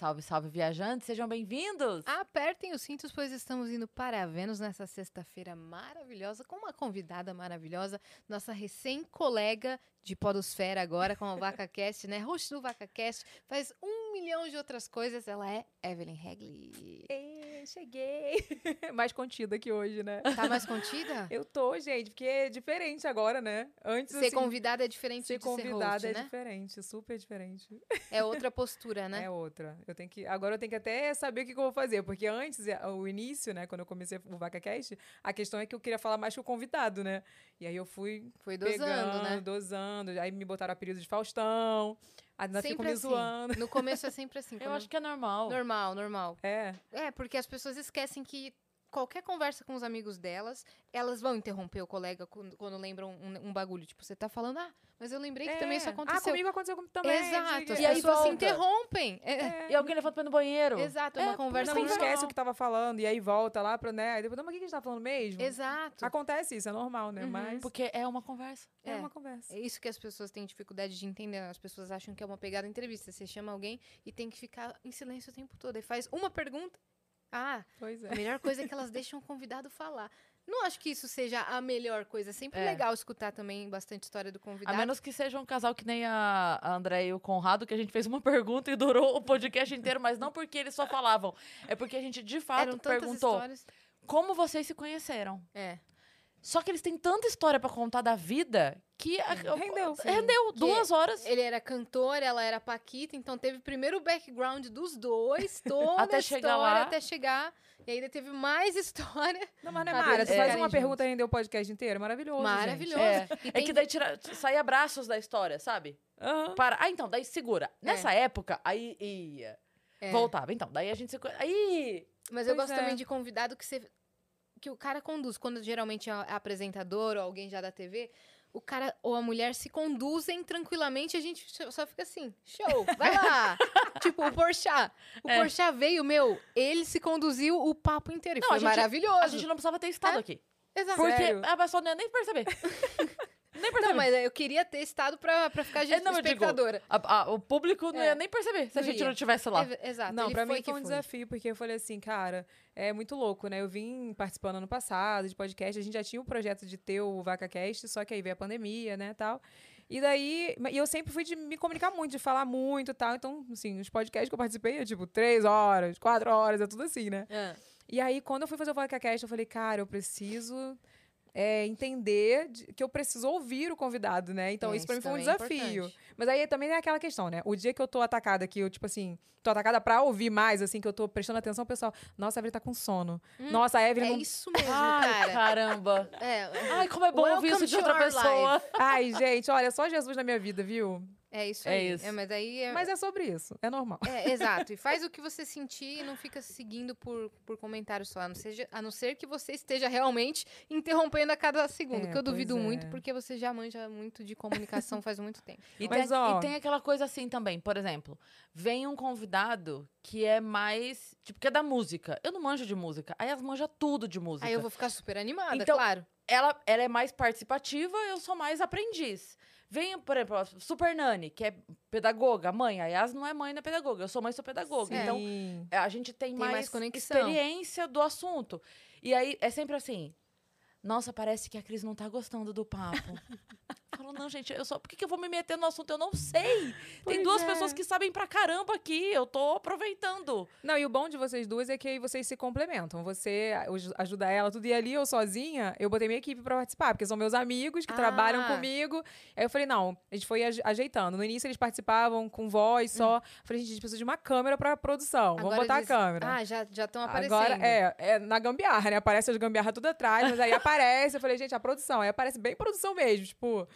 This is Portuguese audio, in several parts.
Salve, salve, viajantes, sejam bem-vindos! Apertem os cintos, pois estamos indo para Vênus nessa sexta-feira maravilhosa, com uma convidada maravilhosa, nossa recém-colega de Podosfera agora, com a VacaCast, né? Host do VacaCast, faz um milhão de outras coisas. Ela é Evelyn Hagley. Ei, cheguei! mais contida aqui hoje, né? Tá mais contida? Eu tô, gente, porque é diferente agora, né? Antes, ser assim, convidada é diferente ser de convidada ser host, é né? diferente, super diferente. É outra postura, né? É outra. Eu tenho que, agora eu tenho que até saber o que, que eu vou fazer, porque antes, é, o início, né, quando eu comecei o VacaCast, a questão é que eu queria falar mais com o convidado, né? E aí eu fui Foi dosando, pegando, né? dosando, aí me botaram apelido de Faustão, ficam Sempre me assim. zoando. No começo é sempre assim. Eu acho que é normal. Normal, normal. É, É, porque as pessoas esquecem que qualquer conversa com os amigos delas, elas vão interromper o colega quando, quando lembram um, um bagulho. Tipo, você tá falando, ah, mas eu lembrei que também isso é. aconteceu. Ah, comigo aconteceu também. Exato, as E aí pessoas se volta. interrompem. É, É. E alguém levanta pra ir no banheiro. Exato, é uma É, conversa Não, normal. esquece o que tava falando, e aí volta lá pra, né? Aí depois, não, mas o que a gente tá falando mesmo? Exato. Acontece isso, é normal, né? Uhum. Mas Porque é uma conversa. é, É. uma conversa. É isso que as pessoas têm dificuldade de entender. As pessoas acham que é uma pegada entrevista. Você chama alguém e tem que ficar em silêncio o tempo todo. Aí faz uma pergunta. Ah, Pois é. a melhor coisa é que elas deixam o convidado falar. Não acho que isso seja a melhor coisa. É sempre É. legal escutar também bastante história do A convidado. menos que seja um casal que nem a a André e o Conrado, que a gente fez uma pergunta e durou o podcast inteiro, mas não porque eles só falavam. É porque a gente, de fato, Eram perguntou histórias. como vocês se conheceram. É. Só que eles têm tanta história pra contar da vida que Rendeu. Sim. rendeu duas horas. Ele era cantor, ela era Paquita, então teve primeiro o background dos dois, toda Até a chegar história lá. até chegar. E ainda teve mais história. Não, mas não é Mara, você faz uma pergunta e render o podcast inteiro. É maravilhoso. Maravilhoso. É, E é que daí tira, saía braços da história, sabe? Aham. Para. Ah, então, daí segura. Nessa época, aí ia. É. Voltava. Então, daí a gente se. Aí. Mas eu Pois gosto é. também de convidado que você. Que o cara conduz. Quando geralmente é apresentador ou alguém já da TV, o cara ou a mulher se conduzem tranquilamente a gente só- fica assim, show, vai lá. tipo, o Porchat. O É. Porchat veio, meu, ele se conduziu o papo inteiro. Não, foi a gente- maravilhoso. A gente não precisava ter estado É? aqui. Exato. Porque Sério? a pessoa não ia nem perceber. nem perceber. Não, mas eu queria ter estado pra, pra ficar de É, não, eu digo, espectadora. A- a- o público não É. ia nem perceber se a gente ia. não estivesse lá. É, exato. Não, ele pra foi mim foi um desafio, porque eu falei assim, cara, é muito louco, né? Eu vim participando ano passado de podcast, a gente já tinha o projeto de ter o VacaCast, só que aí veio a pandemia, né, tal. E daí, e eu sempre fui de me comunicar muito, de falar muito e tal. Então, assim, os podcasts que eu participei é tipo três horas, quatro horas, é tudo assim, né? Ah, E aí, quando eu fui fazer o VacaCast, eu falei, cara, eu preciso é, entender de- que eu preciso ouvir o convidado, né? Então, É, isso pra mim foi um é desafio. importante. Mas aí também tem aquela questão, né? O dia que eu tô atacada, que eu, tipo assim, tô atacada pra ouvir mais, assim, que eu tô prestando atenção, o pessoal, nossa, a Evelyn tá com sono. Nossa, a Evelyn é não. isso mesmo, Ai, cara. caramba. É, Ai, como é bom ouvir isso de outra pessoa. life. Ai, gente, olha, só Jesus na minha vida, viu? É isso É aí. isso. mas aí é, Mas é sobre isso, é normal. É, exato. E faz o que você sentir e não fica seguindo por, por comentário só. A não, seja, a não ser que você esteja realmente interrompendo a cada segundo. É, que eu duvido muito, é. porque você já manja muito de comunicação faz muito tempo. E, Mas, tem, ó- e tem aquela coisa assim também, por exemplo, vem um convidado que é mais. Tipo, que é da música. Eu não manjo de música. Aí elas manjam tudo de música. Aí eu vou ficar super animada, Então, claro. ela, ela é mais participativa, eu sou mais aprendiz. Vem, por exemplo, Super Nani, que é pedagoga, mãe. A Yas não é mãe, não é pedagoga. Eu sou mãe, sou pedagoga. Então, Sim. a gente tem, Tem mais, mais experiência do assunto. E aí, é sempre assim... Nossa, parece que a Cris não tá gostando do papo. Falo, não, gente, eu só... Por que, que eu vou me meter no assunto? Eu não sei. Tem Pois duas é. pessoas que sabem pra caramba aqui. Eu tô aproveitando. Não, e o bom de vocês duas é que aí vocês se complementam. Você aj- ajuda ela, tudo. E ali eu sozinha, eu botei minha equipe pra participar, porque são meus amigos que trabalham Ah. comigo. Aí eu falei, não, a gente foi aj- ajeitando. No início eles participavam com voz só. Eu Falei, gente, a gente precisa de uma câmera pra produção. Vamos Hum. Agora botar eles- a câmera. Ah, já estão aparecendo. Agora, é, é na gambiarra, né? Aparece as gambiarras tudo atrás, mas aí aparece. Eu falei, gente, a produção. Aí aparece bem produção mesmo, tipo,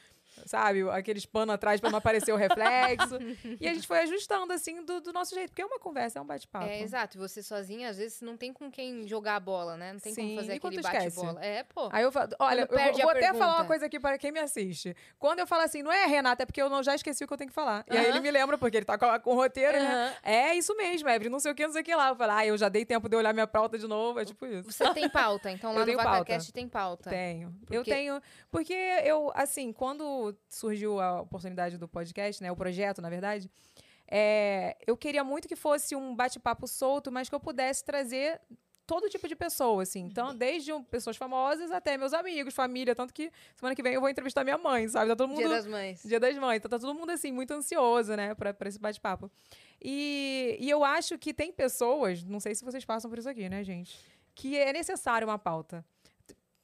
sabe? Aqueles panos atrás pra não aparecer o reflexo. e a gente foi ajustando, assim, do, do nosso jeito. Porque é uma conversa, é um bate-papo. É, exato. E você sozinha, às vezes, não tem com quem jogar a bola, né? Não tem Sim, como fazer aquele esquece? bate-bola. É, pô. Aí eu falo, olha, eu vou, até falar uma coisa aqui para quem me assiste. Quando eu falo assim, não é, Renata, é porque eu não, já esqueci o que eu tenho que falar. E aí ele me lembra, porque ele tá com, com o roteiro, né? Aham. É isso mesmo, Evelyn, não sei o que, não sei o que lá. Eu falo, ah, eu já dei tempo de eu olhar minha pauta de novo, é tipo isso. Você tem pauta, então Eu lá no tenho pauta. VacaCast tem pauta. Tenho. Eu Porque- tenho. Porque eu, assim, quando surgiu a oportunidade do podcast, né? O projeto, na verdade, é, eu queria muito que fosse um bate-papo solto, mas que eu pudesse trazer todo tipo de pessoa, assim. Então, desde um- pessoas famosas até meus amigos, família. Tanto que semana que vem eu vou entrevistar minha mãe, sabe? Tá todo mundo. Dia das Mães. Dia das Mães. Então tá todo mundo, assim, muito ansioso, né, pra, pra esse bate-papo. E, e eu acho que tem pessoas, não sei se vocês passam por isso aqui, né, gente, que é necessário uma pauta.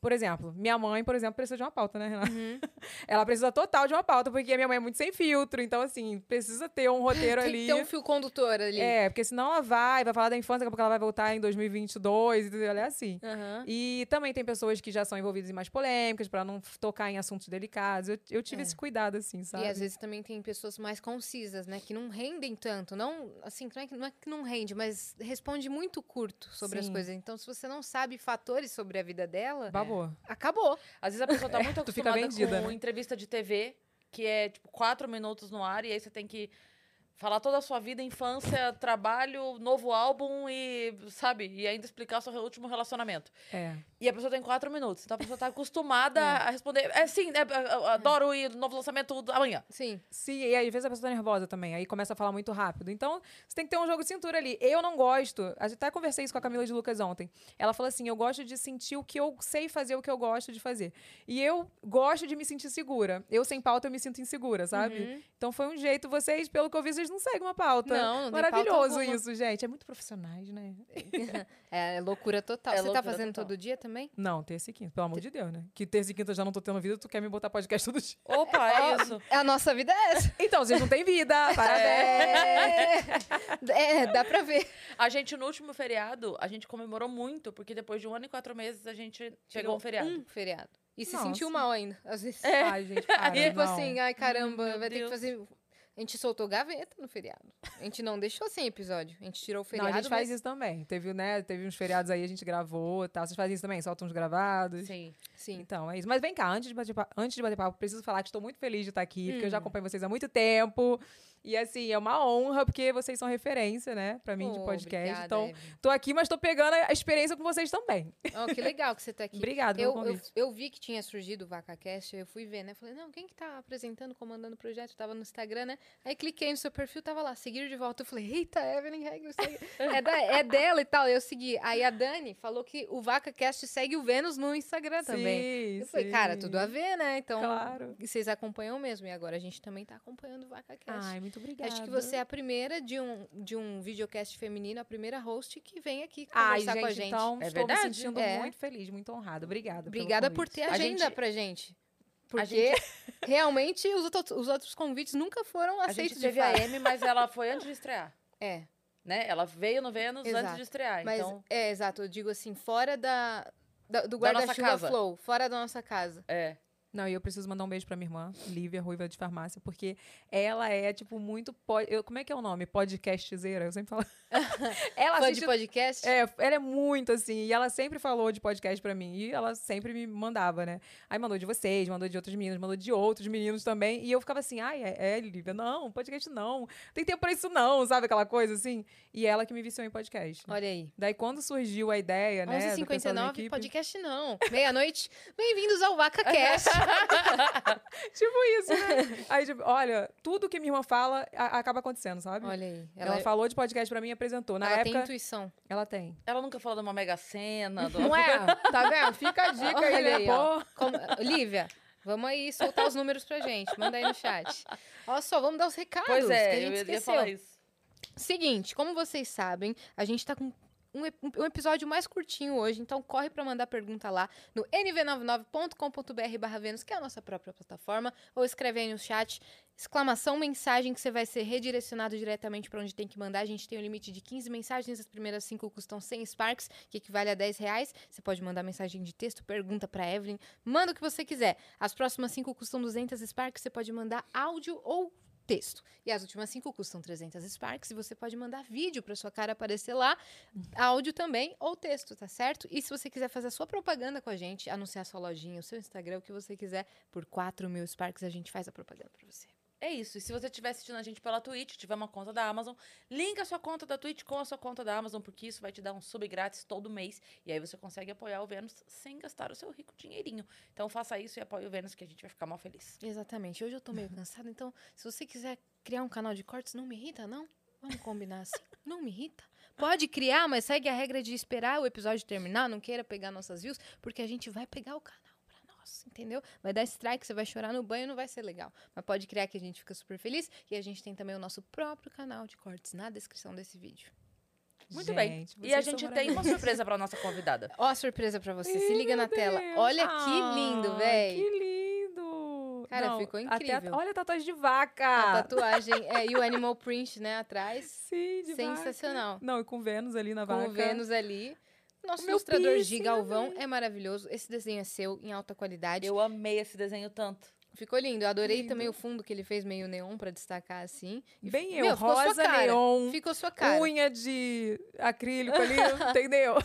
Por exemplo, minha mãe, por exemplo, precisa de uma pauta, né, Renata? Uhum. Ela precisa total de uma pauta, porque a minha mãe é muito sem filtro. Então, assim, precisa ter um roteiro Tem ali. que ter um fio condutor ali. É, porque senão ela vai, vai falar da infância, daqui a pouco ela vai voltar em 2022, entendeu? Ela é assim. Aham. E também tem pessoas que já são envolvidas em mais polêmicas, pra não tocar em assuntos delicados. Eu, eu tive É. esse cuidado, assim, sabe? E às vezes também tem pessoas mais concisas, né? Que não rendem tanto. Não, assim, não é que não, é que não rende, mas responde muito curto sobre as Sim. coisas. Então, se você não sabe fatores sobre a vida dela. Acabou. Às vezes a pessoa tá muito Tu fica acostumada vendida, com né? entrevista de TV, que é tipo quatro minutos no ar, e aí você tem que falar toda a sua vida, infância, trabalho, novo álbum e, sabe, e ainda explicar seu último relacionamento. É. E a pessoa tem quatro minutos. Então a pessoa tá acostumada É. a responder. É sim, é, eu- eu adoro ir no novo lançamento amanhã. Sim. Sim, e às vezes a pessoa tá nervosa também, aí começa a falar muito rápido. Então, você tem que ter um jogo de cintura ali. Eu não gosto, a gente até conversei isso com a Camila de Lucas ontem. Ela falou assim: eu gosto de sentir o que eu sei fazer, o que eu gosto de fazer. E eu gosto de me sentir segura. Eu, sem pauta, eu me sinto insegura, sabe? Uhum. Então foi um jeito, vocês, pelo que eu vi, vocês não seguem uma pauta. Não, não pauta Maravilhoso alguma. isso, gente. É muito profissionais, né? É loucura total. É você tá loucura fazendo total. todo dia também? Não, terça e quinta, pelo amor de Deus, né? Que terça e quinta eu já não tô tendo vida, tu quer me botar podcast todo dia. Opa, é isso. A nossa vida é essa. Então, vocês não têm vida, parabéns! É, dá pra ver. A gente, no último feriado, a gente comemorou muito, porque depois de um ano e quatro meses a gente pegou um feriado. Um feriado. E se Nossa. sentiu mal ainda, às vezes. Ai, gente, para, tipo não. assim, ai caramba, Meu vai ter que Deus. fazer. A gente soltou gaveta no feriado. A gente não deixou sem episódio. A gente tirou o Não, feriado. a gente faz mas- isso também. Teve, né, teve uns feriados aí, a gente gravou e tal. Vocês fazem isso também? Soltam uns gravados? Sim. Sim. Então, é isso. Mas vem cá, antes de bater papo, antes de bater papo preciso falar que estou muito feliz de estar aqui, porque eu já Hum. acompanho vocês há muito tempo. E assim, é uma honra, porque vocês são referência, né, pra mim de Pô, podcast. obrigada, então, Evelyn. tô aqui, mas tô pegando a experiência com vocês também. Ó, que legal que você tá aqui. Obrigada Eu, eu, eu vi que tinha surgido o VacaCast, eu fui ver, né? Falei, não, quem que tá apresentando, comandando o projeto? Tava no Instagram, né? Aí cliquei no seu perfil, tava lá, seguir de volta. Eu falei, eita, Evelyn Regler, é, da- é dela e tal. Eu segui. Aí a Dani falou que o VacaCast segue o Vênus no Instagram também. Sim, Eu falei, cara, sim. tudo a ver, né? Então, Claro. vocês acompanham mesmo. E agora a gente também tá acompanhando o VacaCast. Ai, muito obrigada. Acho que você é a primeira de um, de um videocast feminino, a primeira host que vem aqui Ai, conversar gente, com a gente. então É estou verdade? me sentindo É. muito feliz, muito honrada. Obrigada. pelo Obrigada por ter A agenda gente- pra gente. A Porque realmente os, outros- os outros convites nunca foram A aceitos gente de teve a fato. M, mas ela foi antes de estrear. É, Né? Ela veio no Vênus antes Exato. de estrear. mas então, é exato, eu digo assim, fora da, da- do guarda-chuva flow, fora da nossa casa. é. Não, e eu preciso mandar um beijo pra minha irmã, Lívia Ruiva de Farmácia, porque ela é, tipo, muito. pod- eu- como é que é o nome? Podcastzeira? Eu sempre falo. ela Fã assiste de podcast? É, ela é muito assim, e ela sempre falou de podcast pra mim, e ela sempre me mandava, né? Aí mandou de vocês, mandou de outros meninos, mandou de outros meninos também, e eu ficava assim, ai, é, é Lívia, não, podcast não, tem tempo pra isso não, sabe aquela coisa assim? E ela que me viciou em podcast. Olha aí. Daí quando surgiu a ideia, né, do pessoal da 11h59, equipe, podcast não. Meia-noite, bem-vindos ao VacaCast. tipo isso, né? Aí, tipo, olha, tudo que minha irmã fala a- acaba acontecendo, sabe? Olha aí. ela, Ela, falou de podcast pra mim e apresentou. Na ela época, tem intuição. ela tem. Ela nunca falou de uma mega cena. Do... Não é? Tá vendo? Fica a dica aí, Olha né? aí, Pô. ó. Como- Lívia, vamos aí soltar os números pra gente. Manda aí no chat. Olha só, vamos dar os recados Pois que a é, gente eu ia esqueceu. falar isso. Seguinte, como vocês sabem, a gente tá com um, um episódio mais curtinho hoje, então corre pra mandar pergunta lá no nv99.com.br barra que é a nossa própria plataforma, ou escreve aí no chat, exclamação mensagem, que você vai ser redirecionado diretamente pra onde tem que mandar. A gente tem um limite de 15 mensagens, as primeiras 5 custam 100 Sparks, que equivale a 10 reais. Você pode mandar mensagem de texto, pergunta pra Evelyn, manda o que você quiser. As próximas 5 custam 200 Sparks, você pode mandar áudio ou texto. E as últimas cinco custam 300 Sparks e você pode mandar vídeo para sua cara aparecer lá, áudio também ou texto, tá certo? E se você quiser fazer a sua propaganda com a gente, anunciar sua lojinha, o seu Instagram, o que você quiser, por 4 mil Sparks a gente faz a propaganda para você. É isso. E se você estiver assistindo a gente pela Twitch, tiver uma conta da Amazon, linka a sua conta da Twitch com a sua conta da Amazon, porque isso vai te dar um sub grátis todo mês. E aí você consegue apoiar o Vênus sem gastar o seu rico dinheirinho. Então faça isso e apoie o Vênus, que a gente vai ficar mal feliz. Exatamente. Hoje eu tô meio cansada, então se você quiser criar um canal de cortes, não me irrita, não? Vamos combinar assim? Não me irrita? Pode criar, mas segue a regra de esperar o episódio terminar, não queira pegar nossas views, porque a gente vai pegar o canal entendeu? Vai dar strike, você vai chorar no banho, não vai ser legal. Mas pode criar que a gente fica super feliz e a gente tem também o nosso próprio canal de cortes na descrição desse vídeo. Muito bem. Gente, E a gente tem uma surpresa pra nossa convidada. Ó a surpresa pra você, se Ih, liga na meu tela. Deus. Olha que lindo, Ah, véi. Que lindo! Cara, ficou até a- incrível. olha a tatuagem de A vaca! tatuagem é, e o animal print, né, atrás. Sim, de Sensacional. vaca. Não, e com Vênus ali na com vaca. o Vênus ali. Nosso meu ilustrador piercing, Gi Galvão amei. é maravilhoso. Esse desenho é seu, em alta qualidade. Eu amei esse desenho tanto. Ficou lindo. Eu adorei Lindo. também o fundo que ele fez meio neon pra destacar assim. E Bem eu, meu, rosa, neon, Ficou sua cara. unha de acrílico ali, entendeu?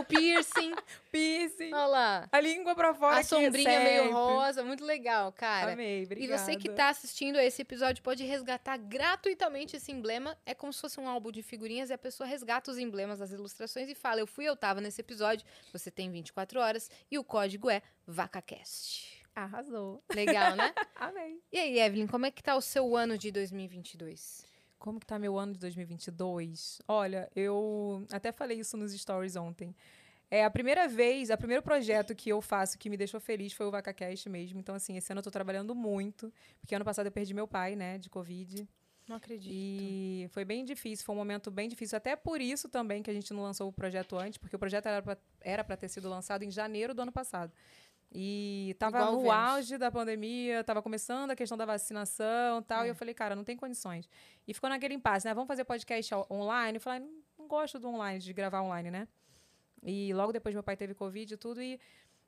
O piercing, Piercing. olha lá. A língua pra fora A sombrinha meio sempre. rosa, muito legal, cara. Amei, E obrigada. você que tá assistindo a esse episódio pode resgatar gratuitamente esse emblema. É como se fosse um álbum de figurinhas e a pessoa resgata os emblemas, as ilustrações e fala: Eu fui, eu tava nesse episódio. Você tem 24 horas e o código é VacaCast. Arrasou. Legal, né? Amei. E aí, Evelyn, como é que tá o seu ano de 2022? Como que tá meu ano de 2022? Olha, eu até falei isso nos stories ontem. É a primeira vez, o primeiro projeto que eu faço que me deixou feliz foi o VacaCast mesmo. Então, assim, esse ano eu tô trabalhando muito, porque ano passado eu perdi meu pai, né, de Covid. Não acredito. E foi bem difícil, foi um momento bem difícil. Até por isso também que a gente não lançou o projeto antes, porque o projeto era para ter sido lançado em janeiro do ano passado. E tava Igual no Vênus. auge da pandemia, tava começando a questão da vacinação e tal. É. E eu falei, cara, não tem condições. E ficou naquele impasse, né? Vamos fazer podcast online? Eu falei, não, não gosto do online, de gravar online, né? E logo depois meu pai teve Covid e tudo. E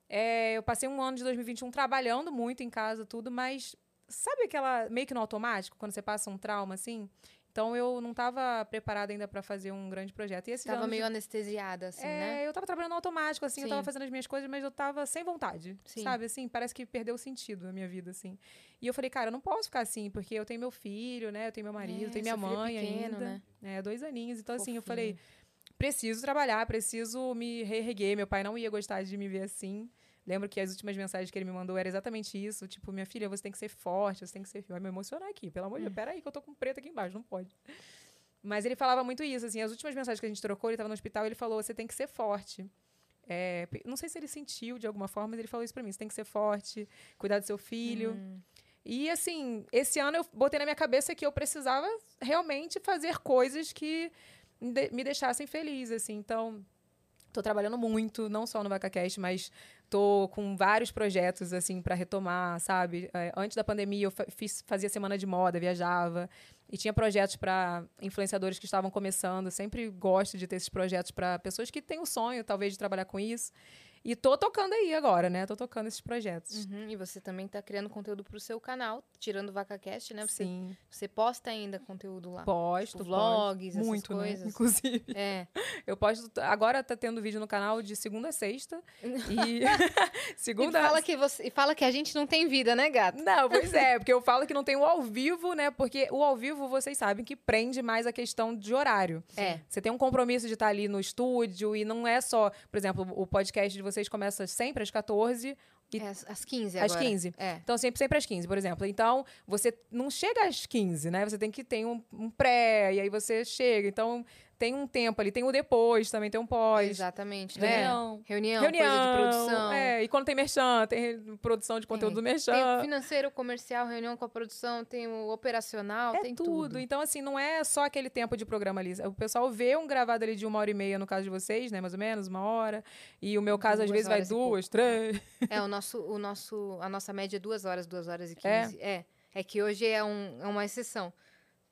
é, eu passei um ano de 2021 trabalhando muito em casa, tudo, mas sabe aquela meio que no automático, quando você passa um trauma assim? Então eu não estava preparada ainda para fazer um grande projeto. E esse Tava meio anestesiada, assim, é, né? eu tava trabalhando automático, assim, eu tava Sim. fazendo as minhas coisas, mas eu tava sem vontade, Sim. sabe? Assim, parece que perdeu o sentido a minha vida, assim. E eu falei, cara, eu não posso ficar assim, porque eu tenho meu filho, né? Eu tenho meu marido, É, tenho minha é mãe pequeno, ainda. né? É, dois aninhos. Então, assim, eu Fofinho. falei, preciso trabalhar, preciso me reerguer. Meu pai não ia gostar de me ver assim. Lembro que as últimas mensagens que ele me mandou era exatamente isso. Tipo, minha filha, você tem que ser forte, você tem que ser... Vai me emocionar aqui, pelo amor de Deus. Peraí, que eu tô com preto aqui embaixo, não pode. Mas ele falava muito isso, assim. As últimas mensagens que a gente trocou, ele tava no hospital ele falou, você tem que ser forte. É, não sei se ele sentiu de alguma forma, mas ele falou isso pra mim. Você tem que ser forte, cuidar do seu filho. Hum. E, assim, esse ano eu botei na minha cabeça que eu precisava realmente fazer coisas que me de- me deixassem feliz, assim. Então, tô trabalhando muito, não só no VacaCast, mas tô com vários projetos, assim, para retomar, sabe? É, antes da pandemia, eu fiz, fazia semana de moda, viajava. E tinha projetos para influenciadores que estavam começando. Sempre gosto de ter esses projetos para pessoas que têm o sonho, talvez, de trabalhar com isso. E tô tocando aí agora, né? Tô tocando esses projetos. Uhum, E você também tá criando conteúdo pro seu canal, tirando o VacaCast, né? Você, Sim. você posta ainda conteúdo lá. Posto, Tipo, vlogs, posto. muito, coisas. né? Inclusive, É. eu posto. Agora tá tendo vídeo no canal de segunda a sexta. E E segunda. fala, que você, e fala que a gente não tem vida, né, gato? Não, pois é, porque eu falo que não tem o ao vivo, né? Porque o ao vivo, vocês sabem que prende mais a questão de horário. É. Você tem um compromisso de estar ali no estúdio e não é só, por exemplo, o podcast de vocês começa sempre às 14 E- É, às- às 15 Às agora. 15. É. Então, sempre, sempre às 15, por exemplo. Então, você não chega às 15, né? Você tem que ter um, um pré, e aí você chega. Então, tem um tempo ali, tem o depois, também tem um pós. Exatamente. né? Reunião. Reunião, Reunião, coisa de produção. É, e quando tem merchan, tem produção de conteúdo do merchan. Tem o financeiro, comercial, reunião com a produção, tem o operacional, É tem tudo. tudo. Então, assim, não é só aquele tempo de programa ali. O pessoal vê um gravado ali de uma hora e meia, no caso de vocês, né? Mais ou menos, uma hora. E o meu caso, às Duas vezes, vai duas, três. É, o nosso, o nosso, a nossa média é duas horas, duas horas e É? quinze. É. É, que hoje é, um, é uma exceção.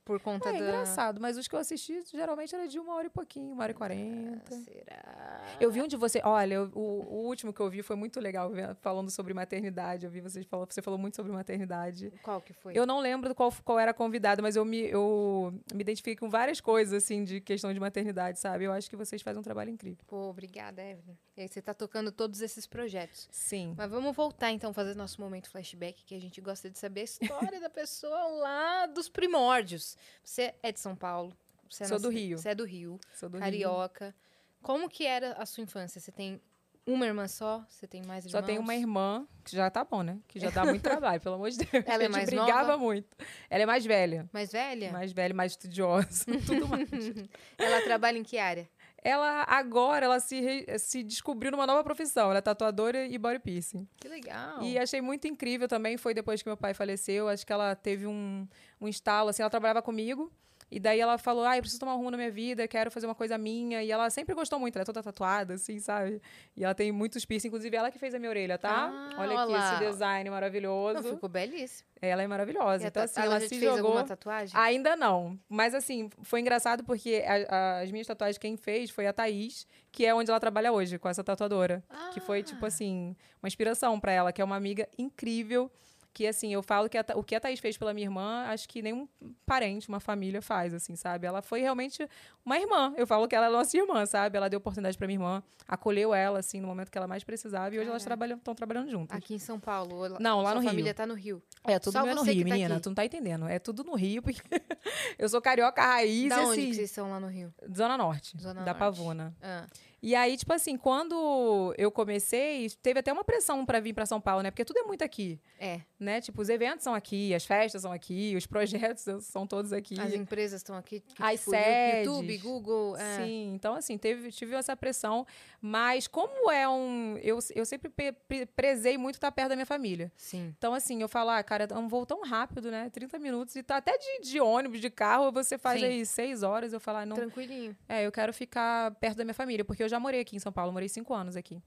Por conta É da. engraçado, mas os que eu assisti geralmente era de uma hora e pouquinho, uma hora e quarenta. Será? Eu vi um de você. Olha, eu- o, o último que eu vi foi muito legal, falando sobre maternidade. Eu vi vocês falando, você falou muito sobre maternidade. Qual que foi? Eu não lembro qual, qual era a convidada, mas eu me, eu me identifiquei com várias coisas, assim, de questão de maternidade, sabe? Eu acho que vocês fazem um trabalho incrível. Pô, obrigada, Evelyn. E aí você tá tocando todos esses projetos. Sim. Mas vamos voltar então, fazer nosso momento flashback, que a gente gosta de saber a história da pessoa lá dos primórdios. Você é de São Paulo. Você é Sou nossa- do Rio. Você é do Rio, Sou do Rio. carioca. Como que era a sua infância? Você tem uma irmã só? Você tem mais irmãos? Só tenho uma irmã, que já tá bom, né? Que já dá muito trabalho, pelo amor de Deus. Ela é mais brigava nova? muito. Ela é mais velha. Mais velha? Mais velha, mais estudiosa, tudo mais. Ela trabalha em que área? Ela, agora, ela se, re- se descobriu numa nova profissão. Ela é tatuadora e body piercing. Que legal. E achei muito incrível também, foi depois que meu pai faleceu, acho que ela teve um, um estalo, assim, ela trabalhava comigo, e daí ela falou, ah, eu preciso tomar um rumo na minha vida, quero fazer uma coisa minha, e ela sempre gostou muito, ela é toda tatuada, assim, sabe? E ela tem muitos piercing, inclusive ela que fez a minha orelha, tá? Ah, Olha aqui esse design maravilhoso. Não, ficou belíssimo. Ela é maravilhosa, E então assim, ela se fez jogou... alguma tatuagem? Ainda não. Mas assim, foi engraçado porque a- a- as minhas tatuagens quem fez foi a Thaís, que é onde ela trabalha hoje, com essa tatuadora. Que foi, tipo Ah. assim, uma inspiração pra ela, que é uma amiga incrível. Que, assim, eu falo que a o que a Thaís fez pela minha irmã, acho que nenhum parente, uma família faz, assim, sabe? Ela foi realmente uma irmã. Eu falo que ela é nossa irmã, sabe? Ela deu oportunidade pra minha irmã, acolheu ela, assim, no momento que ela mais precisava. E hoje elas Caraca. trabalham, estão trabalhando juntas. Aqui em São Paulo? Não, lá no Rio. família tá no Rio. É, tudo é no Rio, tá menina. aqui. Tu não tá entendendo. É tudo no Rio, porque eu sou carioca raiz, da onde assim. que vocês são lá no Rio? Zona Norte, Zona da Norte. Pavuna. Ah, E aí, tipo assim, quando eu comecei, teve até uma pressão pra vir pra São Paulo, né? Porque tudo é muito aqui, é. né? Tipo, os eventos são aqui, as festas são aqui, os projetos são todos aqui. As empresas estão aqui. que, As tipo, sedes. YouTube, Google. é. Sim, então assim, teve, tive essa pressão, mas como é um. Eu, eu sempre pre- prezei muito estar perto da minha família. Sim. Então, assim, eu falo, ah, cara, é um voo tão rápido, né? 30 minutos, e tá até de, de ônibus, de carro, você faz Sim. aí seis horas. Eu falo, ah, não. Tranquilinho. É, eu quero ficar perto da minha família, porque eu já morei aqui em São Paulo, morei cinco anos aqui.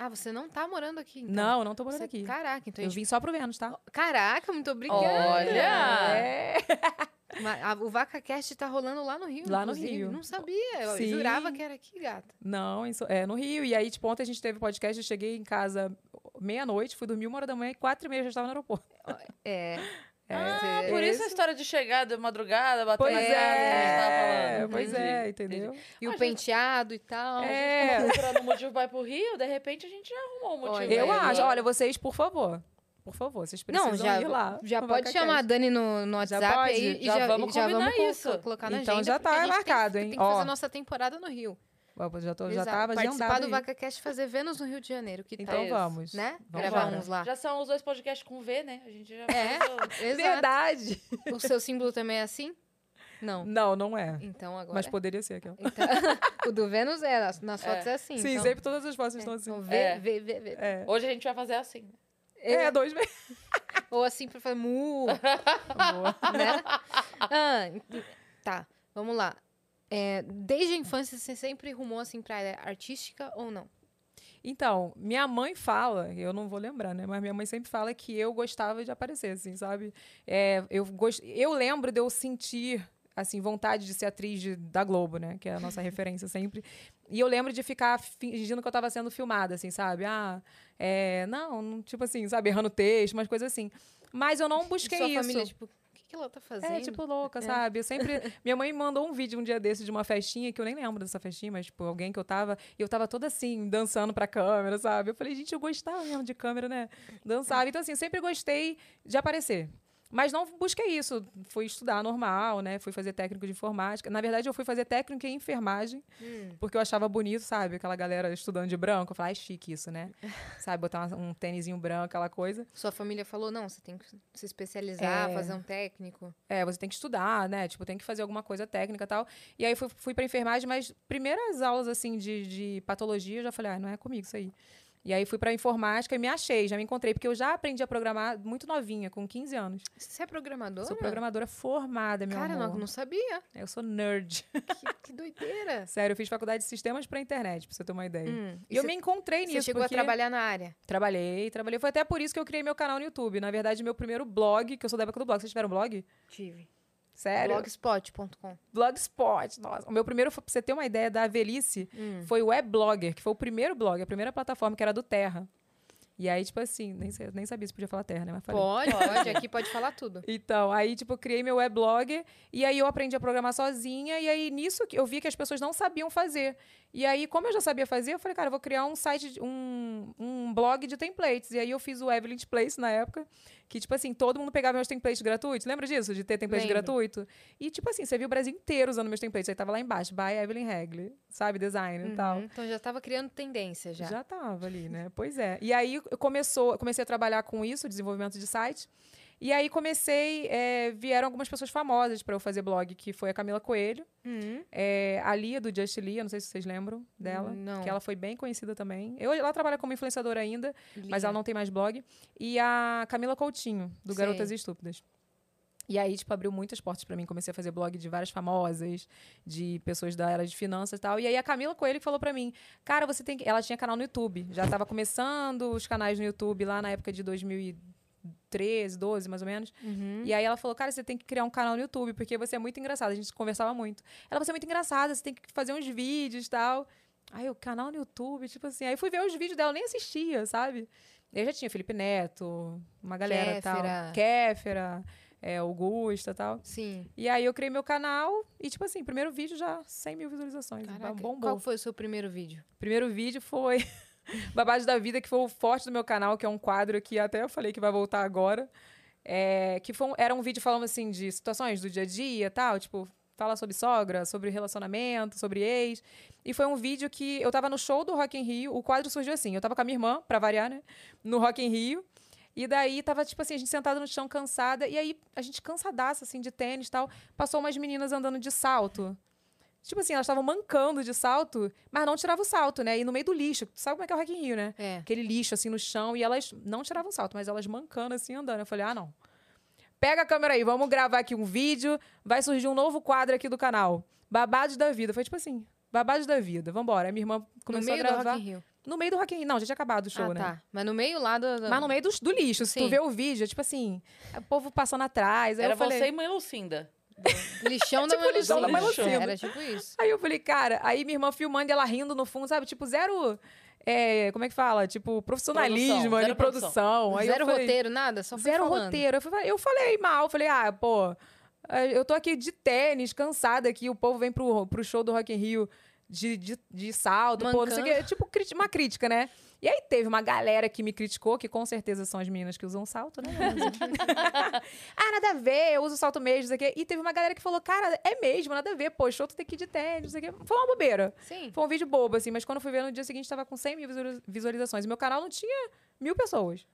Ah, você não tá morando aqui, então. Não, não tô morando Você- aqui. Caraca, então Eu vim só pro Vênus, tá? Caraca, muito obrigada. Olha! É. O VacaCast tá rolando lá no Rio, Lá no inclusive. Rio. Não sabia. Eu Sim. jurava que era aqui, gata. Não, em So- é no Rio. E aí, tipo, ontem a gente teve podcast, eu cheguei em casa meia-noite, fui dormir uma hora da manhã e quatro e meia já estava no aeroporto. É. Ah, Você- por isso a história de chegar de madrugada, bater Pois na casa que a gente tava é, falando. pois Entendi, é, entendeu? E o Mas, penteado e tal. É. Tava procurando um motivo pra ir pro Rio, de repente a gente já arrumou um motivo. Olha, Eu acho. Olha, vocês, por favor. Por favor, vocês precisam Não, já, ir lá. já pode chamar a Dani no, no Já WhatsApp pode? aí e Já já, vamos e já combinar vamos isso. colocar na Então agenda. já tá a gente tem- marcado, hein? Tem que fazer Ó. nossa temporada no Rio. Eu Já, tô, já tava Participar agendado do. VacaCast fazer Vênus no Rio de Janeiro. Que Então tal? vamos. Né? Vamos Gravar embora. uns lá. Já são os dois podcasts com V, né? A gente já É. Verdade. O seu símbolo também é assim? Não. Não, não é. Então agora. Mas poderia ser aquela. Então, o do Vênus é, nas, nas fotos é, assim. Sim, então, sempre todas as fotos é, estão assim. então vê, É. vê, vê, vê. É. Hoje a gente vai fazer assim. né? É, dois meses. Ou assim pra fazer mu, né? Ah, tá, vamos lá. É, desde a infância você sempre rumou assim pra área artística ou não? Então, minha mãe fala, eu não vou lembrar, né? Mas minha mãe sempre fala que eu gostava de aparecer, assim, sabe? É, eu, gost... eu lembro de eu sentir, assim, vontade de ser atriz de- da Globo, né? Que é a nossa referência sempre. E eu lembro de ficar fingindo que eu tava sendo filmada, assim, sabe? Ah, é, não, tipo assim, sabe? Errando texto, umas coisas assim. Mas eu não busquei Sua isso. família, tipo, que, que ela tá fazendo? É, tipo, louca, sabe? Eu sempre. Minha mãe mandou um vídeo um dia desse de uma festinha, que eu nem lembro dessa festinha, mas, tipo, alguém que eu tava. E eu tava toda assim, dançando pra câmera, sabe? Eu falei, gente, eu gostava mesmo de câmera, né? Dançava. Então, assim, eu sempre gostei de aparecer. Mas não busquei isso. Fui estudar normal, né? Fui fazer técnico de informática. Na verdade, eu fui fazer técnico em enfermagem, Hum. porque eu achava bonito, sabe? Aquela galera estudando de branco. Eu falei, ah, é chique isso, né? sabe? Botar um tênisinho branco, aquela coisa. Sua família falou, não, você tem que se especializar, É. fazer um técnico. É, você tem que estudar, né? Tipo, tem que fazer alguma coisa técnica e tal. E aí fui, fui pra enfermagem, mas primeiras aulas, assim, de, de patologia, eu já falei, ah, não é comigo isso aí. E aí fui pra informática e me achei, já me encontrei, porque eu já aprendi a programar muito novinha, com 15 anos. Você é programadora? Sou programadora formada, meu Cara, amor. não, não sabia. Eu sou nerd. Que, que doideira. Sério, eu fiz faculdade de sistemas pra internet, pra você ter uma ideia. Hum, E eu cê- me encontrei Você nisso. chegou porque a trabalhar na área. Trabalhei, trabalhei. Foi até por isso que eu criei meu canal no YouTube. Na verdade, meu primeiro blog, que eu sou da época do blog. Vocês tiveram blog? Tive. Sério? Blogspot.com. Blogspot. Nossa, o meu primeiro, pra você ter uma ideia da velhice, Hum. foi o Webblogger, que foi o primeiro blog, a primeira plataforma que era do Terra. E aí, tipo assim, nem, nem sabia se podia falar Terra, né? Mas falei. Pode, pode. Aqui pode falar tudo. Então, aí, tipo, eu criei meu weblog e aí eu aprendi a programar sozinha. E aí, nisso, eu vi que as pessoas não sabiam fazer. E aí, como eu já sabia fazer, eu falei, cara, eu vou criar um site, um, um blog de templates. E aí, eu fiz o Evelyn Place na época, que, tipo assim, todo mundo pegava meus templates gratuitos. Lembra disso? De ter template Lembro. gratuito? E, tipo assim, você viu o Brasil inteiro usando meus templates. Aí tava lá embaixo, by Evelyn Hagley, sabe? Design e tal. Uhum, Então já tava criando tendência já. Já tava ali, né? Pois é. E aí eu começou, comecei a trabalhar com isso, desenvolvimento de site. E aí comecei, é, vieram algumas pessoas famosas para eu fazer blog, que foi a Camila Coelho, Uhum. é, a Lia do Just Lia, não sei se vocês lembram dela, Não. que ela foi bem conhecida também. Eu, ela trabalha como influenciadora ainda, mas Lia. ela não tem mais blog. E a Camila Coutinho, do Sei. Garotas Estúpidas. E aí, tipo, abriu muitas portas pra mim. Comecei a fazer blog de várias famosas, de pessoas da área de finanças e tal. E aí a Camila Coelho falou pra mim, cara, você tem que... Ela tinha canal no YouTube. Já tava começando os canais no YouTube lá na época de 2013, 12, mais ou menos. Uhum. E aí ela falou, cara, você tem que criar um canal no YouTube, porque você é muito engraçada. A gente conversava muito. Ela, você é muito engraçada, você tem que fazer uns vídeos e tal. Aí o canal no YouTube, tipo assim. Aí fui ver os vídeos dela, nem assistia, sabe? Eu já tinha Felipe Neto, uma galera e tal. Kéfera. Kéfera, é, Augusta e tal. Sim. E aí eu criei meu canal e, tipo assim, primeiro vídeo já 100 mil visualizações. Caraca, bombou. qual foi o seu primeiro vídeo? Primeiro vídeo foi Babado da Vida, que foi o forte do meu canal, que é um quadro que até eu falei que vai voltar agora. É, que foi um- era um vídeo falando assim de situações do dia a dia tal, tipo, fala sobre sogra, sobre relacionamento, sobre ex. E foi um vídeo que eu tava no show do Rock in Rio, o quadro surgiu assim, eu tava com a minha irmã, pra variar, né, no Rock in Rio. E daí tava, tipo assim, a gente sentada no chão cansada, e aí a gente cansadaça, assim, de tênis e tal, passou umas meninas andando de salto. Tipo assim, elas estavam mancando de salto, mas não tiravam o salto, né? E no meio do lixo. Sabe como é que é o Rock in Rio, né? É. Aquele lixo, assim, no chão. E elas não tiravam salto, mas elas mancando, assim, andando. Eu falei, ah, não. Pega a câmera aí, vamos gravar aqui um vídeo. Vai surgir um novo quadro aqui do canal. Babados da vida. Foi tipo assim, babados da vida. Vambora. Aí minha irmã No começou meio a do gravar. Rock in Rio. No meio do Rock in Rio. Não, já tinha acabado o show, ah, né? tá. Mas no meio lá do... do- Mas no meio do, do lixo. Se tu Sim. vê o vídeo, é tipo assim, o povo passando atrás. Aí Era eu falei, você e mãe Lucinda. Lixão da Tipo lixão da Lucinda. Era tipo isso. Aí eu falei, cara, aí minha irmã filmando e ela rindo no fundo, sabe? Tipo, zero. é, como é que fala? Tipo, profissionalismo Produção, ali, zero produção. Aí Zero falei, roteiro, nada? Só Zero falando. roteiro. Eu falei, eu falei mal, falei, ah, pô, eh, eu tô aqui de tênis, cansada aqui, o povo vem pro, pro show do Rock in Rio de, de, de salto, pô, não sei o quê. Tipo, uma crítica, né? E aí teve uma galera que me criticou, que com certeza são as meninas que usam salto, né? ah, nada a ver, eu uso salto mesmo, não sei o quê. E teve uma galera que falou, cara, é mesmo, nada a ver, show tu tem que ir de tênis, não sei o quê. Foi uma bobeira. Sim. Foi um vídeo bobo, assim, mas quando eu fui ver no dia seguinte, tava com 100 mil visualiza- visualizações. E meu canal não tinha mil pessoas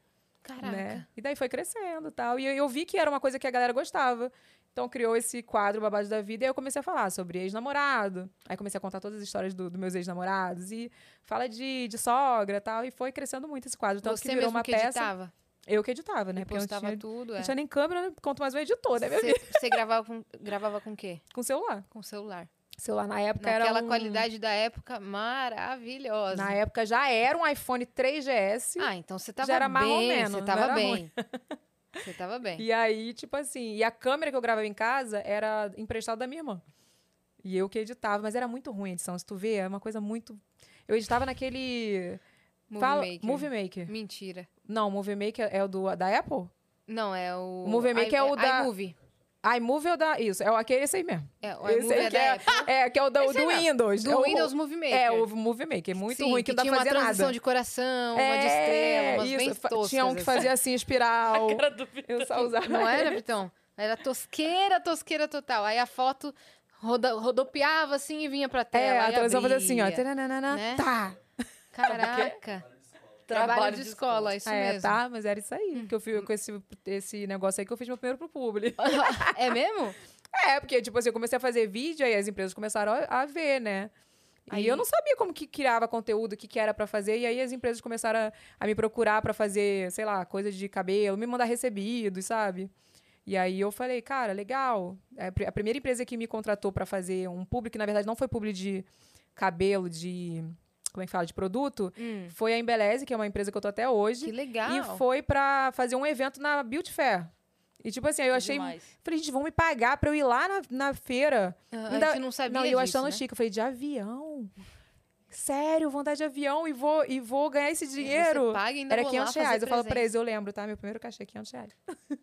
Caraca. né? E daí foi crescendo e tal. E eu, eu vi que era uma coisa que a galera gostava. Então criou esse quadro Babado da Vida e aí eu comecei a falar sobre ex-namorado. Aí comecei a contar todas as histórias do- dos meus ex-namorados. E fala de, de sogra e tal. E foi crescendo muito esse quadro. Tanto Você que virou uma que peça. editava? Eu que editava, né? Porque eu não postava tinha, tudo, não é. tinha nem câmera, né? quanto mais um editor, né? Você, gravava, com, gravava com o quê? Com celular. Com celular. Celular na época Naquela era um... qualidade da época maravilhosa. Na época já era um iPhone 3GS. Ah, então você tava Já era bem. mais ou menos, Você não tava bem. Você tava bem. E aí, tipo assim, e a câmera que eu gravava em casa era emprestada da minha irmã. E eu que editava, mas era muito ruim a edição. Se tu vê, é uma coisa muito. Eu editava naquele. Movie Fala... Maker. Movie Maker. Mentira. Não, Movie Maker é o do, da Apple? Não, é o... O Movie Maker é o da- iMovie. iMovie é o da. Isso, é o- aquele esse aí mesmo. É, o Esse iMovie aí é que é, é, que é o do, aí do. Windows. Do É o- Windows Movie Maker. É, o Movie Maker, muito Sim, ruim, que, não dá tinha pra uma fazer transição nada. de coração, uma é, de estrela, umas bem isso, fa- toscas. Tinha um que assim. fazia assim, espiral. Cara do. Eu só usava. Não era, Vitão? Era tosqueira, tosqueira total. Aí a foto roda- rodopiava assim e vinha pra tela. É, a televisão fazia assim, ó. Né? Tá. Caraca. Trabalho de escola, isso é, mesmo. tá, mas era isso aí. Que eu fiz com esse, esse negócio aí que eu fiz meu primeiro pro público. É mesmo? É, porque, tipo assim, eu comecei a fazer vídeo, aí as empresas começaram a, a ver, né? Aí- E eu não sabia como que criava conteúdo, o que, que era pra fazer, e aí as empresas começaram a, a me procurar pra fazer, sei lá, coisas de cabelo, me mandar recebidos, sabe? E aí eu falei, cara, legal. É, A pri- a primeira empresa que me contratou pra fazer um público, que na verdade não foi público de cabelo, de. Como é que fala? De produto, Hum, foi a Embeleze, que é uma empresa que eu tô até hoje. que legal. E foi pra fazer um evento na Beauty Fair. E tipo assim, aí eu achei. Demais. Falei, gente, vão me pagar pra eu ir lá na, na feira. Ah, Ainda- A gente não sabia Não, eu disso, achando né? chique. Eu falei, de avião? Sério, vontade de avião e vou, e vou ganhar esse dinheiro. Você paga ainda Era vou lá 500 fazer reais. Eu falo pra eles, eu lembro, tá? Meu primeiro cachê é 500 reais.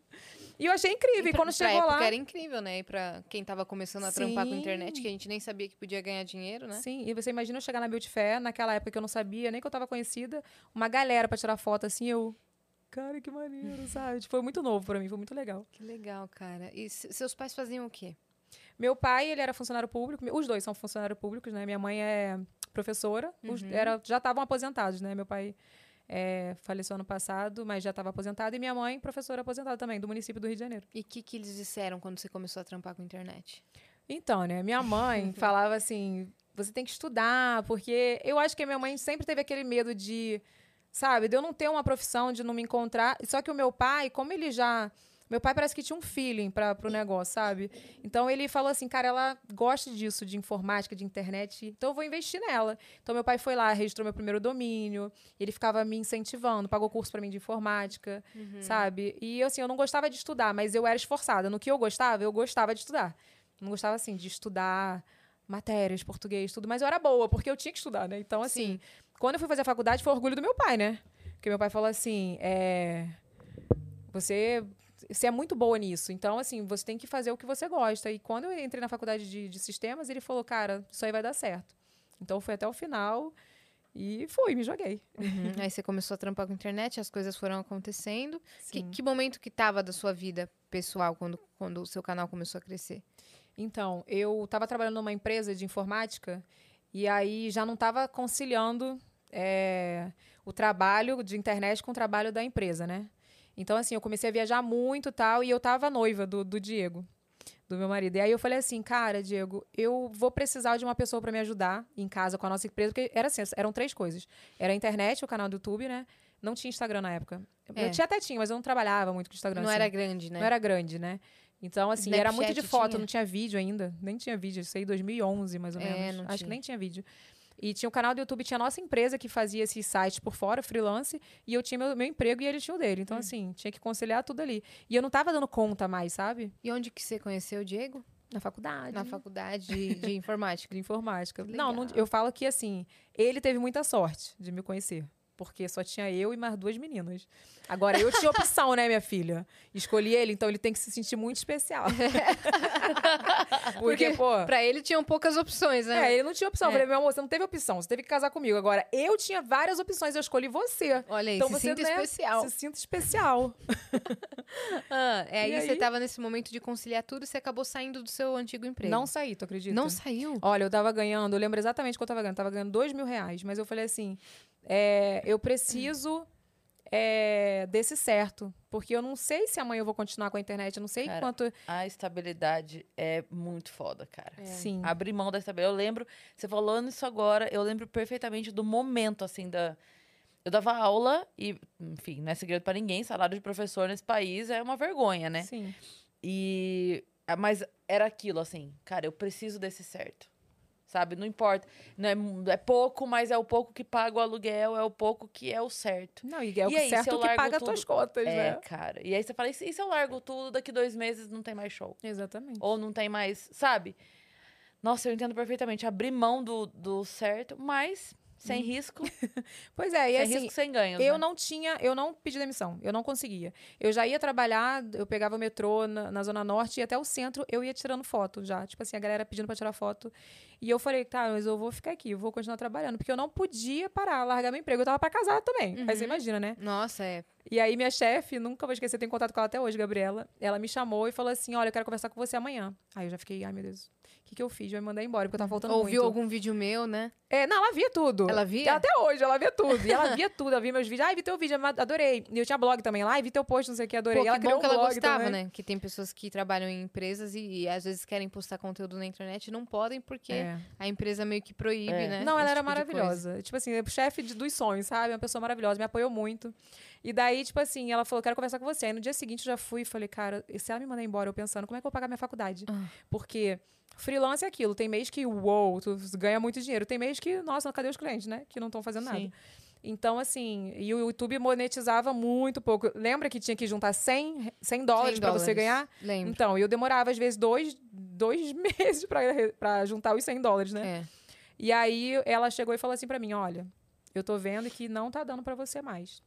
e eu achei incrível. E, pra- quando chegou lá... era incrível, né? E pra quem tava começando a trampar com Sim. internet, que a gente nem sabia que podia ganhar dinheiro, né? Sim, e você imagina eu chegar na Beauty Fair, naquela época que eu não sabia, nem que eu tava conhecida, uma galera pra tirar foto assim, eu... Cara, que maneiro, sabe? Tipo, Foi muito novo pra mim, foi muito legal. Que legal, cara. E se- seus pais faziam o quê? Meu pai, ele era funcionário público, os dois são funcionários públicos, né? Minha mãe é professora, os- era, já estavam aposentados, né? Meu pai é, faleceu ano passado, mas já estava aposentado, e minha mãe, professora aposentada também, do município do Rio de Janeiro. E o que, que eles disseram quando você começou a trampar com internet? Então, né? Minha mãe falava assim: você tem que estudar, porque eu acho que a minha mãe sempre teve aquele medo de, sabe, de eu não ter uma profissão, de não me encontrar. Só que o meu pai, como ele já. Meu pai parece que tinha um feeling para pro negócio, sabe? Então ele falou assim, cara, ela gosta disso, de informática, de internet, então eu vou investir nela. Então meu pai foi lá, registrou meu primeiro domínio, ele ficava me incentivando, pagou curso para mim de informática, sabe? E assim, eu não gostava de estudar, mas eu era esforçada. No que eu gostava, eu gostava de estudar. Não gostava, assim, de estudar matérias, português, tudo, mas eu era boa, porque eu tinha que estudar, né? Então, assim, quando eu fui fazer a faculdade, foi orgulho do meu pai, né? Porque meu pai falou assim: é, você, você é muito boa nisso, então, assim, você tem que fazer o que você gosta. E quando eu entrei na faculdade de, de sistemas, ele falou: cara, isso aí vai dar certo. Então, fui até o final e fui, me joguei. Aí você começou a trampar com internet, as coisas foram acontecendo. Que, que momento que tava da sua vida pessoal quando, quando o seu canal começou a crescer? Então, eu estava trabalhando numa empresa de informática e aí já não estava conciliando é, o trabalho de internet com o trabalho da empresa, né? Então, assim, eu comecei a viajar muito e tal, e eu tava noiva do, do Diego, do meu marido. E aí eu falei assim, cara, Diego, eu vou precisar de uma pessoa para me ajudar em casa com a nossa empresa, porque era assim, eram três coisas. Era a internet, o canal do YouTube, né? Não tinha Instagram na época. É. Eu tinha até tinha, mas eu não trabalhava muito com Instagram. Não assim. era grande, né? Não era grande, né? Então, assim, era muito de Snapchat foto, tinha? não tinha vídeo ainda. Nem tinha vídeo, isso aí em 2011, mais ou É, menos. não Acho tinha. que nem tinha vídeo. E tinha o canal do YouTube, tinha a nossa empresa que fazia esses sites por fora, freelance, e eu tinha meu, meu emprego e ele tinha o dele. Hum. Então, assim, tinha que conciliar tudo ali. E eu não tava dando conta mais, sabe? E onde que você conheceu o Diego? Na faculdade. Na faculdade de, de informática. de informática. Não, não, eu falo que, assim, ele teve muita sorte de me conhecer. Porque só tinha eu e mais duas meninas. Agora, eu tinha opção, né, minha filha? Escolhi ele, então ele tem que se sentir muito especial. Porque, pô. Pra ele tinham poucas opções, né? É, ele não tinha opção. Eu É. falei, meu amor, você não teve opção, você teve que casar comigo. Agora, eu tinha várias opções, eu escolhi você. Olha aí, então se você sinta né, especial. Se sinta especial. Ah, é, E aí, você aí? tava nesse momento de conciliar tudo e você acabou saindo do seu antigo emprego. Não saí, tu acredita? Não saiu? Olha, eu tava ganhando, eu lembro exatamente quanto eu tava ganhando. Tava ganhando dois mil reais. Mas eu falei assim: é, eu preciso é, desse certo. Porque eu não sei se amanhã eu vou continuar com a internet. Eu não sei Cara, quanto. A estabilidade é muito foda, cara. Sim. Abrir mão da estabilidade. Eu lembro, você falando isso agora, eu lembro perfeitamente do momento, assim, da. Eu dava aula e, enfim, não é segredo pra ninguém, salário de professor nesse país é uma vergonha, né? Sim. E. Mas era aquilo, assim, cara, eu preciso desse certo. Sabe? Não importa. Não é, é pouco, mas é o pouco que paga o aluguel, é o pouco que é o certo. Não, e é o E aí, certo que paga as tudo- tuas contas, É, né? cara. E aí você fala, e se e se eu largo tudo, daqui dois meses não tem mais show? Exatamente. Ou não tem mais, sabe? Nossa, eu entendo perfeitamente. Abrir mão do, do certo, mas Sem risco, Pois é, e sem assim, risco, sem ganhos. Eu né? não tinha, eu não pedi demissão, eu não conseguia. Eu já ia trabalhar, eu pegava o metrô na, na Zona Norte e até o centro eu ia tirando foto já. Tipo assim, a galera pedindo pra tirar foto. E eu falei, tá, mas eu vou ficar aqui, eu vou continuar trabalhando. Porque eu não podia parar, largar meu emprego. Eu tava pra casar também. Aí você imagina, né? Nossa, é. E aí minha chefe, nunca vou esquecer, tenho contato com ela até hoje, Gabriela. Ela me chamou e falou assim: olha, eu quero conversar com você amanhã. Aí eu já fiquei, ai meu Deus, que, que eu fiz? Vai mandar embora, porque eu tava faltando Ouviu muito. algum vídeo meu, né? É, não, ela via tudo. Ela via? Até hoje, ela via tudo. E ela via tudo, ela via meus vídeos. Ai, vi teu vídeo, adorei. E eu tinha blog também lá, ai, vi teu post, não sei o que, adorei. Pô, ela que criou bom que um ela blog gostava, também. né? Que tem pessoas que trabalham em empresas e, e às vezes querem postar conteúdo na internet e não podem porque É. a empresa meio que proíbe, É. né? Não, ela esse era tipo maravilhosa. Tipo assim, chefe de- dos sonhos, sabe? Uma pessoa maravilhosa, me apoiou muito. E daí, tipo assim, ela falou, quero conversar com você. Aí no dia seguinte eu já fui e falei, cara, e se ela me mandar embora, eu pensando, como é que eu vou pagar minha faculdade? Ah. Porque freelance é aquilo. Tem mês que, uou, tu ganha muito dinheiro. Tem mês que, nossa, cadê os clientes, né? Que não estão fazendo nada. Sim. Então, assim, e o YouTube monetizava muito pouco. Lembra que tinha que juntar 100, 100 dólares 100 para você ganhar? Lembro. Então, eu demorava, às vezes, dois, dois meses para juntar os 100 dólares, né? É. E aí ela chegou e falou assim pra mim: olha, eu tô vendo que não tá dando pra você mais.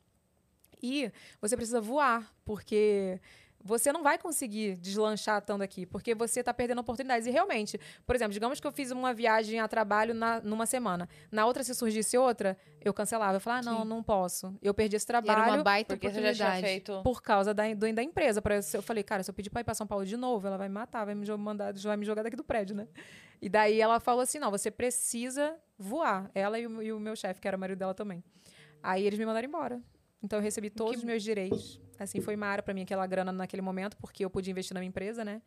E você precisa voar, porque você não vai conseguir deslanchar tanto aqui, porque você tá perdendo oportunidades. E realmente, por exemplo, digamos que eu fiz uma viagem a trabalho na, numa semana. Na outra, se surgisse outra, eu cancelava. Eu falava, ah, não, Sim. não posso. Eu perdi esse E era trabalho uma baita Porque oportunidade. por causa da, do- da empresa. Eu falei, cara, se eu pedir pra ir pra São Paulo de novo, ela vai me matar, vai me mandar, vai me jogar daqui do prédio, né? E daí ela falou assim: não, você precisa voar. Ela e o, e o meu chefe, que era o marido dela também. Aí eles me mandaram embora. Então eu recebi todos os meus direitos. Assim, foi mara pra mim aquela grana naquele momento, porque eu podia investir na minha empresa, né?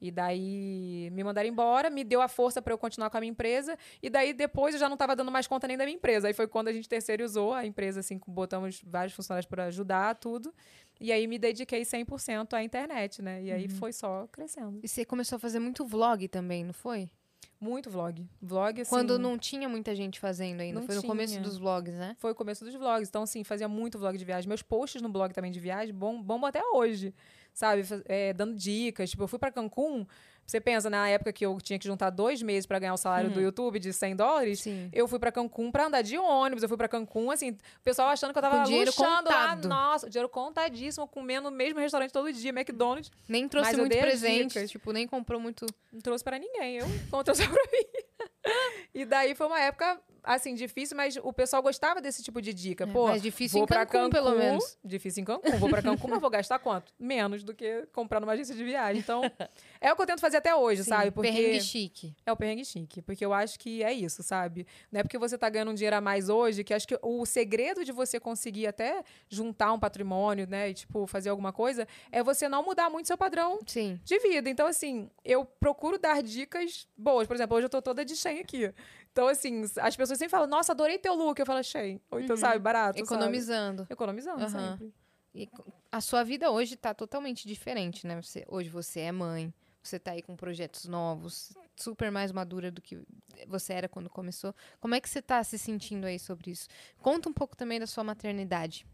E daí me mandaram embora, me deu a força pra eu continuar com a minha empresa. E daí depois eu já não tava dando mais conta nem da minha empresa. Aí foi quando a gente terceirizou a empresa, assim, botamos vários funcionários para ajudar tudo. E aí me dediquei 100% à internet, né? E aí foi só crescendo. E você começou a fazer muito vlog também, não foi? Muito vlog. Vlog, assim... Quando não tinha muita gente fazendo ainda. Foi no começo dos vlogs, né? Foi o começo dos vlogs. Então, assim, fazia muito vlog de viagem. Meus posts no blog também de viagem bom, bombam até hoje. Sabe? É, dando dicas. Tipo, eu fui pra Cancún. Você pensa, na época que eu tinha que juntar dois meses pra ganhar o salário do YouTube de 100 dólares. Sim. Eu fui pra Cancún pra andar de ônibus. Eu fui pra Cancún, assim, o pessoal achando que eu tava luxando lá. Nossa, dinheiro contadíssimo, comendo no mesmo restaurante todo dia, McDonald's. Nem trouxe Mas muito presente, tipo, nem comprou muito. Não trouxe pra ninguém, eu não trouxe pra mim. e daí foi uma época, assim, difícil, mas o pessoal gostava desse tipo de dica. É, Pô, mas difícil em pra Cancún, pelo menos. Difícil em Cancún. Vou pra Cancún, mas vou gastar quanto? Menos do que comprar numa agência de viagem. Então, é o que eu tento fazer até hoje, Sim, sabe? Porque Perrengue chique. é o perrengue chique. Porque eu acho que é isso, sabe? Não é porque você tá ganhando um dinheiro a mais hoje, que acho que o segredo de você conseguir até juntar um patrimônio, né? E, tipo, fazer alguma coisa, é você não mudar muito seu padrão Sim. de vida. Então, assim, eu procuro dar dicas boas. Por exemplo, hoje eu tô toda de Shein aqui. Então, assim, as pessoas sempre falam, nossa, adorei teu look. Eu falo, Shein. Ou então, sabe, barato, sabe? Economizando. Economizando, Aham. sempre. E a sua vida hoje tá totalmente diferente, né? Você, hoje você é mãe, você tá aí com projetos novos, super mais madura do que você era quando começou. Como é que você tá se sentindo aí sobre isso? Conta um pouco também da sua maternidade.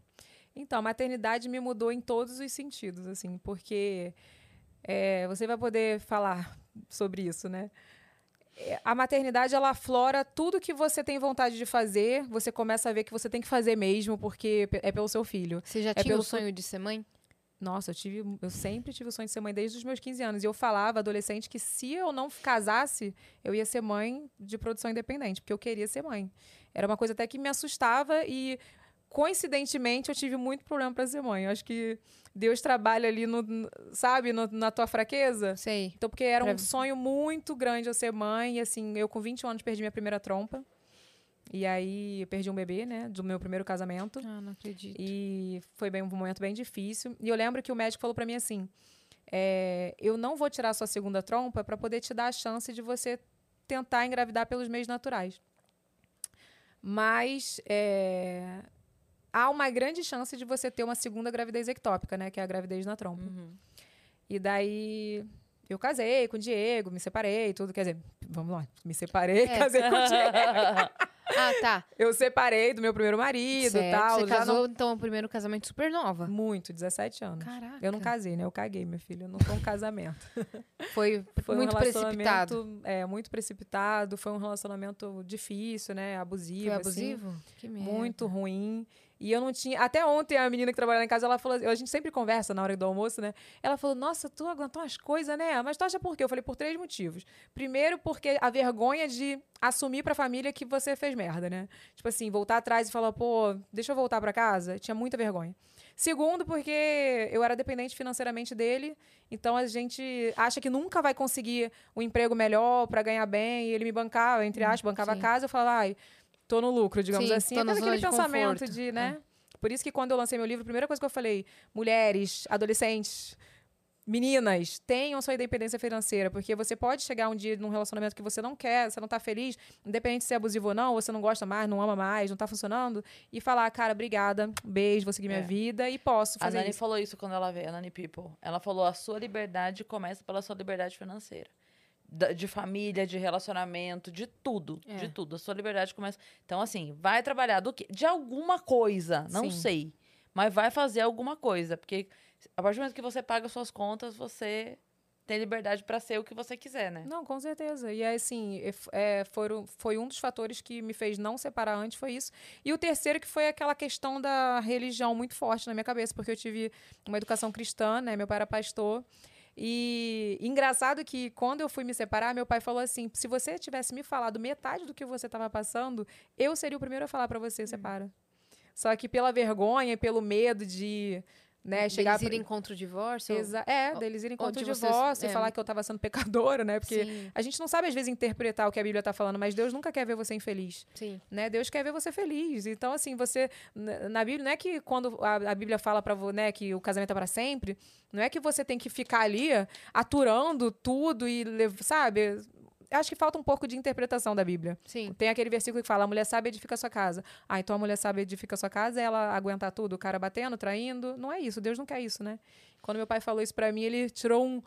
Então, a maternidade me mudou em todos os sentidos, assim, porque é, você vai poder falar sobre isso, né? A maternidade, ela aflora tudo que você tem vontade de fazer, você começa a ver que você tem que fazer mesmo, porque é pelo seu filho. Você já É tinha o sonho de ser mãe? Nossa, eu tive, eu sempre tive o sonho de ser mãe desde os meus 15 anos. E eu falava, adolescente, que se eu não casasse, eu ia ser mãe de produção independente, porque eu queria ser mãe. Era uma coisa até que me assustava e coincidentemente eu tive muito problema para ser mãe. Eu acho que Deus trabalha ali no, sabe, no- na tua fraqueza. Sei. Então, porque era Pra- um sonho muito grande eu ser mãe, e assim, eu com 21 anos perdi minha primeira trompa. E aí eu perdi um bebê, né, do meu primeiro casamento. Ah, não acredito. E foi bem um momento bem difícil. E eu lembro que o médico falou pra mim assim: é, eu não vou tirar a sua segunda trompa para poder te dar a chance de você tentar engravidar pelos meios naturais. Mas é, há uma grande chance de você ter uma segunda gravidez ectópica, né? Que é a gravidez na trompa. E daí eu casei com o Diego, me separei, tudo. Quer dizer, vamos lá, me separei, É. casei com o Diego. Ah, tá. Eu separei do meu primeiro marido e Certo. tal. Você casou, não- então, o primeiro casamento super nova. Muito, 17 anos. Caraca. Eu não casei, né? Eu caguei, minha filha. Não foi um casamento. Foi, Foi muito um precipitado. relacionamento é, muito precipitado. Foi um relacionamento difícil, né? Abusivo. Foi assim. abusivo? Que merda. muito ruim. E eu não tinha. Até ontem a menina que trabalha lá em casa, ela falou. A gente sempre conversa na hora do almoço, né? Ela falou: Nossa, tu aguentou umas coisas, né? Mas tu acha por quê? Eu falei: Por três motivos. Primeiro, porque a vergonha de assumir pra família que você fez merda, né? Tipo assim, voltar atrás e falar: Pô, deixa eu voltar pra casa. Tinha muita vergonha. Segundo, porque eu era dependente financeiramente dele, então a gente acha que nunca vai conseguir um emprego melhor pra ganhar bem, e ele me bancava, entre aspas, bancava sim. a casa, eu falava, ai, tô no lucro, digamos Sim, assim. tô na Aquele, de pensamento conforto. de, né? Por isso que quando eu lancei meu livro, a primeira coisa que eu falei, mulheres, adolescentes, meninas, tenham sua independência financeira, porque você pode chegar um dia num relacionamento que você não quer, você não tá feliz, independente se é abusivo ou não, ou você não gosta mais, não ama mais, não tá funcionando, e falar, cara, obrigada, beijo, vou seguir minha É. vida e posso A fazer Nani isso. falou isso quando ela veio, a Nani People. Ela falou: a sua liberdade começa pela sua liberdade financeira. De família, de relacionamento, de tudo. É. De tudo. A sua liberdade começa. Então, assim, vai trabalhar do quê? De alguma coisa. Não Sim. sei. Mas vai fazer alguma coisa. Porque a partir do momento que você paga suas contas, você tem liberdade pra ser o que você quiser, né? Não, com certeza. E assim, é, foram, foi um dos fatores que me fez não separar antes, foi isso. E o terceiro que foi aquela questão da religião muito forte na minha cabeça, porque eu tive uma educação cristã, né? Meu pai era pastor. E engraçado que quando eu fui me separar, meu pai falou assim: se você tivesse me falado metade do que você estava passando, eu seria o primeiro a falar para você, separa. Só que pela vergonha e pelo medo de, né, chegar Deles pra- irem contra o divórcio? Exa é, deles irem contra o vocês- divórcio é. e falar que eu tava sendo pecadora, né? Porque Sim, a gente não sabe, às vezes, interpretar o que a Bíblia tá falando, mas Deus nunca quer ver você infeliz, sim. né? Deus quer ver você feliz. Então, assim, você... na- Bíblia, não é que quando a, a Bíblia fala pra você, né, que o casamento é pra sempre, não é que você tem que ficar ali aturando tudo e, sabe... Acho que falta um pouco de interpretação da Bíblia. Sim. Tem aquele versículo que fala: a mulher sábia edifica a sua casa. Ah, então a mulher sábia edifica a sua casa, ela aguentar tudo, o cara batendo, traindo. Não é isso, Deus não quer isso, né? Quando meu pai falou isso pra mim, ele tirou um,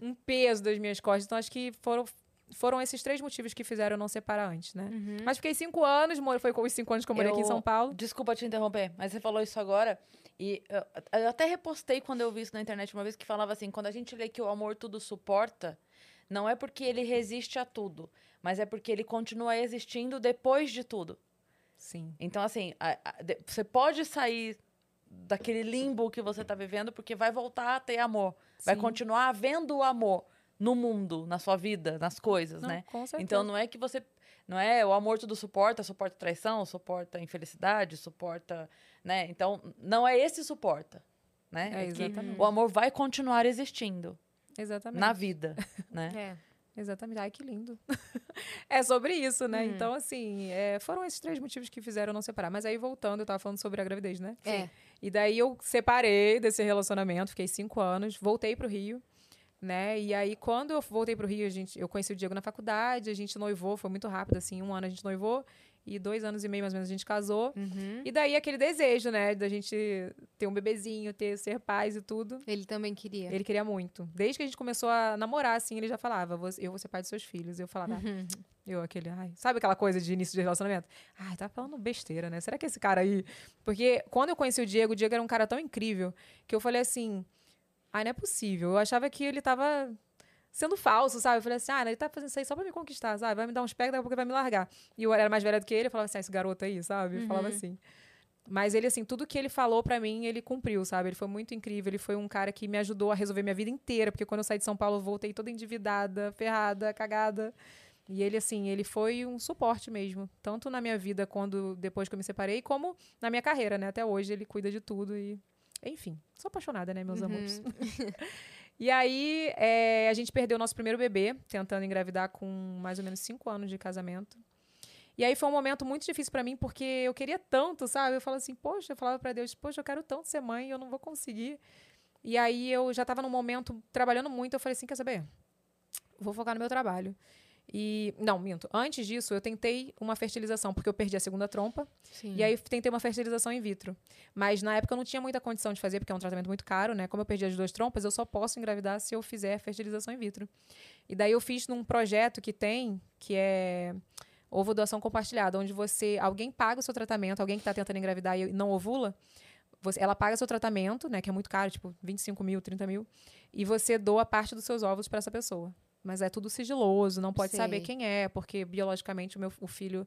um peso das minhas costas. Então acho que foram, foram esses três motivos que fizeram eu não separar antes, né? Uhum. Mas fiquei cinco anos, foi com os cinco anos que eu morei aqui em Eu- São Paulo. Desculpa te interromper, mas você falou isso agora. E eu, eu até repostei quando eu vi isso na internet uma vez que falava assim: quando a gente lê que o amor tudo suporta, não é porque ele resiste a tudo, mas é porque ele continua existindo depois de tudo. Sim. Então, assim, a- a- de- você pode sair daquele limbo que você tá vivendo porque vai voltar a ter amor. Vai Sim. continuar havendo amor no mundo, na sua vida, nas coisas, Não, né? com certeza. Então não é que você. Não é o amor tudo suporta, suporta traição, suporta infelicidade, suporta. né? Então, não é esse suporta. Né? É, que exatamente. o amor vai continuar existindo Exatamente. na vida. né? É. Exatamente. Ai, que lindo. é sobre isso, né? Hum. Então, assim, é, foram esses três motivos que fizeram não separar. Mas aí, voltando, eu tava falando sobre a gravidez, né? É. E daí eu separei desse relacionamento, fiquei cinco anos, voltei pro Rio, né? E aí, quando eu voltei pro Rio, a gente, eu conheci o Diego na faculdade, a gente noivou, foi muito rápido, assim, um ano a gente noivou, e dois anos e meio, mais ou menos, a gente casou. Uhum. E daí aquele desejo, né, da gente ter um bebezinho, ter, ser pais e tudo. Ele também queria. Ele queria muito. Desde que a gente começou a namorar, assim, ele já falava, "Você- eu vou ser pai dos seus filhos. Eu falava, Uhum. eu aquele, ai, sabe aquela coisa de início de relacionamento? Ai, tá falando besteira, né? Será que esse cara aí. Porque quando eu conheci o Diego, o Diego era um cara tão incrível que eu falei assim, ai, não é possível. Eu achava que ele tava sendo falso, sabe? Eu falei assim, ah, ele tá fazendo isso aí só pra me conquistar, sabe? Vai me dar uns pés, daqui a pouco vai me largar. E eu era mais velha do que ele, eu falava assim, ah, esse garoto aí, sabe? Eu falava assim. Mas ele, assim, tudo que ele falou pra mim, ele cumpriu, sabe? Ele foi muito incrível. Ele foi um cara que me ajudou a resolver minha vida inteira, porque quando eu saí de São Paulo, eu voltei toda endividada, ferrada, cagada. E ele, assim, ele foi um suporte mesmo. Tanto na minha vida, quando depois que eu me separei, como na minha carreira, né? Até hoje ele cuida de tudo e. Enfim, sou apaixonada, né, meus Uhum. amores? e aí, é, a gente perdeu o nosso primeiro bebê, tentando engravidar com mais ou menos cinco anos de casamento. E aí foi um momento muito difícil pra mim, porque eu queria tanto, sabe? Eu falava assim, poxa, eu falava pra Deus, poxa, eu quero tanto ser mãe, eu não vou conseguir. E aí eu já tava num momento trabalhando muito, eu falei assim, quer saber? Vou focar no meu trabalho. E não, minto. Antes disso, eu tentei uma fertilização, porque eu perdi a segunda trompa. Sim. E aí tentei uma fertilização in vitro. Mas na época eu não tinha muita condição de fazer, porque é um tratamento muito caro, né? Como eu perdi as duas trompas, eu só posso engravidar se eu fizer fertilização in vitro. E daí eu fiz num projeto que tem, que é ovo doação compartilhada, onde você alguém paga o seu tratamento, alguém que está tentando engravidar e não ovula, você, ela paga seu tratamento, né, que é muito caro, tipo 25 mil, 30 mil, e você doa parte dos seus óvulos para essa pessoa. Mas é tudo sigiloso, não pode saber quem é, porque biologicamente o meu o filho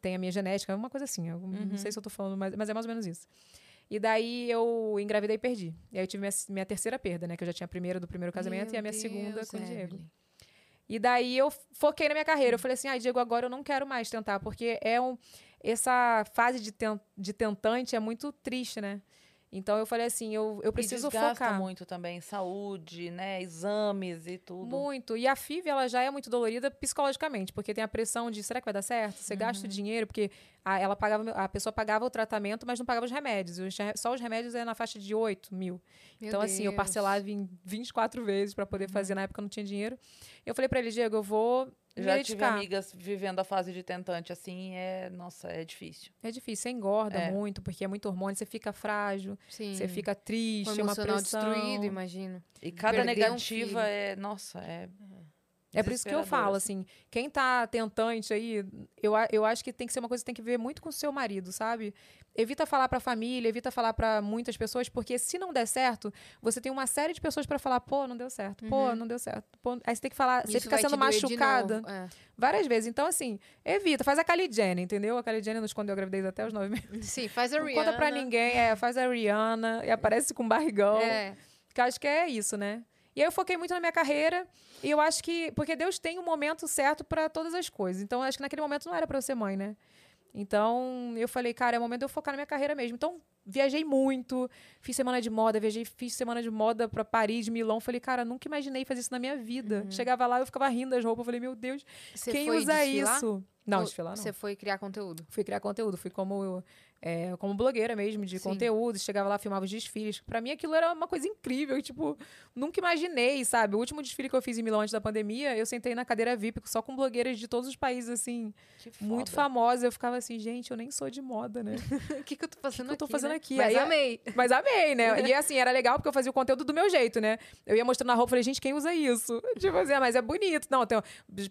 tem a minha genética, é uma coisa assim. Uhum. Não sei se eu tô falando, mas, mas é mais ou menos isso. E daí eu engravidei e perdi. E aí eu tive minha, minha terceira perda, né? Que eu já tinha a primeira do primeiro casamento Meu e a minha segunda Deus, com o Diego. Evelyn. E daí eu foquei na minha carreira. Eu falei assim, ai, Diego, agora eu não quero mais tentar, porque é um. Essa fase de, ten- de tentante é muito triste, né? Então eu falei assim, eu, eu preciso e focar. muito também, saúde, né, exames e tudo. Muito. E a FIV, ela já é muito dolorida psicologicamente, porque tem a pressão de será que vai dar certo? Você gasta Uhum. o dinheiro, porque a, ela pagava, a pessoa pagava o tratamento, mas não pagava os remédios. Os re- só os remédios é na faixa de 8 mil. Meu então, assim, eu Deus. parcelava em 24 vezes para Uhum. poder fazer. Na época eu não tinha dinheiro. Eu falei para ele, Diego, eu vou Já tive dedicar. amigas vivendo a fase de tentante, assim, é, nossa, é difícil. É difícil, você engorda É. muito, porque é muito hormônio, você fica frágil, Sim. você fica triste, é uma pressão. destruído, imagino. E cada Perder um negativa filho. é, nossa, é É por isso que eu falo, assim, quem tá tentante aí, eu, eu acho que tem que ser uma coisa que tem que ver muito com o seu marido, sabe? Evita falar pra família, evita falar pra muitas pessoas, porque se não der certo, você tem uma série de pessoas pra falar, pô, não deu certo, pô, não deu certo. Pô, aí você tem que falar, você Uhum. Isso fica vai te sendo machucada é. várias vezes. Então, assim, evita, faz a Kylie Jenner, entendeu? A Kylie Jenner não escondeu a gravidez até os nove meses. Sim, faz a Não Rihanna. conta pra ninguém, é, faz a Rihanna e aparece com barrigão. É. Que eu acho que é isso, né? E aí eu foquei muito na minha carreira e eu acho que. Porque Deus tem um momento certo pra todas as coisas. Então eu acho que naquele momento não era pra eu ser mãe, né? Então eu falei, cara, é o momento de eu focar na minha carreira mesmo. Então viajei muito, fiz semana de moda, viajei, fiz semana de moda pra Paris, Milão. Falei, cara, nunca imaginei fazer isso na minha vida. Chegava lá eu ficava rindo das roupas. Falei, meu Deus, Você quem usa desfilar? isso? Não, Ou desfilar não. Você foi criar conteúdo. Fui criar conteúdo, fui como, é, como blogueira mesmo, de Sim. conteúdo. Chegava lá, filmava os desfiles. Pra mim, aquilo era uma coisa incrível. Tipo, nunca imaginei, sabe? O último desfile que eu fiz em Milão antes da pandemia, eu sentei na cadeira VIP só com blogueiras de todos os países, assim, que muito famosas. Eu ficava assim, gente, eu nem sou de moda, né? O que, que eu tô fazendo que eu tô aqui? fazendo né? aqui? Mas Aí, amei. Mas amei, né? E assim, era legal porque eu fazia o conteúdo do meu jeito, né? Eu ia mostrando na roupa, falei, gente, quem usa isso? Tipo assim, ah, mas é bonito. Não, tem,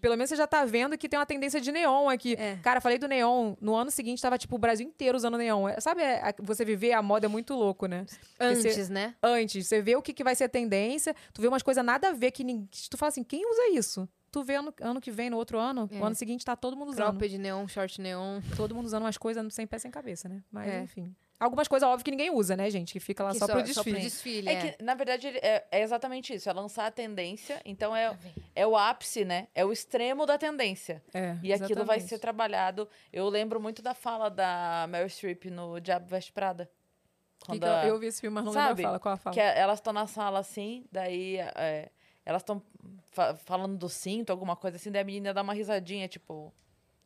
pelo menos você já tá vendo que tem uma tendência de neon aqui. É. Cara, falei do neon, no ano seguinte tava, tipo, o Brasil inteiro usando neon. É, Sabe, é, você viver a moda é muito louco, né? Porque você- Antes, né? antes, você vê o que, que vai ser a tendência, tu vê umas coisas nada a ver que ninguém. Tu fala assim, quem usa isso? Tu vê ano, ano que vem, no outro ano, É. o ano seguinte tá todo mundo usando. Cropped neon, short neon. Todo mundo usando umas coisas sem pé sem cabeça, né? Mas, É. enfim. Algumas coisas, óbvio, que ninguém usa, né, gente? Que fica lá Que só, pro Só pro desfile. desfile, É é. que, na verdade, é, é exatamente isso. É lançar a tendência. Então, é, é o ápice, né? É o extremo da tendência. É, E aquilo vai exatamente. ser trabalhado. Eu lembro muito da fala da Meryl Streep no Diabo Veste Prada. Quando a- eu vi esse filme, mas não lembro Sabe? a fala. Qual a fala? Que é- elas estão na sala assim, daí é, elas estão fa- falando do cinto, alguma coisa assim, daí a menina dá uma risadinha, tipo.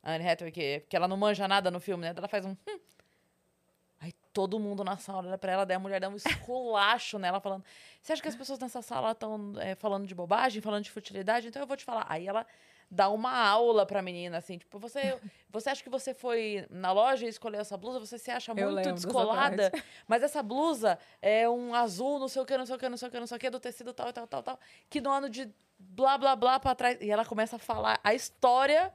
A Anne Hathaway, que, que ela não manja nada no filme, né? Ela faz um. "Hum". Todo mundo na sala olha pra ela, daí a mulher dá um esculacho nela, falando: Você acha que as pessoas nessa sala estão falando de bobagem, falando de futilidade? Então eu vou te falar. Aí ela dá uma aula pra menina, assim, tipo, você, você acha que você foi na loja e escolheu essa blusa? Você se acha Eu muito descolada, mas essa blusa é um azul, não sei o que, não sei o que, não sei o que, não sei o que, do tecido tal, tal, tal, tal, que no ano de blá, blá, blá pra trás. E ela começa a falar a história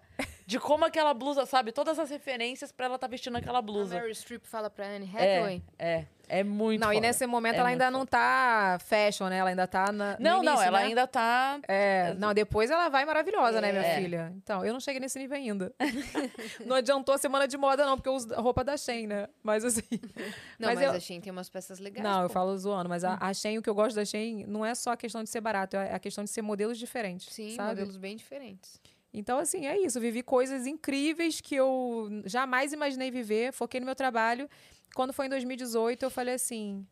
de como aquela blusa, sabe? Todas as referências pra ela tá vestindo aquela A blusa. Meryl Streep fala pra Anne É, Hathaway. é, é muito Não, e foda. nesse momento É ela ainda não tá fashion, né? Ela ainda tá na. Não, não, início, ela né? ainda tá... É, não, depois ela vai maravilhosa, né, minha É. filha? Então, eu não cheguei nesse nível ainda. não adiantou a semana de moda, não, porque eu uso a roupa da Shein, né? Mas assim. Não, mas, eu- a Shein tem umas peças legais. Não, eu pô. falo zoando, mas a, a Shein, o que eu gosto da Shein, não é só a questão de ser barato, é a questão de ser modelos diferentes. Sim, sabe? modelos bem diferentes. Então, assim, é isso. Vivi coisas incríveis que eu jamais imaginei viver. Foquei no meu trabalho. Quando foi em 2018, eu falei assim.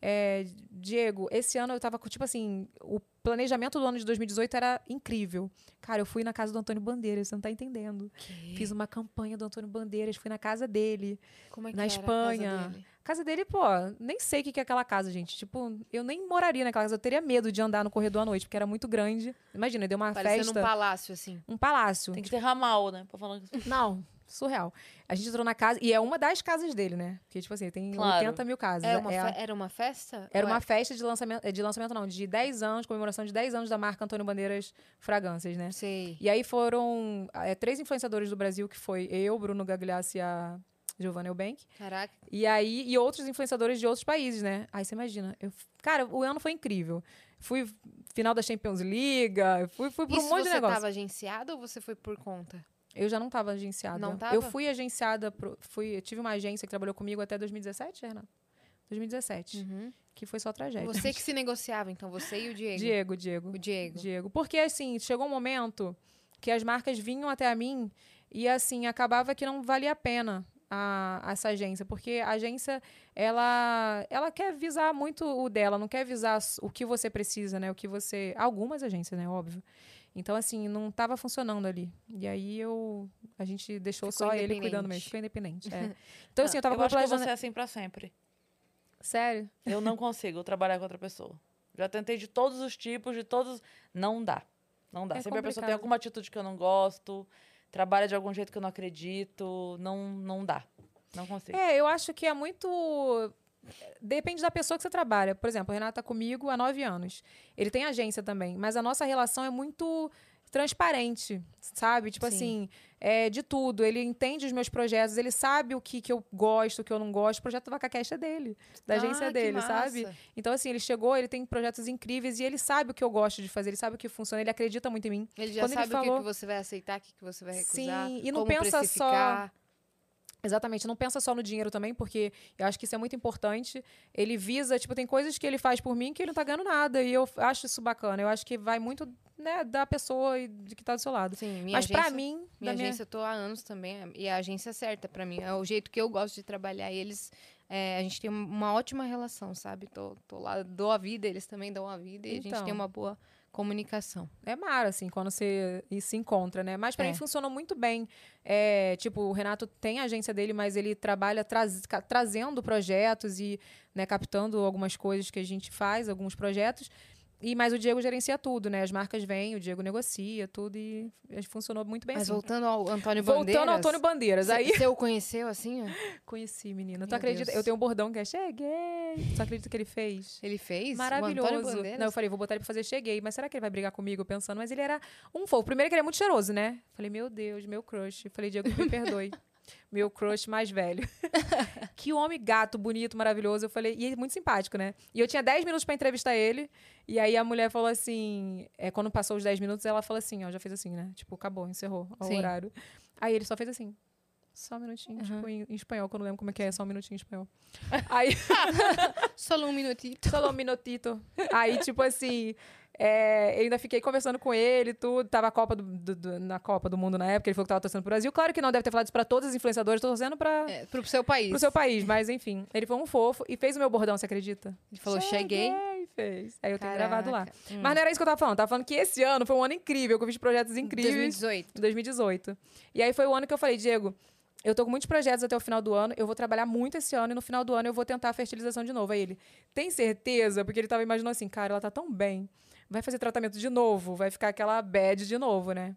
é, Diego, esse ano eu tava com, tipo assim, o planejamento do ano de 2018 era incrível. Cara, eu fui na casa do Antônio Bandeiras, você não tá entendendo. Fiz uma campanha do Antônio Bandeiras, fui na casa dele. Como é que Na Espanha. Casa dele, pô, nem sei o que que é aquela casa, gente. Tipo, eu nem moraria naquela casa. Eu teria medo de andar no corredor à noite, porque era muito grande. Imagina, deu uma Parecendo festa. um palácio, assim. um palácio. Tem que ter ramal, né? Pra falar. Não, surreal. A gente entrou na casa, e é uma das casas dele, né? Porque, tipo assim, tem Claro. 80 mil casas. Era uma, É a- era uma festa? Era Ou uma festa de lançamento, de lançamento não, de 10 anos, comemoração de 10 anos da marca Antônio Bandeiras Fragrâncias, né? Sei. E aí foram é, três influenciadores do Brasil, que foi eu, Bruno Gagliassi e a Giovanna Eubank. Caraca. E aí, e outros influenciadores de outros países, né? Aí você imagina. Eu, cara, o ano foi incrível. Fui final da Champions League, fui, fui por Isso um monte de você negócio. tava agenciado ou você foi por conta? Eu já não estava agenciada. Não Eu tava? fui agenciada, pro, fui, eu tive uma agência que trabalhou comigo até 2017, Renato? 2017. Uhum. Que foi só tragédia. Você que se negociava, então, você e o Diego. Diego, Diego. O Diego. Diego. Porque, assim, chegou um momento que as marcas vinham até a mim e, assim, acabava que não valia a pena a, essa agência. Porque a agência, ela, ela quer visar muito o dela, não quer visar o que você precisa, né? O que você... Algumas agências, né? Óbvio. Então, assim, não estava funcionando ali. E aí, eu... A gente deixou Ficou só ele cuidando mesmo. Ficou independente, é. Então, assim, eu tava eu acho que eu vou planejando... ser assim pra sempre. Sério? Eu não consigo trabalhar com outra pessoa. Já tentei de todos os tipos, de todos. Não dá. Não dá. É Sempre a pessoa complicado. tem alguma atitude que eu não gosto, trabalha de algum jeito que eu não acredito. Não, não dá. Não consigo. É, eu acho que é muito. Depende da pessoa que você trabalha. Por exemplo, o Renato tá comigo há nove anos. Ele tem agência também, mas a nossa relação é muito transparente, sabe? Tipo Sim. assim, é de tudo. Ele entende os meus projetos, ele sabe o que, que eu gosto, o que eu não gosto. O projeto do VacaCast é dele, da agência Ah, que dele, sabe? Então, assim, ele chegou, ele tem projetos incríveis e ele sabe o que eu gosto de fazer, ele sabe o que funciona, ele acredita muito em mim. Ele já Quando ele sabe o que falou- que você vai aceitar, o que que você vai recusar. Sim, e não pensa só- precificar. Exatamente, não pensa só no dinheiro também, porque eu acho que isso é muito importante. Ele visa, tipo, tem coisas que ele faz por mim que ele não tá ganhando nada. E eu acho isso bacana. Eu acho que vai muito, né, da pessoa e de que tá do seu lado. Sim, minha Mas agência, pra mim, minha da minha... agência eu tô há anos também, é- e a agência certa pra mim. É o jeito que eu gosto de trabalhar. E eles, é, a gente tem uma ótima relação, sabe? Tô, tô lá, dou a vida, eles também dão a vida, e a gente Então. tem uma boa comunicação. É mara, assim, quando você e se encontra, né? Mas pra É. mim funcionou muito bem. É, tipo, o Renato tem a agência dele, mas ele trabalha traz- trazendo projetos e né, captando algumas coisas que a gente faz, alguns projetos. E, mas o Diego gerencia tudo, né? As marcas vêm, o Diego negocia tudo e funcionou muito bem Mas assim. voltando ao Antônio Voltando Bandeiras... ao Antônio Bandeiras. Aí Você o conheceu assim, conheci, menina. Tu acredita? Deus. Eu tenho um bordão que é cheguei. Tu acredita que ele fez? Ele fez? O Antônio Maravilhoso. Bandeiras? Não, eu falei, vou botar ele pra fazer cheguei. Mas será que ele vai brigar comigo pensando? Mas ele era um fofo. Primeiro que ele é muito cheiroso, né? Falei, meu Deus, meu crush. Falei, Diego, me perdoe. meu crush mais velho. que homem gato, bonito, maravilhoso. Eu falei, e ele muito simpático, né? E eu tinha 10 minutos pra entrevistar ele. E aí a mulher falou assim, é, quando passou os 10 minutos, ela falou assim, ó, já fez assim, né? Tipo, acabou, encerrou o horário. Aí ele só fez assim. Só um minutinho, Uhum. tipo, em, em espanhol, que eu não lembro como é que é, só um minutinho em espanhol. Aí, Só um minutinho. Solo um minutito. Aí, tipo assim, é, eu ainda fiquei conversando com ele tudo. Tava a Copa do, do- do- na Copa do Mundo na época, ele falou que tava torcendo pro Brasil. Claro que não deve ter falado isso pra todos os influenciadores, tô torcendo pra, É, pro seu país. pro seu país, mas enfim. Ele foi um fofo e fez o meu bordão, você acredita? Ele falou, cheguei. Fez. Aí eu tenho gravado lá. Caraca. Hum. Mas não era isso que eu tava falando. Eu tava falando que esse ano foi um ano incrível, que eu fiz projetos incríveis. 2018. Em 2018. E aí foi o ano que eu falei, Diego, eu tô com muitos projetos até o final do ano, eu vou trabalhar muito esse ano e no final do ano eu vou tentar a fertilização de novo. Aí ele, tem certeza? Porque ele tava imaginando assim, cara, ela tá tão bem, vai fazer tratamento de novo, vai ficar aquela bad de novo, né?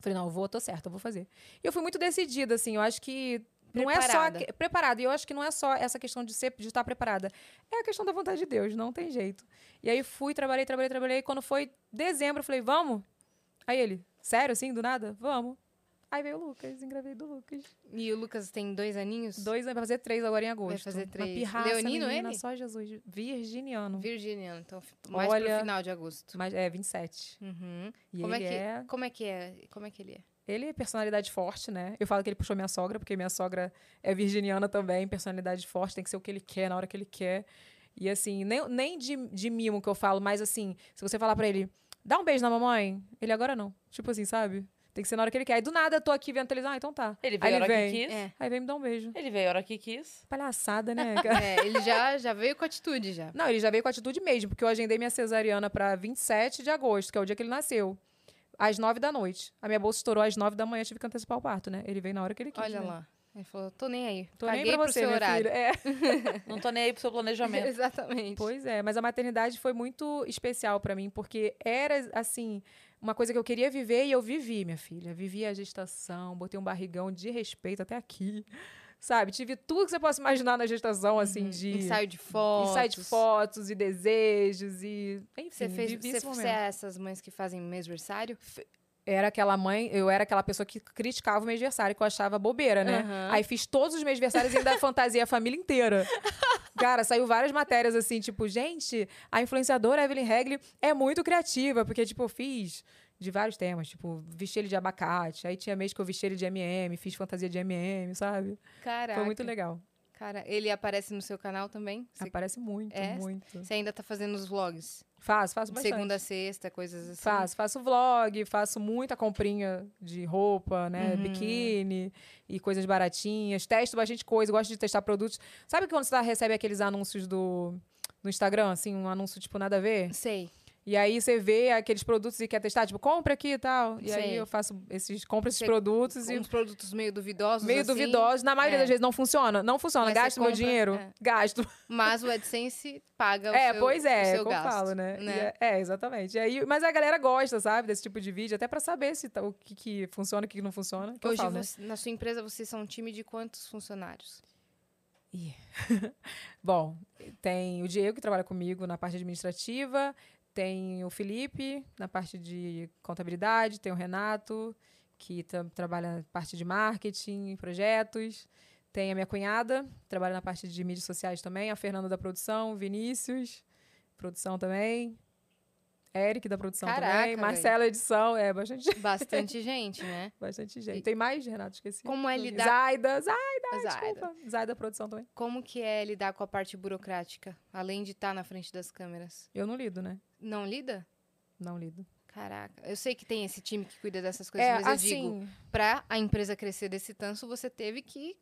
Falei, não, eu vou, tô certa, eu vou fazer. E eu fui muito decidida, assim, eu acho que não é Preparada. só que- preparada. E eu acho que não é só essa questão de ser de estar preparada. É a questão da vontade de Deus, não tem jeito. E aí fui, trabalhei, trabalhei, trabalhei. E quando foi dezembro, eu falei, vamos? Aí ele, sério, assim, do nada? Vamos. Aí veio o Lucas, engravei do Lucas. E o Lucas tem dois aninhos? Dois, vai fazer três agora em agosto. fazer Uma três. pirraça, Leonino, menina, ele? só Jesus. Virginiano. Virginiano, então mais pro Olha, final de agosto. Mas é 27. Uhum. E Como, é ele que, é... como é que é? Como é que ele é? Ele é personalidade forte, né? Eu falo que ele puxou minha sogra, porque minha sogra é virginiana também, personalidade forte, tem que ser o que ele quer, na hora que ele quer. E assim, nem, nem de, de mimo que eu falo, mas assim, se você falar pra ele, dá um beijo na mamãe, ele agora não. Tipo assim, sabe? Tem que ser na hora que ele quer. Aí do nada eu tô aqui vendo televisão, ah, então tá. Ele Aí veio a ele hora vem. que quis. É. Aí vem me dar um beijo. Ele veio a hora que quis. Palhaçada, né? É, ele já, já veio com atitude já. Não, ele já veio com atitude mesmo, porque eu agendei minha cesariana pra 27 de agosto, que é o dia que ele nasceu. Às 9 da noite. A minha bolsa estourou às 9 da manhã, tive que antecipar o parto, né? Ele veio na hora que ele quis. Olha né? lá. Ele falou, tô nem aí. Tô Caguei nem pra pro você, seu minha horário. É. Não tô nem aí pro seu planejamento. Exatamente. Pois é, mas a maternidade foi muito especial pra mim, porque era, assim, uma coisa que eu queria viver e eu vivi, minha filha. Vivi a gestação, botei um barrigão de respeito até aqui. Sabe? Tive tudo que você possa imaginar na gestação, assim, de. Ensaio de fotos. ensaio de fotos e desejos e. Enfim, Você fez. Você, é essas mães que fazem mêsversário? Era aquela mãe, eu era aquela pessoa que criticava o mêsversário, que eu achava bobeira, né? Aham. Aí fiz todos os mêsversários e ainda fantasiei a família inteira. Cara, saiu várias matérias assim, tipo, gente, a influenciadora Evelyn Regli é muito criativa, porque, tipo, eu fiz de vários temas, tipo, vesti ele de abacate, aí tinha mês que eu vesti ele de MM, fiz fantasia de MM, sabe? Caraca. Foi muito legal. Cara, ele aparece no seu canal também? Você, Aparece muito, É? muito. você ainda tá fazendo os vlogs? Faço, faço bastante. segunda a sexta, coisas assim? Faço, faço vlog, faço muita comprinha de roupa, né? Uhum. Biquíni e coisas baratinhas. Testo bastante coisa, gosto de testar produtos. Sabe quando você tá- recebe aqueles anúncios do no Instagram, assim, um anúncio tipo nada a ver? Sei. E aí você vê aqueles produtos e quer testar, tipo, compra aqui e tal. E aí Sei. eu faço esses, compro esses Você- produtos e Uns produtos meio duvidosos. meio assim, duvidosos. Na maioria É. das vezes não funciona. Não funciona. Mas Gasto meu compra, dinheiro. é. Gasto. Mas o AdSense paga o É, seu pois o é, é seu como eu gasto, falo, né? Né? É, é, exatamente. E aí, mas a galera gosta, sabe, desse tipo de vídeo, até pra saber se tá- o que, que funciona e o que que não funciona. que Hoje, falo, né? na sua empresa, vocês são um time de quantos funcionários? Bom, tem o Diego, que trabalha comigo na parte administrativa, tem o Felipe na parte de contabilidade, tem o Renato, que tra- trabalha na parte de marketing, projetos. Tem a minha cunhada, que trabalha na parte de mídias sociais também, a Fernanda da produção, Vinícius, produção também. Eric da produção Caraca, também. Marcela edição, é bastante, Bastante gente, né? bastante gente. Tem mais, Renato, esqueci. Como é lidar- Zaida, Zaida, Zaida. desculpa. Zaida produção também. Como que é lidar com a parte burocrática, além de estar na frente das câmeras? Eu não lido, né? Não lida? Não lido. Caraca, eu sei que tem esse time que cuida dessas coisas, É, mas eu assim, digo, pra a empresa crescer desse tanto, você teve que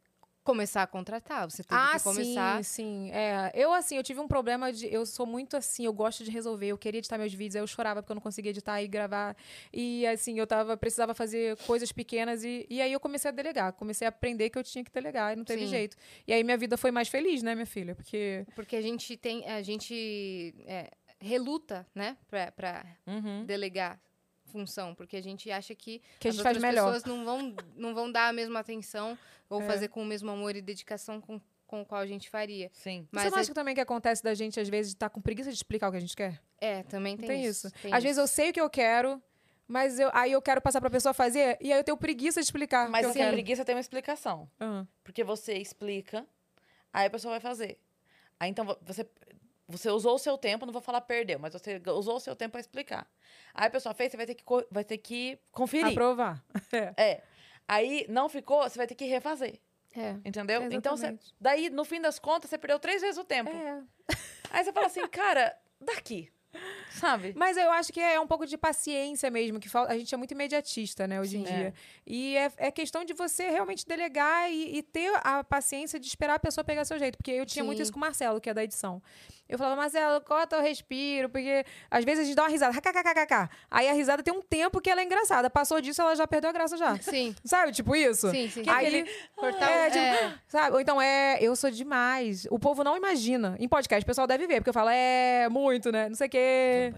começar a contratar, você teve ah, que começar... sim, sim. É, eu, assim, eu tive um problema de. Eu sou muito assim, eu gosto de resolver. Eu queria editar meus vídeos, aí eu chorava porque eu não conseguia editar e gravar. E, assim, eu tava, precisava fazer coisas pequenas. E, e aí eu comecei a delegar. Comecei a aprender que eu tinha que delegar e não teve Sim. jeito. E aí minha vida foi mais feliz, né, minha filha? Porque. Porque a gente tem, a gente é, reluta, né, pra, pra Uhum. delegar função, porque a gente acha que, Que a as faz outras melhor. pessoas não vão, não vão dar a mesma atenção ou É. fazer com o mesmo amor e dedicação com, com o qual a gente faria. Sim. Mas Você não é- acha que também que acontece da gente, às vezes, estar com preguiça de explicar o que a gente quer? é, também tem, tem isso. tem Às vezes eu sei o que eu quero, mas eu, aí eu quero passar pra pessoa fazer, e aí eu tenho preguiça de explicar. Mas quero. preguiça tem uma explicação. Ah. Porque você explica, aí a pessoa vai fazer. Aí então vo- você, você usou o seu tempo, não vou falar perdeu, mas você usou o seu tempo para explicar. Aí a pessoa fez, você vai ter que, vai ter que conferir. Aprovar. É. É. Aí não ficou, você vai ter que refazer. É. Entendeu? Então, você, Exatamente. daí, no fim das contas, você perdeu três vezes o tempo. É. Aí você fala assim, cara, daqui. Sabe? Mas eu acho que é um pouco de paciência mesmo, que falta. A gente é muito imediatista, né, hoje em Sim. dia. E é, é questão de você realmente delegar e, e ter a paciência de esperar a pessoa pegar seu jeito. Porque eu tinha muito Sim. isso com o Marcelo, que é da edição. Eu falava, Marcelo, corta o respiro, porque às vezes a gente dá uma risada, kkkk. Aí a risada tem um tempo que ela é engraçada. Passou disso, ela já perdeu a graça já. Sim, Sabe, tipo isso? sim, sim. Que Aí, cortar é, o- tipo, é. Sabe? Ou então é, eu sou demais. O povo não imagina. Em podcast, o pessoal deve ver, porque eu falo, é, muito, né? Não sei o quê.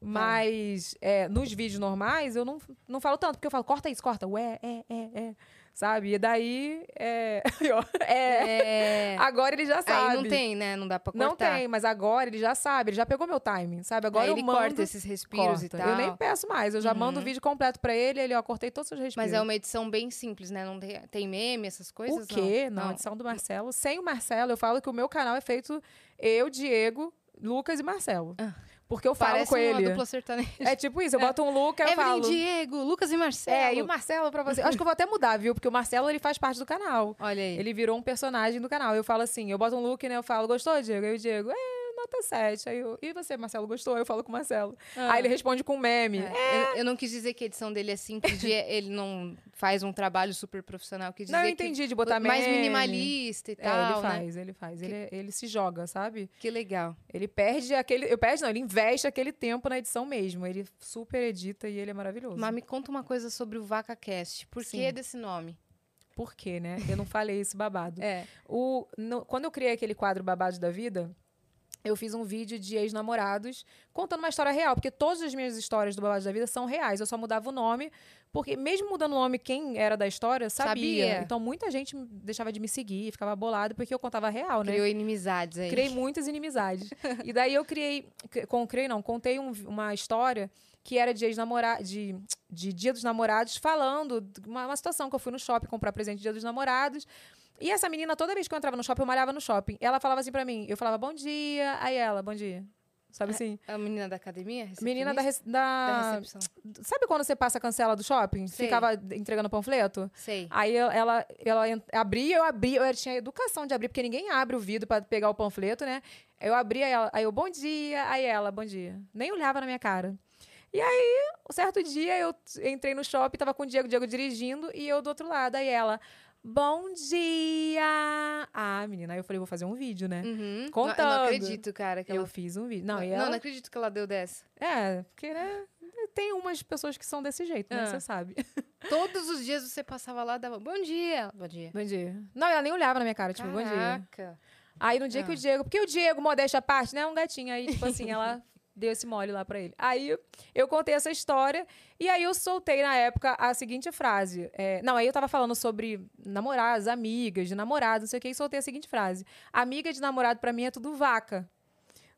Mas é, nos vídeos normais eu não, não falo tanto, porque eu falo, corta isso, corta. Ué, é, é, é. Sabe? E daí, é. é. É. Agora ele já sabe. Aí não tem, né? Não dá pra cortar. Não tem, mas agora ele já sabe, ele já pegou meu timing, sabe? Agora Aí eu ele mando, corta esses respiros e corta. tal. Eu nem peço mais, eu já mando o vídeo completo pra ele, ele, ó, cortei todos os respiros. Mas é uma edição bem simples, né? Não tem, meme, essas coisas? O quê? Não. Não, a edição do Marcelo. Sem o Marcelo, eu falo que o meu canal é feito eu, Diego, Lucas e Marcelo. Ah. Porque eu falo Parece com ele. dupla sertaneja. É tipo isso, eu boto um look, eu Evelyn, falo. Diego, Lucas e Marcelo. É, e o Marcelo pra você. Acho que eu vou até mudar, viu? Porque o Marcelo, ele faz parte do canal. Olha aí. Ele virou um personagem do canal. Eu falo assim, eu boto um look, né? Eu falo, gostou, Diego? Aí o Diego, é, nota 7. Aí eu, e você, Marcelo, gostou? Eu falo com o Marcelo. Ah. Aí ele responde com um meme. É, Eu, eu não quis dizer que a edição dele é simples, de ele não faz um trabalho super profissional. Quis dizer Não, eu que entendi, de botar mais meme. minimalista e É, tal, ele né? faz, ele faz. Ele, ele se joga, sabe? Que legal. Ele perde aquele. Eu perde, não, ele investe aquele tempo na edição mesmo. Ele super edita e ele é maravilhoso. Mas me conta uma coisa sobre o VacaCast. Por que Sim. desse nome? Por quê, né? Eu não falei esse babado. É. O, no- quando eu criei aquele quadro Babados da Vida, eu fiz um vídeo de ex-namorados contando uma história real, porque todas as minhas histórias do Babados da Vida são reais. Eu só mudava o nome, porque mesmo mudando o nome, quem era da história sabia. Sabia. Então muita gente deixava de me seguir, ficava bolado, porque eu contava real, né? Criou inimizades aí. Criei muitas inimizades. e daí eu criei, cri- com, criei não, contei um- uma história que era de ex-namorado, de, de Dia dos Namorados, falando uma, uma situação que eu fui no shopping comprar presente de Dia dos Namorados. E essa menina, toda vez que eu entrava no shopping, eu malhava no shopping. Ela falava assim pra mim, eu falava, bom dia, aí ela, bom dia. Sabe assim? A menina da academia? Menina da, rec- da da, recepção. Sabe quando você passa a cancela do shopping? Sei. Ficava entregando panfleto? Sei. Aí eu- ela, ela abria, eu abria, eu tinha educação de abrir, porque ninguém abre o vidro pra pegar o panfleto, né? Eu abria ela, aí eu, bom dia, aí ela, bom dia. Nem olhava na minha cara. E aí, um certo dia, eu entrei no shopping, tava com o Diego, o Diego dirigindo, e eu do outro lado, aí ela, bom dia! Ah, menina, aí eu falei, vou fazer um vídeo, né? Uhum. Contando. Eu não acredito, cara, que Eu ela... fiz um vídeo. Não, não, não, ela... não acredito que ela deu dessa. É, porque, né? Tem umas pessoas que são desse jeito, né? Ah. Você sabe. Todos os dias você passava lá e dava bom dia. Bom dia. Bom dia. Não, ela nem olhava na minha cara, tipo, bom dia. Caraca. Aí no dia que Ah. o Diego. Porque o Diego, modéstia à parte, né? é Um gatinho. Aí, tipo assim, ela deu esse mole lá pra ele. Aí eu contei essa história. E aí eu soltei na época a seguinte frase. é, não, aí eu tava falando sobre namoradas, amigas, de namorado, não sei o que, e soltei a seguinte frase: Amiga de namorado pra mim é tudo vaca.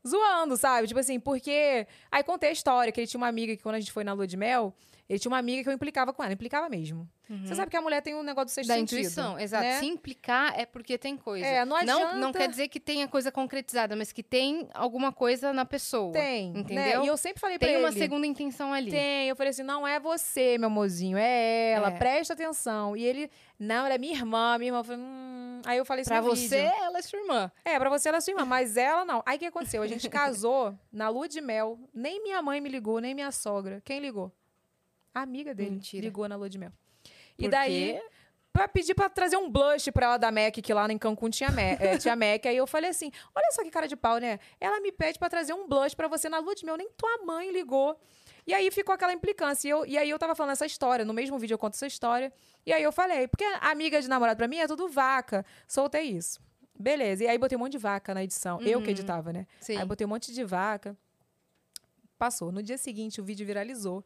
Zoando, sabe? Tipo assim, porque. Aí contei a história, que ele tinha uma amiga que quando a gente foi na lua de mel, ele tinha uma amiga que eu implicava com ela, implicava mesmo. Você sabe que a mulher tem um negócio do sexto Da sentido. intuição, exato. né? Se implicar é porque tem coisa. É, não não, adianta- quer dizer que tenha coisa concretizada, mas que tem alguma coisa na pessoa. Tem, Entendeu? Né? E eu sempre falei pra Tem uma ele, segunda intenção ali. Tem. Eu falei assim, não é você, meu mozinho, é ela, É. presta atenção. E ele, não, ela é minha irmã, minha irmã. Eu falei, hum... Aí eu falei isso Pra você, vídeo. ela é sua irmã. É, pra você ela é sua irmã, mas ela não. Aí o que aconteceu? A gente casou na lua de mel. Nem minha mãe me ligou, nem minha sogra. Quem ligou? A amiga dele Mentira. ligou na lua de mel. E Por daí, quê? pra pedir pra trazer um blush pra ela da MAC, que lá em Cancún tinha, eh, tinha MAC. Aí eu falei assim: olha só que cara de pau, né? Ela me pede pra trazer um blush pra você na lua de mel, nem tua mãe ligou. E aí ficou aquela implicância. E, eu- e aí eu tava falando essa história, no mesmo vídeo eu conto essa história. E aí eu falei, porque amiga de namorado pra mim é tudo vaca. Soltei isso. Beleza. E aí botei um monte de vaca na edição. Eu que editava, né? Sim. Aí botei um monte de vaca. Passou. No dia seguinte, o vídeo viralizou.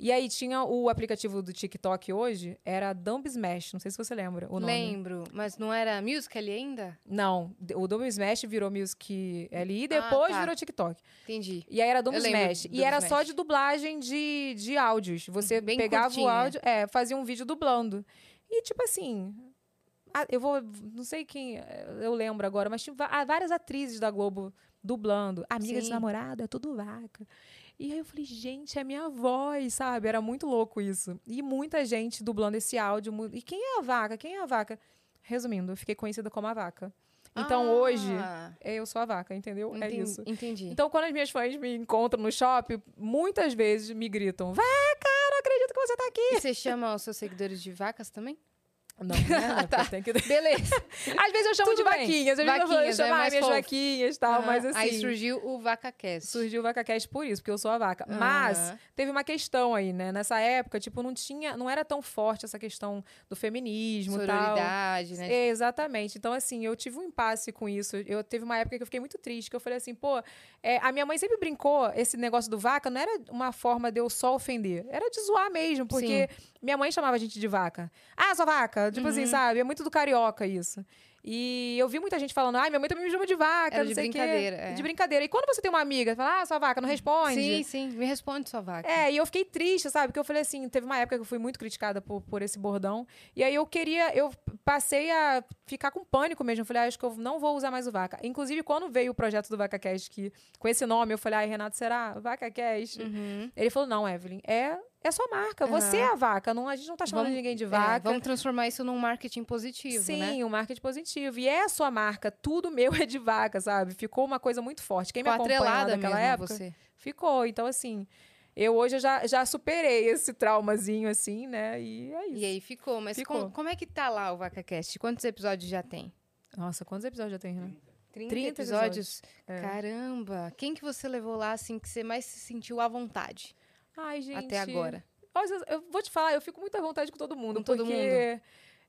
E aí tinha o aplicativo do TikTok hoje, era Dumb Smash. Não sei se você lembra o nome. Lembro, mas não era music ali ainda? Não, o Dumb Smash virou Music ali e depois tá. virou TikTok. Entendi. E aí era Dumb Eu Smash. do E Dumb era só Smash. de dublagem de, de áudios. Você Bem pegava curtinha. o áudio, é, fazia um vídeo dublando. E tipo assim, eu vou, não sei quem, eh, eu lembro agora, mas tinha ah, várias atrizes da Globo dublando. Amiga de Sim. namorado, é tudo vaca. E aí eu falei, gente, é minha voz, sabe? Era muito louco isso. E muita gente dublando esse áudio. E quem é a vaca? Quem é a vaca? Resumindo, eu fiquei conhecida como a vaca. Então hoje, Ah, eu sou a vaca, entendeu? É enten- isso. Entendi. Então, quando as minhas fãs me encontram no shopping, muitas vezes me gritam: Vaca, não acredito que você tá aqui. E você chama os seus seguidores de vacas também? Não, né? Tá. Porque tem que... Beleza. Às vezes eu chamo Tudo de vaquinhas, às vezes eu Vaquinhas, é chamar mais minhas fofo. vaquinhas e tal, mas Aham. assim. Aí surgiu o VacaCast. Surgiu o VacaCast por isso, porque eu sou a vaca. Mas Aham. teve uma questão aí, né? Nessa época, tipo, não tinha, não era tão forte essa questão do feminismo e tal. Né? É, exatamente. Então, assim, eu tive um impasse com isso. Eu teve uma época que eu fiquei muito triste, que eu falei assim, pô, é, a minha mãe sempre brincou, esse negócio do vaca não era uma forma de eu só ofender, era de zoar mesmo, porque minha mãe chamava a gente de vaca. Ah, sua vaca! Tipo Uhum. assim, sabe? É muito do carioca isso. E eu vi muita gente falando, ai, minha mãe também me chama de vaca, Era não de sei o quê. brincadeira, é. De brincadeira. E quando você tem uma amiga, fala, ah, sua vaca, não responde. Sim, sim. Me responde, sua vaca. É, e eu fiquei triste, sabe? Porque eu falei assim, teve uma época que eu fui muito criticada por, por esse bordão. E aí eu queria, eu passei a ficar com pânico mesmo. Eu falei, ah, acho que eu não vou usar mais o Vaca. Inclusive, quando veio o projeto do VacaCast, que com esse nome, eu falei, ai, Renato, será? VacaCast? Uhum. Ele falou, não, Evelyn, é, é sua marca. Você é a vaca. Não, a gente não tá chamando Vamos- ninguém de É, vaca. vamos transformar isso num marketing positivo, Sim, né? um marketing positivo. E é a sua marca. Tudo meu é de vaca, sabe? Ficou uma coisa muito forte. Quem me acompanha atrelada naquela época... você. Ficou. Então, assim, eu hoje eu já, já superei esse traumazinho, assim, né? E é isso. E aí ficou. Mas Ficou. com- como é que tá lá o VacaCast? Quantos episódios já tem? Nossa, quantos episódios já tem, né? 30, 30 episódios? É. Caramba! Quem que você levou lá, assim, que você mais se sentiu à vontade Ai, gente. até agora? Eu vou te falar, eu fico muito à vontade com todo mundo. Com todo porque mundo.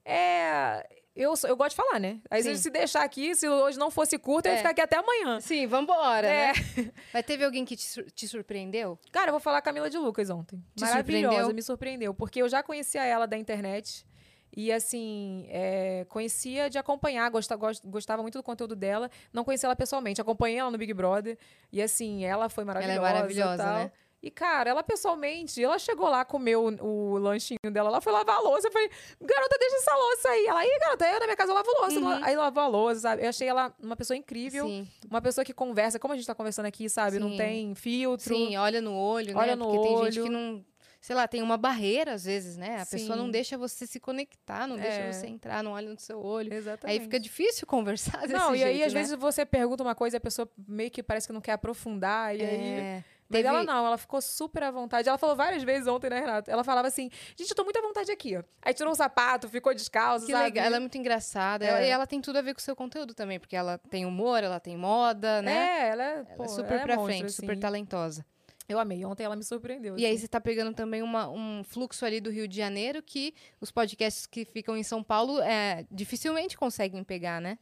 É. Eu, eu gosto de falar, né? Aí Sim. se deixar aqui, se hoje não fosse curto, eu ia É. ficar aqui até amanhã. Sim, vambora, É. né? Mas teve alguém que te, sur- te surpreendeu? Cara, eu vou falar Camila de Lucas ontem. Te Maravilhosa, surpreendeu? me surpreendeu. Porque eu já conhecia ela da internet. E, assim, é, conhecia de acompanhar, gosta- gos- gostava muito do conteúdo dela. Não conhecia ela pessoalmente, acompanhei ela no Big Brother. E, assim, ela foi maravilhosa. maravilhosa, tal. né? E, cara, ela pessoalmente, ela chegou lá, comeu o, o lanchinho dela, ela foi lavar a louça. Eu falei, garota, deixa essa louça aí. Ela, ih, garota, eu na minha casa eu lavo louça. Aí lavou a louça, sabe? Eu achei ela uma pessoa incrível. Sim. Uma pessoa que conversa, como a gente tá conversando aqui, sabe? Não Sim. tem filtro. Sim, olha no olho, Olha né? no Porque tem gente olho. que não. Sei lá, tem uma barreira às vezes, né? A pessoa não Sim. deixa você se conectar, não deixa É. você entrar, não olha no seu olho. Exatamente. Aí fica difícil conversar desse Não, e aí às né? vezes você pergunta uma coisa e a pessoa meio que parece que não quer aprofundar. E aí. É, Mas teve- ela não, ela ficou super à vontade. Ela falou várias vezes ontem, né, Renato? Ela falava assim: gente, eu tô muito à vontade aqui. ó. Aí tirou um sapato, ficou descalço, Que sabe? legal, ela é muito engraçada. ela- É. e ela tem tudo a ver com o seu conteúdo também, porque ela tem humor, ela tem moda, né? É, ela é, Ela pô, é super ela é pra monstro, frente, super assim. talentosa. Eu amei. Ontem ela me surpreendeu. E aí assim. você tá pegando também uma- um fluxo ali do Rio de Janeiro que os podcasts que ficam em São Paulo é, dificilmente conseguem pegar, né?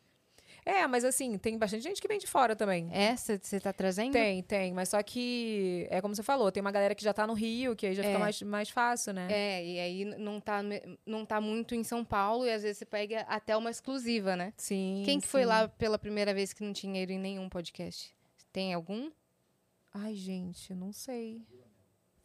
É, mas assim, tem bastante gente que vem de fora também. É, você tá trazendo? Tem, tem. Mas só que, é como você falou, tem uma galera que já tá no Rio, que aí já É. fica mais, mais fácil, né? É, e aí não tá, não tá muito em São Paulo e às vezes você pega até uma exclusiva, né? Sim. Quem que foi sim. lá pela primeira vez que não tinha ido em nenhum podcast? Tem algum? Ai, gente, não sei.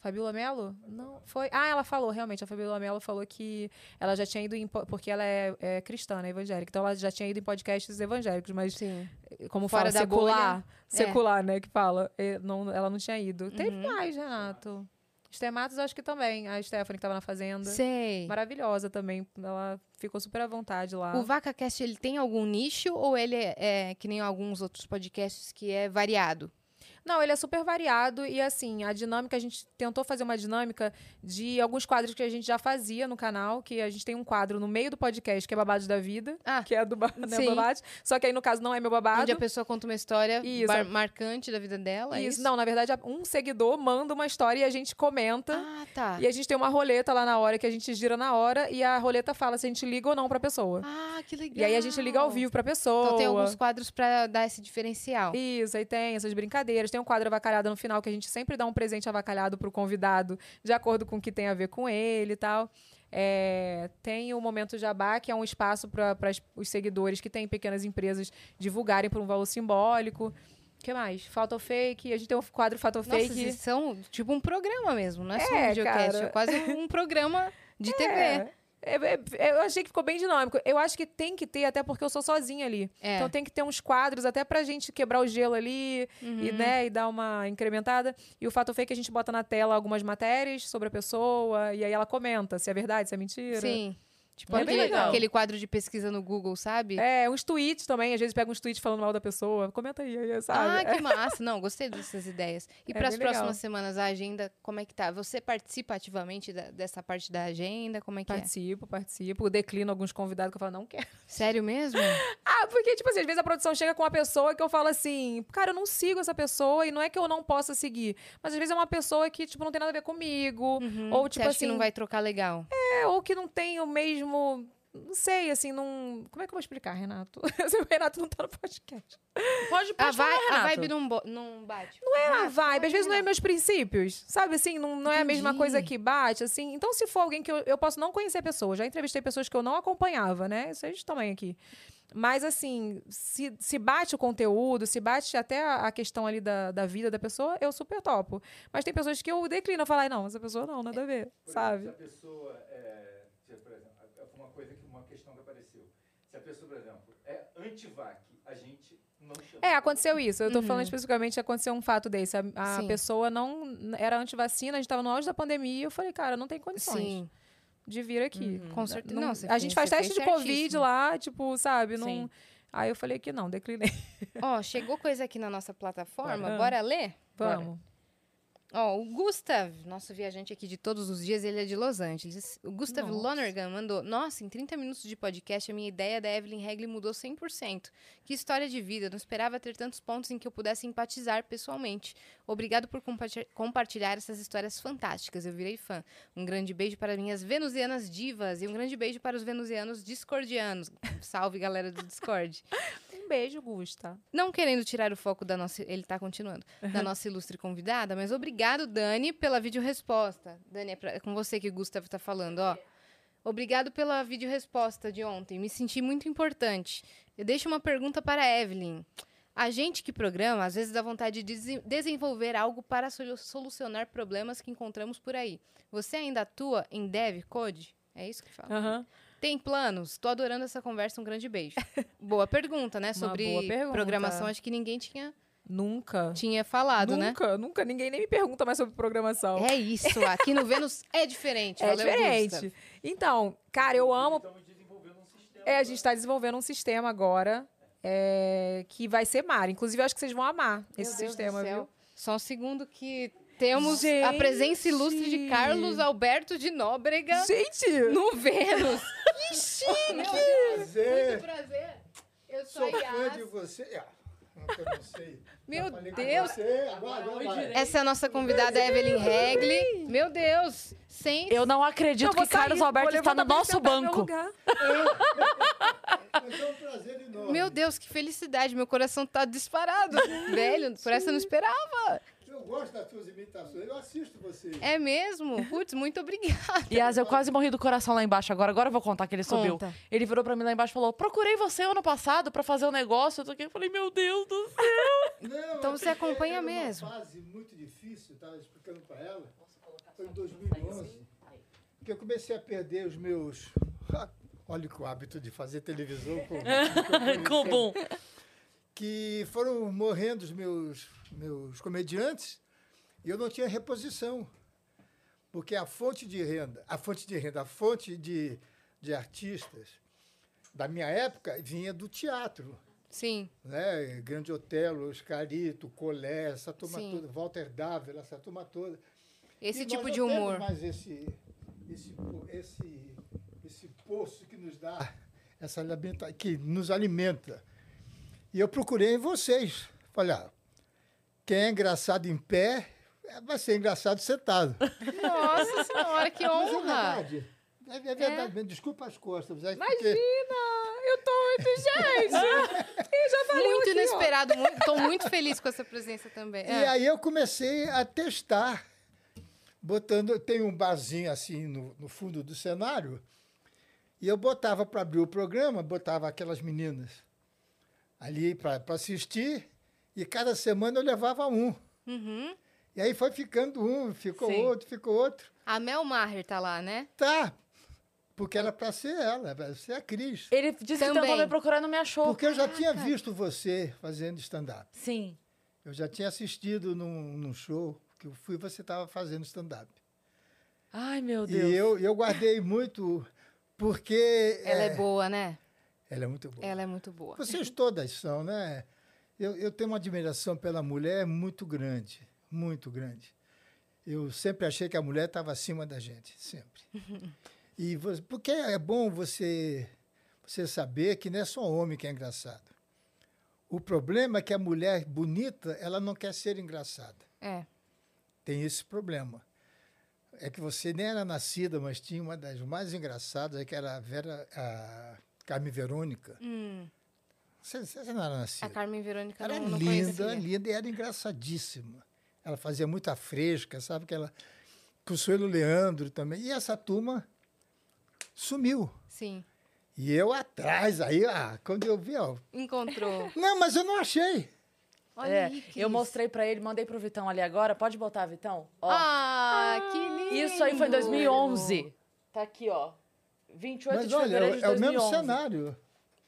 Fabiola Mello? Não, foi. Ah, ela falou, realmente. A Fabiola Mello falou que ela já tinha ido em. po- Porque ela é, é cristã, né, evangélica. Então ela já tinha ido em podcasts evangélicos, mas Sim. como Fora fala, secular. bolha. É. Secular, né, que fala. é, não, ela não tinha ido. Teve Uhum. mais, Renato. Estematos, acho que também. A Stephanie, que tava na Fazenda. Sei. Maravilhosa também. Ela ficou super à vontade lá. O VacaCast, ele tem algum nicho ou ele é, é que nem alguns outros podcasts que é variado? Não, ele é super variado e assim, a dinâmica, a gente tentou fazer uma dinâmica de alguns quadros que a gente já fazia no canal, que a gente tem um quadro no meio do podcast que é Babados da Vida, Ah, que é do ba né, só que aí no caso não é meu babado. onde a pessoa conta uma história bar- marcante da vida dela, é Isso, isso? não, na verdade, um seguidor manda uma história e a gente comenta. Ah, tá. E a gente tem uma roleta lá na hora que a gente gira na hora e a roleta fala se a gente liga ou não pra pessoa. Ah, que legal. e aí a gente liga ao vivo pra pessoa. Então tem alguns quadros pra dar esse diferencial. Isso, aí tem essas brincadeiras. Tem um quadro avacalhado no final que a gente sempre dá um presente avacalhado pro convidado, de acordo com o que tem a ver com ele e tal. É, tem o Momento Jabá, que é um espaço para os seguidores que têm pequenas empresas divulgarem por um valor simbólico. O que mais? Falta o fake. A gente tem um quadro Falta o Nossa, fake. vocês são tipo um programa mesmo, não é só um É, videocast, é quase um programa de TV. É, é, é, eu achei que ficou bem dinâmico. Eu acho que tem que ter, até porque eu sou sozinha ali. É. Então tem que ter uns quadros até pra gente quebrar o gelo ali Uhum. e, né, e dar uma incrementada. E o fato fake a gente bota na tela algumas matérias sobre a pessoa e aí ela comenta se é verdade, se é mentira. Sim. Tipo É aquele, aquele quadro de pesquisa no Google, sabe? É, uns tweets também, às vezes pega uns tweets falando mal da pessoa. Comenta aí, aí sabe? Ah, que massa. Não, gostei dessas ideias. E É para as bem legal. próximas semanas, a agenda, como é que tá? Você participa ativamente da- dessa parte da agenda? Como é que Participo, participo. Declino alguns convidados que eu falo, não quero. é? Sério mesmo? Ah, porque, tipo assim, às vezes a produção chega com uma pessoa que eu falo assim, cara, eu não sigo essa pessoa e não é que eu não possa seguir. Mas às vezes é uma pessoa que, tipo, não tem nada a ver comigo. Uhum. Ou, tipo assim. que não vai trocar legal? É, ou que não tem o mesmo. Não sei, assim, não. Como é que eu vou explicar, Renato? o Renato não tá no podcast. Pode, A, pode falar, vai- a Renato. vibe não, bo- não bate. Não é a vibe, às vezes não é meus princípios, sabe? Assim, não, não é a mesma coisa que bate, assim. Então, se for alguém que eu, eu posso não conhecer a pessoa, já entrevistei pessoas que eu não acompanhava, né? Isso aí também aqui. Mas, assim, se, se bate o conteúdo, se bate até a, a questão ali da, da vida da pessoa, eu super topo. Mas tem pessoas que eu declino, eu falo, "Ai, não, essa pessoa não, nada a ver, sabe? se a pessoa é, se, por exemplo, é uma coisa que uma questão que apareceu. Se a pessoa, por exemplo, é anti-vac, a gente não chama. É, aconteceu isso. Eu tô Uhum. falando especificamente, aconteceu um fato desse. A, a pessoa não era antivacina, a gente tava no auge da pandemia, e eu falei, cara, não tem condições Sim, de vir aqui. com certeza. Não- Não, a fez- gente faz teste de Covid certíssimo. lá, tipo, sabe? Não... Sim. Aí eu falei que não, declinei. Ó, chegou coisa aqui na nossa plataforma. Ah. Bora ler? Vamos. Ó, o Gustav, nosso viajante aqui de todos os dias, ele é de Los Angeles. O Gustav Nossa. Lonergan mandou: Nossa, em 30 minutos de podcast, a minha ideia da Evelyn Regli mudou 100%. Que história de vida, não esperava ter tantos pontos em que eu pudesse empatizar pessoalmente. Obrigado por comparti- compartilhar essas histórias fantásticas, eu virei fã. Um grande beijo para minhas venusianas divas e um grande beijo para os venusianos discordianos. Salve, galera do Discord. Beijo, Gusta. Não querendo tirar o foco da nossa. Ele tá continuando. Da nossa ilustre convidada, mas obrigado, Dani, pela videoresposta. Dani, é, pra- é com você que o Gustavo tá falando, ó. Obrigado pela videoresposta de ontem. Me senti muito importante. Eu deixo uma pergunta para a Evelyn. A gente que programa, às vezes dá vontade de desen- desenvolver algo para solu- solucionar problemas que encontramos por aí. Você ainda atua em Dev Code? É isso que fala? Aham. Tem planos? Tô adorando essa conversa. Um grande beijo. boa pergunta, né? Sobre pergunta. programação. Acho que ninguém tinha, Nunca. tinha falado, né? nunca, nunca. Ninguém nem me pergunta mais sobre programação. É isso. Aqui no Vênus é diferente. É Valeu, diferente. Gusta. Então, cara, eu amo. Estamos desenvolvendo um sistema. É, a gente está desenvolvendo um sistema agora é, que vai ser mar. Inclusive, eu acho que vocês vão amar Meu esse Deus sistema, viu? Só um segundo que temos a Gente! presença ilustre de Carlos Alberto de Nóbrega Gente! no Vênus. Que chique! Meu Deus. Prazer. Muito prazer. Eu sou Sou a fã de você. Ah, não. Meu Deus. Essa é a nossa convidada Evelyn Regli. Meu Deus. Sem Eu não acredito Eu vou que Carlos sair, Alberto está no nosso banco. é um. Meu Deus, que felicidade. Meu coração tá disparado. Velho, por essa eu não esperava. Eu gosto das suas imitações. Eu assisto você. É mesmo? Putz, muito obrigada. Yas, eu quase morri do coração lá embaixo agora. Agora eu vou contar que ele subiu. Conta. Ele virou pra mim lá embaixo e falou: Procurei você ano passado pra fazer o negócio. Eu, tô aqui. eu falei: Meu Deus do céu. Não, Então você acompanha era mesmo. uma fase muito difícil, estava explicando para ela. Foi em 2011 que eu comecei a perder os meus. Olha que o hábito de fazer televisão com, Com o boom. Que foram morrendo os meus, meus comediantes e eu não tinha reposição. Porque a fonte de renda, a fonte de renda, a fonte de, de artistas da minha época vinha do teatro. Sim. Né? Grande Otelo, Oscarito, Colé, essa turma Sim. toda, Walter Dávila, essa turma toda. Esse E tipo de humor. mais esse, esse, esse, esse poço que nos dá, essa alimenta, que nos alimenta. E eu procurei em vocês. Falei, ah, quem é engraçado em pé, é, vai ser engraçado sentado. Nossa senhora, que Mas é honra. verdade. É, é verdade. mesmo. Desculpa as costas. é porque- Imagina! Eu tô muito gente! eu já falei Muito aqui, inesperado. Muito, tô muito feliz com essa presença também. E É. aí eu comecei a testar, botando. Tem um barzinho assim no, no fundo do cenário, e eu botava para abrir o programa, botava aquelas meninas ali para assistir, e cada semana eu levava um. Uhum. E aí foi ficando um, ficou Sim. outro, ficou outro. A Mel Maher tá lá, né? Tá, porque era para ser ela, para ser a Cris. Ele disse que Também. tentou me procurar não me achou. Porque eu já tinha visto você fazendo stand-up. Sim. Eu já tinha assistido num, num show que eu fui você estava fazendo stand-up. Ai, meu Deus. E eu, eu guardei muito, porque. Ela é boa, né? Ela é muito boa. Ela é muito boa. Vocês todas são, né? Eu, eu tenho uma admiração pela mulher muito grande, muito grande. Eu sempre achei que a mulher estava acima da gente, sempre. E vo- porque é bom você, você saber que não é só homem que é engraçado. O problema é que a mulher bonita, ela não quer ser engraçada. É. Tem esse problema. É que você nem era nascida, mas tinha uma das mais engraçadas, é que era a Vera, a Carmen Verônica. Hum, Você, você não era nascida. a Carmen Verônica Era não, não linda, conhecia. linda e era engraçadíssima. Ela fazia muita fresca, sabe? Que ela, Consuelo Leandro também. E essa turma sumiu. Sim. E eu atrás, aí, ah, quando eu vi, ó. Encontrou. Não, mas eu não achei. Olha É, aí, eu Cris. mostrei pra ele, mandei pro Vitão ali agora. Pode botar, Vitão? Ó, Ah, que lindo. isso aí foi em 2011. Tá aqui, ó. 28 Mas de olha, fevereiro de é o mesmo 2011. cenário.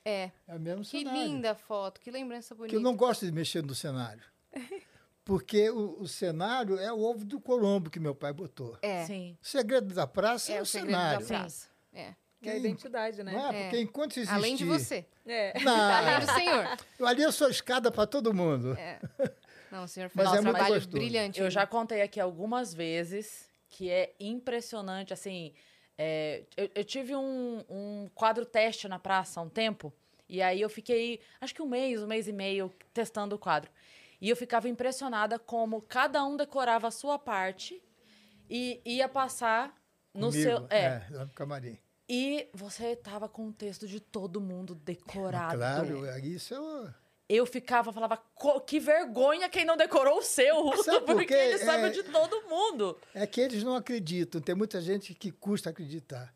É. É o mesmo Que cenário. linda foto, que lembrança bonita. Que eu não gosto de mexer no cenário. Porque o, o cenário é o ovo do Colombo que meu pai botou. É, Sim. O segredo da praça é, é o o segredo cenário. da praça. É. Que é a identidade, né? Não é? Porque É. enquanto existir... Além de você. É. Não, Além do senhor. eu ali eu sou escada para todo mundo. É. Não, o senhor faz é um muito trabalho gostoso. brilhante. Eu já contei aqui algumas vezes que é impressionante, assim. É, eu, eu tive um, um quadro teste na praça há um tempo, e aí eu fiquei, acho que um mês, um mês e meio, testando o quadro. E eu ficava impressionada como cada um decorava a sua parte e ia passar no Comigo, seu. É, lá no camarim. E você tava com o texto de todo mundo decorado. Claro, é isso é... Eu ficava, falava, "Co- que vergonha quem não decorou o seu, Sabe por porque ele sabe É- de todo mundo. É que eles não acreditam. Tem muita gente que custa acreditar.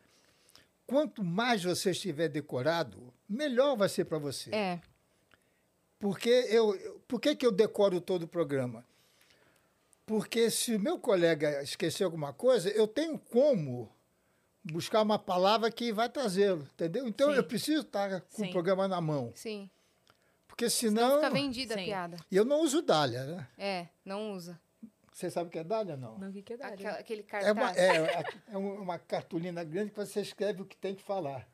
Quanto mais você estiver decorado, melhor vai ser para você. É, Porque eu, eu- por que, que eu decoro todo o programa? Porque se o meu colega esquecer alguma coisa, eu tenho como buscar uma palavra que vai trazê-lo, entendeu? Então Sim. eu preciso estar com Sim. o programa na mão. sim. Porque Senão senão. fica vendida a Sim. piada. E eu não uso dália, né? É, não usa. Você sabe o que é dália, não? Não, o que, é dália? Aquela- aquele É uma, cartaz. é, é uma cartolina grande que você escreve o que tem que falar.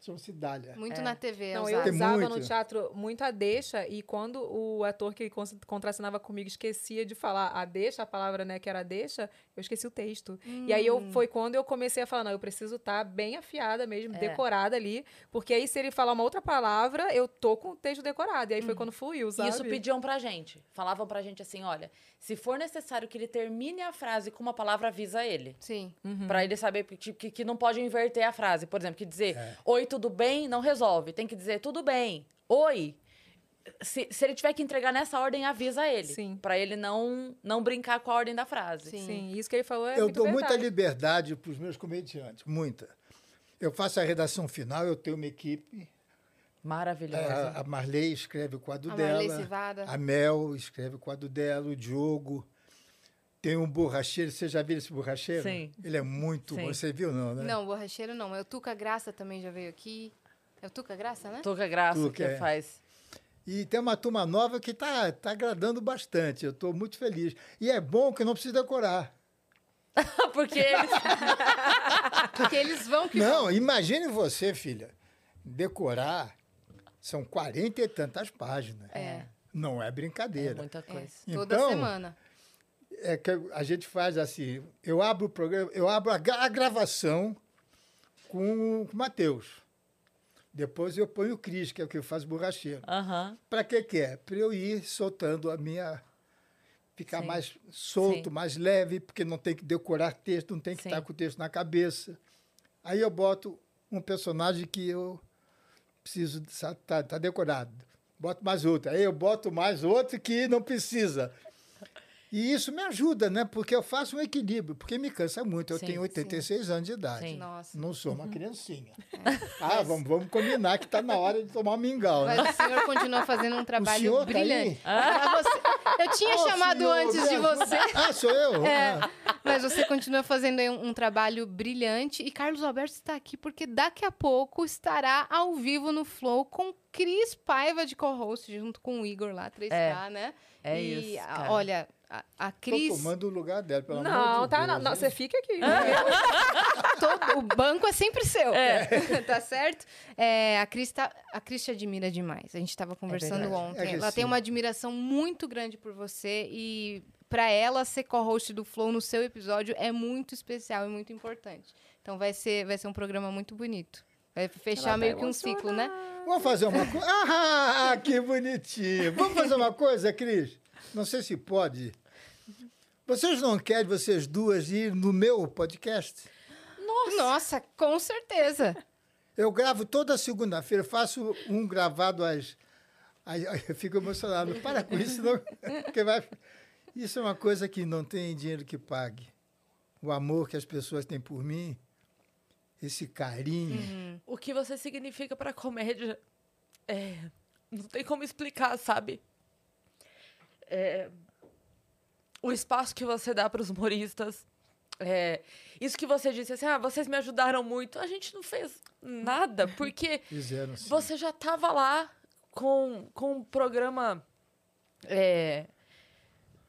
Chama-se dália. Muito É. na TV. Não, eu usava no muito. teatro muito a deixa, e quando o ator que con- contracenava comigo esquecia de falar a deixa, a palavra, né, que era deixa, eu esqueci o texto. E aí eu, foi quando eu comecei a falar, não, eu preciso estar bem afiada mesmo, É. decorada ali, porque aí se ele falar uma outra palavra, eu tô com o texto decorado. E aí foi quando fluiu, sabe? Isso pediam pra gente. Falavam pra gente assim, olha, se for necessário que ele termine a frase com uma palavra, avisa ele. Sim. Pra ele saber que, que, que não pode inverter a frase. Por exemplo, que dizer É. oi, tudo bem, não resolve. Tem que dizer tudo bem, oi. Se, se ele tiver que entregar nessa ordem, avisa ele. Sim. Pra ele não, não brincar com a ordem da frase. Sim. Sim, isso que ele falou é eu muito dou muita verdade. liberdade para os meus comediantes, muita. Eu faço a redação final, eu tenho uma equipe. Maravilhoso. É, A, a Marley escreve o quadro A dela. Marley Civada. A Mel escreve o quadro dela, o Diogo. Tem um borracheiro, você já viu esse borracheiro? Sim. Ele é muito Sim. bom. Você viu, não, né? Não, borracheiro não. É o Tuca Graça também já veio aqui. É o Tuca Graça, né? Tuca Graça Tuca, que é. faz. E tem uma turma nova que está tá agradando bastante. Eu estou muito feliz. E é bom que não precisa decorar. Porque eles Porque eles vão que Não, imagine você, filha, decorar. São 40 e tantas páginas. É. Não é É brincadeira. muita coisa. toda Então, semana. é que a gente faz assim, eu abro o programa, eu abro a, gra- a gravação com o Matheus. Depois eu ponho o Cris, que é o que faz borracheiro. Aham. Para que que é? Para eu ir soltando a minha ficar Sim. mais solto, Sim. mais leve, porque não tem que decorar texto, não tem que Sim. estar com o texto na cabeça. Aí eu boto um personagem que eu preciso estar tá, tá decorado. Boto mais outro. Aí eu boto mais outro que não precisa. E isso me ajuda, né? Porque eu faço um equilíbrio, porque me cansa muito. Eu Sim, tenho 86 anos de idade. Sim. Nossa. Não sou uma criancinha. Ah, vamos, vamos combinar que está na hora de tomar um mingau, né? Mas o senhor continua fazendo um trabalho tá aí? brilhante. Ah, você- Eu tinha Ô, chamado senhor, antes de você. Ah, sou eu? É, Ah. mas você continua fazendo um, um trabalho brilhante. E Carlos Alberto está aqui porque daqui a pouco estará ao vivo no Flow com Cris Paiva de co-host, junto com o Igor lá, 3K, né? É e, isso, a- cara. olha, a, a Tô Cris. tomando o lugar dela, pelo amor Não, de tá, Deus. não, não, você fica aqui. todo- o banco é sempre seu. tá certo? É, a, Cris tá, a Cris te admira demais. A gente estava conversando verdade. ontem. É que ela tem sim. uma admiração muito grande por você e para ela ser co-host do Flow no seu episódio é muito especial e muito importante. Então vai ser, vai ser um programa muito bonito. Vai fechar Ela tá meio que um ciclo, né? Vamos fazer uma coisa. Ah, que bonitinho. Vamos fazer uma coisa, Cris? Não sei se pode. Vocês não querem, vocês duas, ir no meu podcast? Nossa, com certeza. Eu gravo toda segunda-feira, faço um gravado às. Aí eu fico emocionado. Para com isso, não. porque vai- Isso é uma coisa que não tem dinheiro que pague. O amor que as pessoas têm por mim, esse carinho. O que você significa pra comédia é. Não tem como explicar, sabe? É, o espaço que você dá pros humoristas. É, isso que você disse assim, ah, vocês me ajudaram muito. A gente não fez nada, porque Fizeram você já estava lá com, com um programa, é,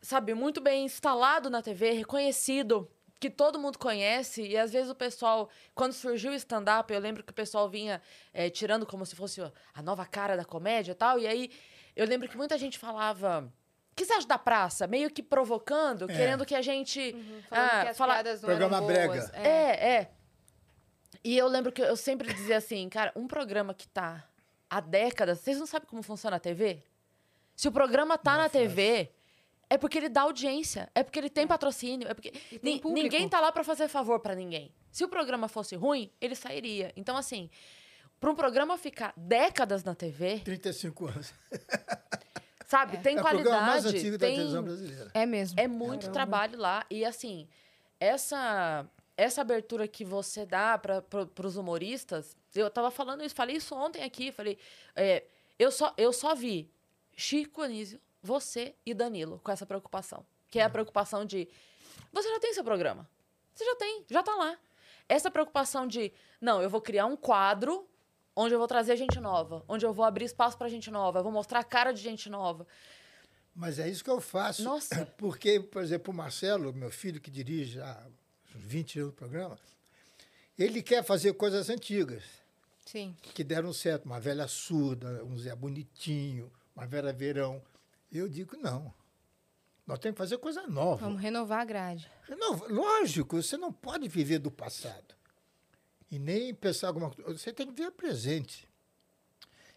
sabe, muito bem instalado na TV, reconhecido, que todo mundo conhece. E às vezes o pessoal, quando surgiu o stand-up, eu lembro que o pessoal vinha é, tirando como se fosse a nova cara da comédia e tal. E aí eu lembro que muita gente falava. Que você acha da praça? Meio que provocando, É. querendo que a gente. Falando ah, que as fala- piadas não Programa eram brega. boas. É. É, é. E eu lembro que eu sempre dizia assim, cara, um programa que tá há décadas, vocês não sabem como funciona a TV? Se o programa tá na TV, é porque ele dá audiência, é porque ele tem patrocínio, é porque tem ninguém tá lá pra fazer favor pra ninguém. Se o programa fosse ruim, ele sairia. Então assim, para um programa ficar décadas na TV, 35 anos. sabe, tem é o programa mais qualidade, antigo da tem televisão brasileira. É mesmo. é muito Caramba. trabalho lá. E assim, essa essa abertura que você dá para os humoristas, eu tava falando isso, falei isso ontem aqui, falei, é, eu, só, eu só vi Chico Anísio, você e Danilo com essa preocupação. Que é a preocupação de, você já tem seu programa. Você já tem, já tá lá. Essa preocupação de, não, eu vou criar um quadro onde eu vou trazer gente nova, onde eu vou abrir espaço para gente nova, eu vou mostrar a cara de gente nova. Mas é isso que eu faço. Nossa. Porque, por exemplo, o Marcelo, meu filho que dirige há uns 20 anos o programa, ele quer fazer coisas antigas, Sim. que deram certo. Uma velha surda, um Zé Bonitinho, uma Vera Verão. Eu digo, não. Nós temos que fazer coisa nova. Vamos renovar a grade. Não, lógico, você não pode viver do passado. E nem pensar alguma coisa. Você tem que ver presente.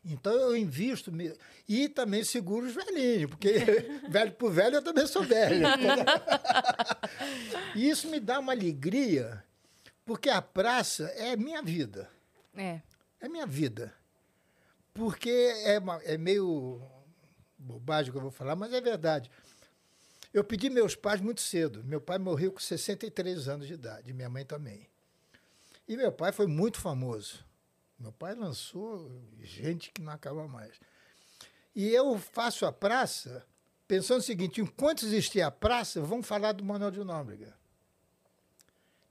Então eu invisto. me- E também seguro os velhinhos, porque velho por velho eu também sou velho. e isso me dá uma alegria, porque a praça é minha vida. É. É minha vida. Porque é, uma- é meio bobagem que eu vou falar, mas é verdade. Eu pedi meus pais muito cedo. Meu pai morreu com 63 anos de idade, minha mãe também. E meu pai foi muito famoso. Meu pai lançou gente que não acaba mais. E eu faço a praça pensando o seguinte: enquanto existir a praça, vamos falar do Manuel de Nóbrega.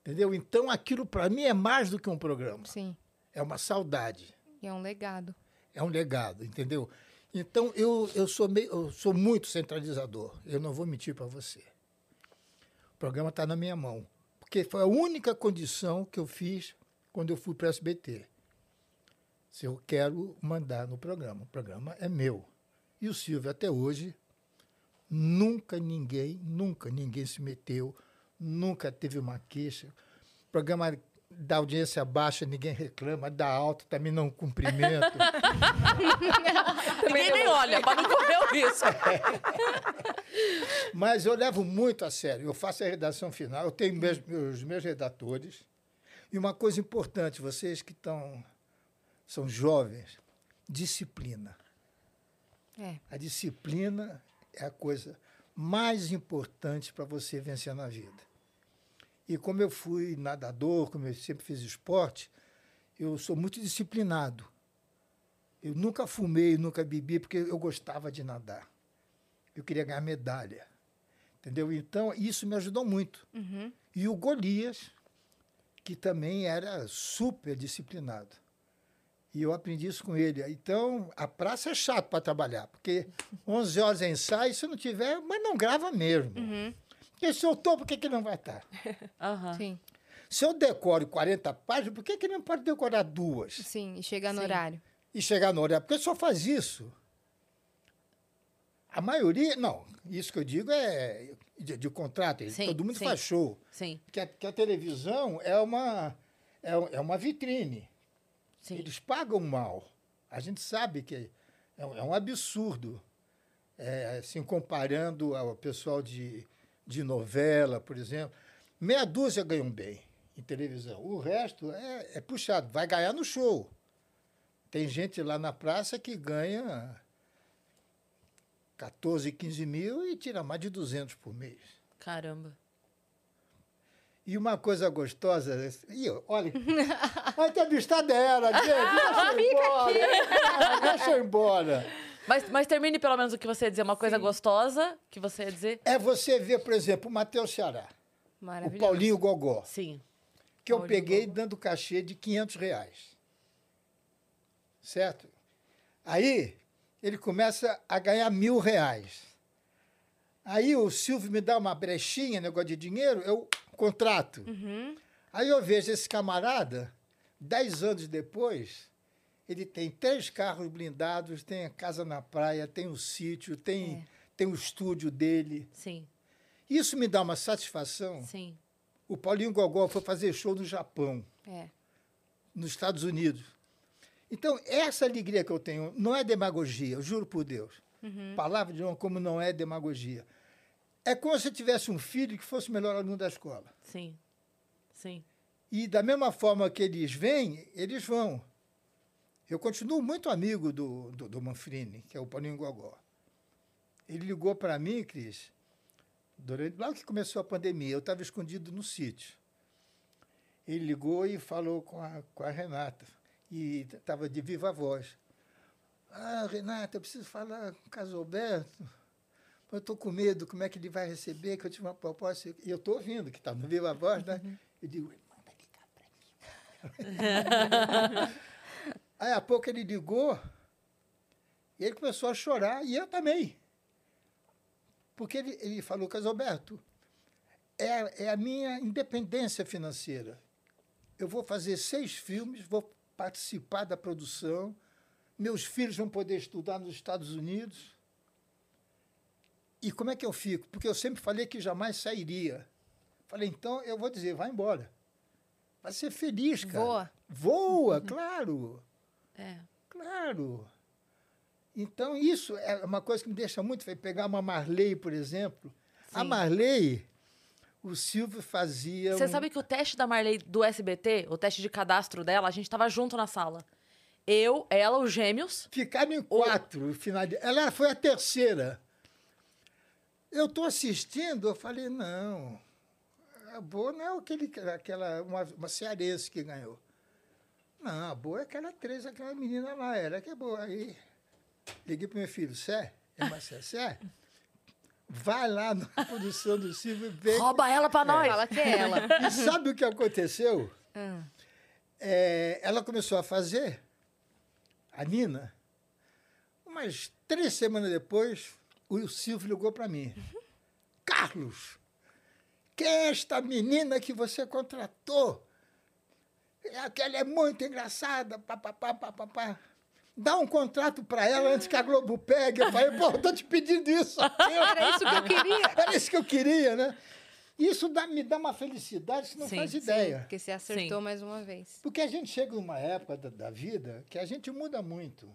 Entendeu? Então aquilo para mim é mais do que um programa. Sim. É uma saudade, E é um legado. é um legado, entendeu? Então eu, eu, sou, meio, eu sou muito centralizador, eu não vou mentir para você. O programa está na minha mão, porque foi a única condição que eu fiz quando eu fui para o SBT. Se eu quero mandar no programa, o programa é meu. E o Silvio, até hoje, nunca ninguém, nunca ninguém se meteu, nunca teve uma queixa. O programa da audiência baixa, ninguém reclama, da alta também não cumprimento. Ninguém nem olha, para não correr o risco. Mas eu levo muito a sério. Eu faço a redação final, eu tenho meus, meus, meus redatores. E uma coisa importante, vocês que estão são jovens, disciplina. É. A disciplina é a coisa mais importante para você vencer na vida. E como eu fui nadador, como eu sempre fiz esporte, eu sou muito disciplinado. Eu nunca fumei, nunca bebi, porque eu gostava de nadar. Eu queria ganhar medalha. Entendeu? Então, isso me ajudou muito. Uhum. E o Golias, que também era super disciplinado. E eu aprendi isso com ele. Então, a praça é chato para trabalhar, porque 11 horas é ensaio, se não tiver, mas não grava mesmo. Uhum. Porque se eu estou, por que, que ele não vai estar? Aham. Sim. Se eu decoro 40 páginas, por que, que ele não pode decorar duas Sim. E chegar no Sim. horário. e chegar no horário? Porque só faz isso. A maioria, não, isso que eu digo é de, de contrato, Sim, todo mundo sim. faz show. Sim, Que a, que a televisão é uma, é, é uma vitrine. sim. Eles pagam mal. A gente sabe que é um, é um absurdo. É, assim, comparando ao pessoal de, de novela, por exemplo. Meia dúzia ganham bem em televisão. O resto é, é puxado. Vai ganhar no show. Tem gente lá na praça que ganha 14, 15 mil e tira mais de 200 por mês. Caramba. E uma coisa gostosa, e eu- olha, a entrevistada era, gente, deixa eu embora, deixa eu embora. Mas, mas termine pelo menos o que você ia dizer, uma coisa gostosa que você ia dizer. É você ver, por exemplo, o Matheus Ceará, o. Paulinho Gogó, Sim. que eu Paulinho peguei Gogó. dando cachê de 500 reais. Certo? Aí, ele começa a ganhar mil reais. Aí o Silvio me dá uma brechinha, negócio de dinheiro, eu contrato. Uhum. Aí eu vejo esse camarada, dez anos depois, ele tem três carros blindados, tem a casa na praia, tem um sítio, tem, tem o estúdio dele. Sim, Isso me dá uma satisfação. sim. O Paulinho Gogol foi fazer show no Japão, É. nos Estados Unidos. Então, essa alegria que eu tenho não é demagogia, eu juro por Deus. Palavra de honra como não é demagogia. É como se eu tivesse um filho que fosse o melhor aluno da escola. Sim. Sim. E da mesma forma que eles vêm, eles vão. Eu continuo muito amigo do, do, do Manfrini, que é o Paulinho Gogó. Ele ligou para mim, Cris, durante, logo que começou a pandemia, eu estava escondido no sítio. Ele ligou e falou com a, com a Renata, e estava de viva voz. Ah, Renata, eu preciso falar com o Casalberto. Eu estou com medo, como é que ele vai receber, que eu tive uma proposta. E eu estou ouvindo, que está no viva voz, né? Eu digo, manda ligar para mim. Aí, a pouco ele ligou e ele começou a chorar, e eu também. Porque ele, ele falou, Casalberto, é, é a minha independência financeira. Eu vou fazer seis filmes, vou participar da produção, meus filhos vão poder estudar nos Estados Unidos. E como é que eu fico? Porque eu sempre falei que jamais sairia. Falei, então eu vou dizer, vai embora. Vai ser feliz, cara. Voa. Voa, claro. É. Claro. Então, isso é uma coisa que me deixa muito. Foi pegar uma Marley, por exemplo. A Sim. Marley, o Silvio fazia. Você um- sabe que o teste da Marley do SBT, o teste de cadastro dela, a gente tava junto na sala. Eu, ela, os gêmeos. Ficaram em quatro. Final de... Ela foi a terceira. Eu estou assistindo, eu falei, não. A boa não é aquele, aquela, uma, uma cearense que ganhou. Não, a boa é aquela três, aquela menina lá, era que é boa. Aí liguei para meu filho, Sé, é Marcelo, Sé, vai lá na produção do Silvio e vê. Rouba ela pra nós. Fala que é ela. E sabe o que aconteceu? Ah. É, ela começou a fazer, a Nina, umas três semanas depois, o Silvio ligou para mim. Carlos, quem é esta menina que você contratou? É Aquela é muito engraçada, papapá, papapá. Dá um contrato para ela antes que a Globo pegue. Eu falei, pô, eu tô te pedindo isso. Era isso que eu queria. Era isso que eu queria, né? Isso dá- me dá uma felicidade, você não Sim, faz sim, ideia. Porque você acertou Sim. mais uma vez. Porque a gente chega numa época da, da vida que a gente muda muito.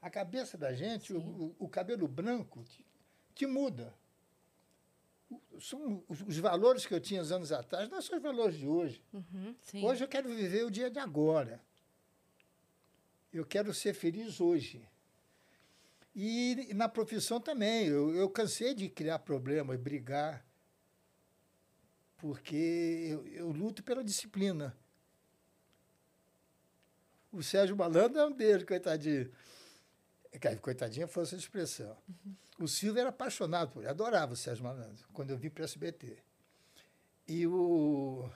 A cabeça da gente, o, o- o cabelo branco, te, te muda. São os, os valores que eu tinha uns anos atrás, não são os valores de hoje. Sim. Hoje eu quero viver o dia de agora. Eu quero ser feliz hoje. E na profissão também. Eu, eu cansei de criar problemas, brigar, porque eu, eu luto pela disciplina. O Sérgio Malandro é um deles, coitadinho. Cara, Coitadinha foi essa expressão. O Silvio era apaixonado por ele, adorava o Sérgio Malandro, quando eu vim para o SBT. E o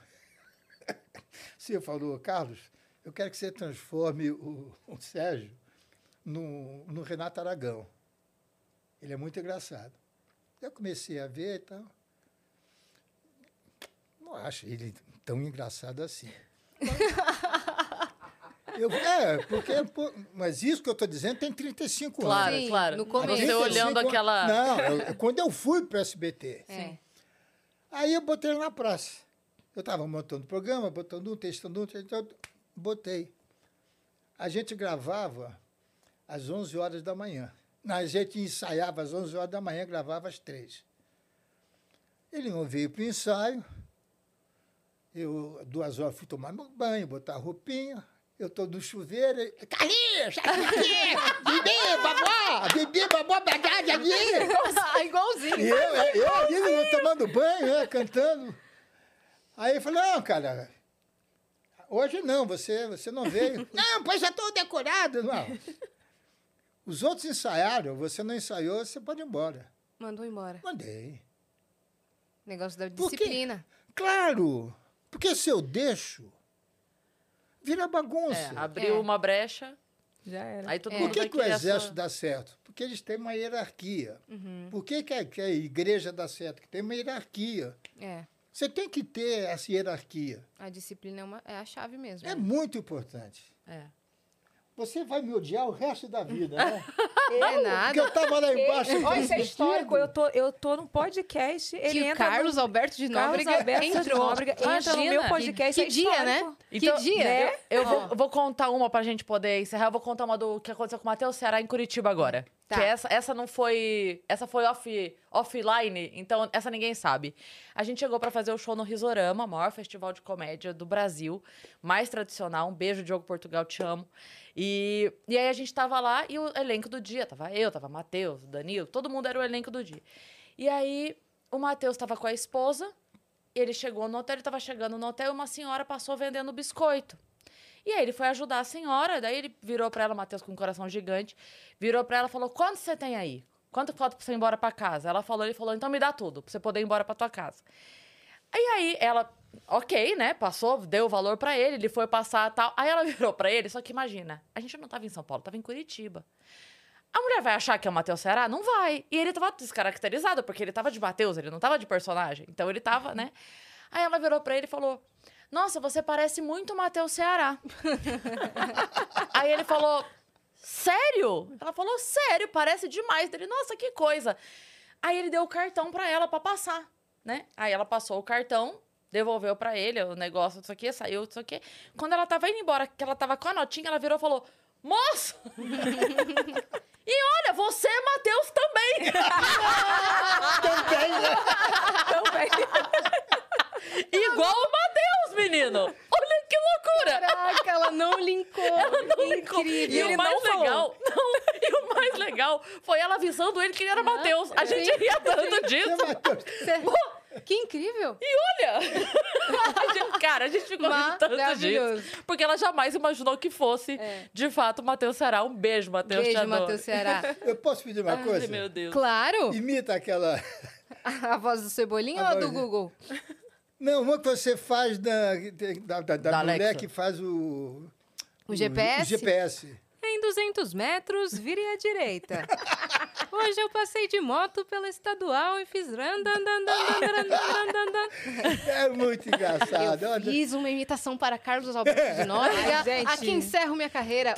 Silvio falou, Carlos, eu quero que você transforme o, o Sérgio no, no Renato Aragão. Ele é muito engraçado. Eu comecei a ver e tal. Não acho ele tão engraçado assim. Eu, é, porque, pô, mas isso que eu estou dizendo tem 35 Claro, anos. Sim, claro. no começo. Olhando 35 aquela. Não, eu- quando eu fui para o SBT. É. Aí eu botei ele na praça. Eu estava montando o programa, botando um, testando um, testando, botei. A gente gravava às 11 horas da manhã. A gente ensaiava às 11 horas da manhã, gravava às 3. Ele não veio para o ensaio. Eu, duas horas, fui tomar meu banho, botar a roupinha. Eu estou no chuveiro. ele, Carlinhos, sai daqui! Bibi, babó! Bibi, babó, verdade ali! Igualzinho. E eu, eu ali eu tomando banho, né, cantando. Aí ele falou, não, cara, hoje não, você, você não veio. não, pois já estou decorado. Não. Os outros ensaiaram, você não ensaiou, você pode ir embora. Mandou embora. Mandei. Negócio da disciplina. Claro, porque se eu deixo, vira bagunça. É, abriu É. uma brecha, Já era. aí todo É. Por que, que o exército sua- dá certo? Porque eles têm uma hierarquia. Uhum. Por que, que, a, que a igreja dá certo? Porque tem uma hierarquia. É. Você tem que ter essa hierarquia. A disciplina é, uma, é a chave mesmo. É né? muito importante. É. você vai me odiar o resto da vida, né? É nada. Porque eu tava lá embaixo. Olha, isso é histórico. Eu tô, eu tô num podcast. Ele que o entra Carlos no... Alberto de Carlos Nóbrega Alberto de entrou. Nóbrega entra no meu podcast. Que é dia, né? Então, que dia? né? Eu vou, eu vou contar uma pra gente poder encerrar. Eu vou contar uma do que aconteceu com o Matheus Ceará em Curitiba agora. Tá. Que essa, essa não foi. Essa foi off, offline, então essa ninguém sabe. A gente chegou pra fazer o show no Risorama, maior festival de comédia do Brasil, mais tradicional. Um beijo, Diogo Portugal, te amo. E, e aí a gente tava lá e o elenco do dia, tava eu, tava Matheus, Danilo, todo mundo era o elenco do dia. E aí o Matheus tava com a esposa, ele chegou no hotel, ele tava chegando no hotel e uma senhora passou vendendo biscoito. E aí ele foi ajudar a senhora, daí ele virou pra ela, Matheus com um coração gigante, virou pra ela e falou: "Quanto você tem aí? Quanto falta pra você ir embora pra casa?" Ela falou, ele falou: "Então me dá tudo, pra você poder ir embora pra tua casa." E aí ela, ok, né? Passou, deu o valor pra ele, ele foi passar tal. Aí ela virou pra ele, só que imagina, a gente não tava em São Paulo, tava em Curitiba. A mulher vai achar que é o Matheus Ceará? Não vai. E ele tava descaracterizado, porque ele tava de Matheus, ele não tava de personagem. Então ele tava, né? Aí ela virou pra ele e falou: Nossa, você parece muito o Matheus Ceará. Aí ele falou: Sério? Ela falou: Sério, parece demais. Ele, nossa, que coisa. Aí ele deu o cartão pra ela pra passar, né? Aí ela passou o cartão, devolveu pra ele o negócio, isso aqui, saiu, isso aqui. Quando ela tava indo embora, que ela tava com a notinha, ela virou e falou: Moço! e olha, você é Matheus também! Também, né? Igual o Matheus, menino! Olha que loucura! Caraca, ela não linkou. Incrível. E o mais não legal, não, e o mais legal foi ela avisando ele que ele era Matheus. A gente ria tanto disso. Que incrível. E olha! A gente- cara, a gente ficou rindo tanto disso. Porque ela jamais imaginou que fosse, É. de fato, o Matheus Ceará. Um beijo, Matheus. te Beijo. Matheus Ceará. eu posso pedir uma Ai, coisa? meu Deus. Claro. Imita aquela. A voz do Cebolinha A ou do voz- Google? Não, uma que você faz da, da, da, da Da mulher Alexa. que faz o. O GPS? O GPS. Em 200 metros, vire à direita. Hoje eu passei de moto pela estadual e fiz. É muito engraçado. Eu fiz uma imitação para Carlos Alberto de Nóbrega. Aqui encerro minha carreira.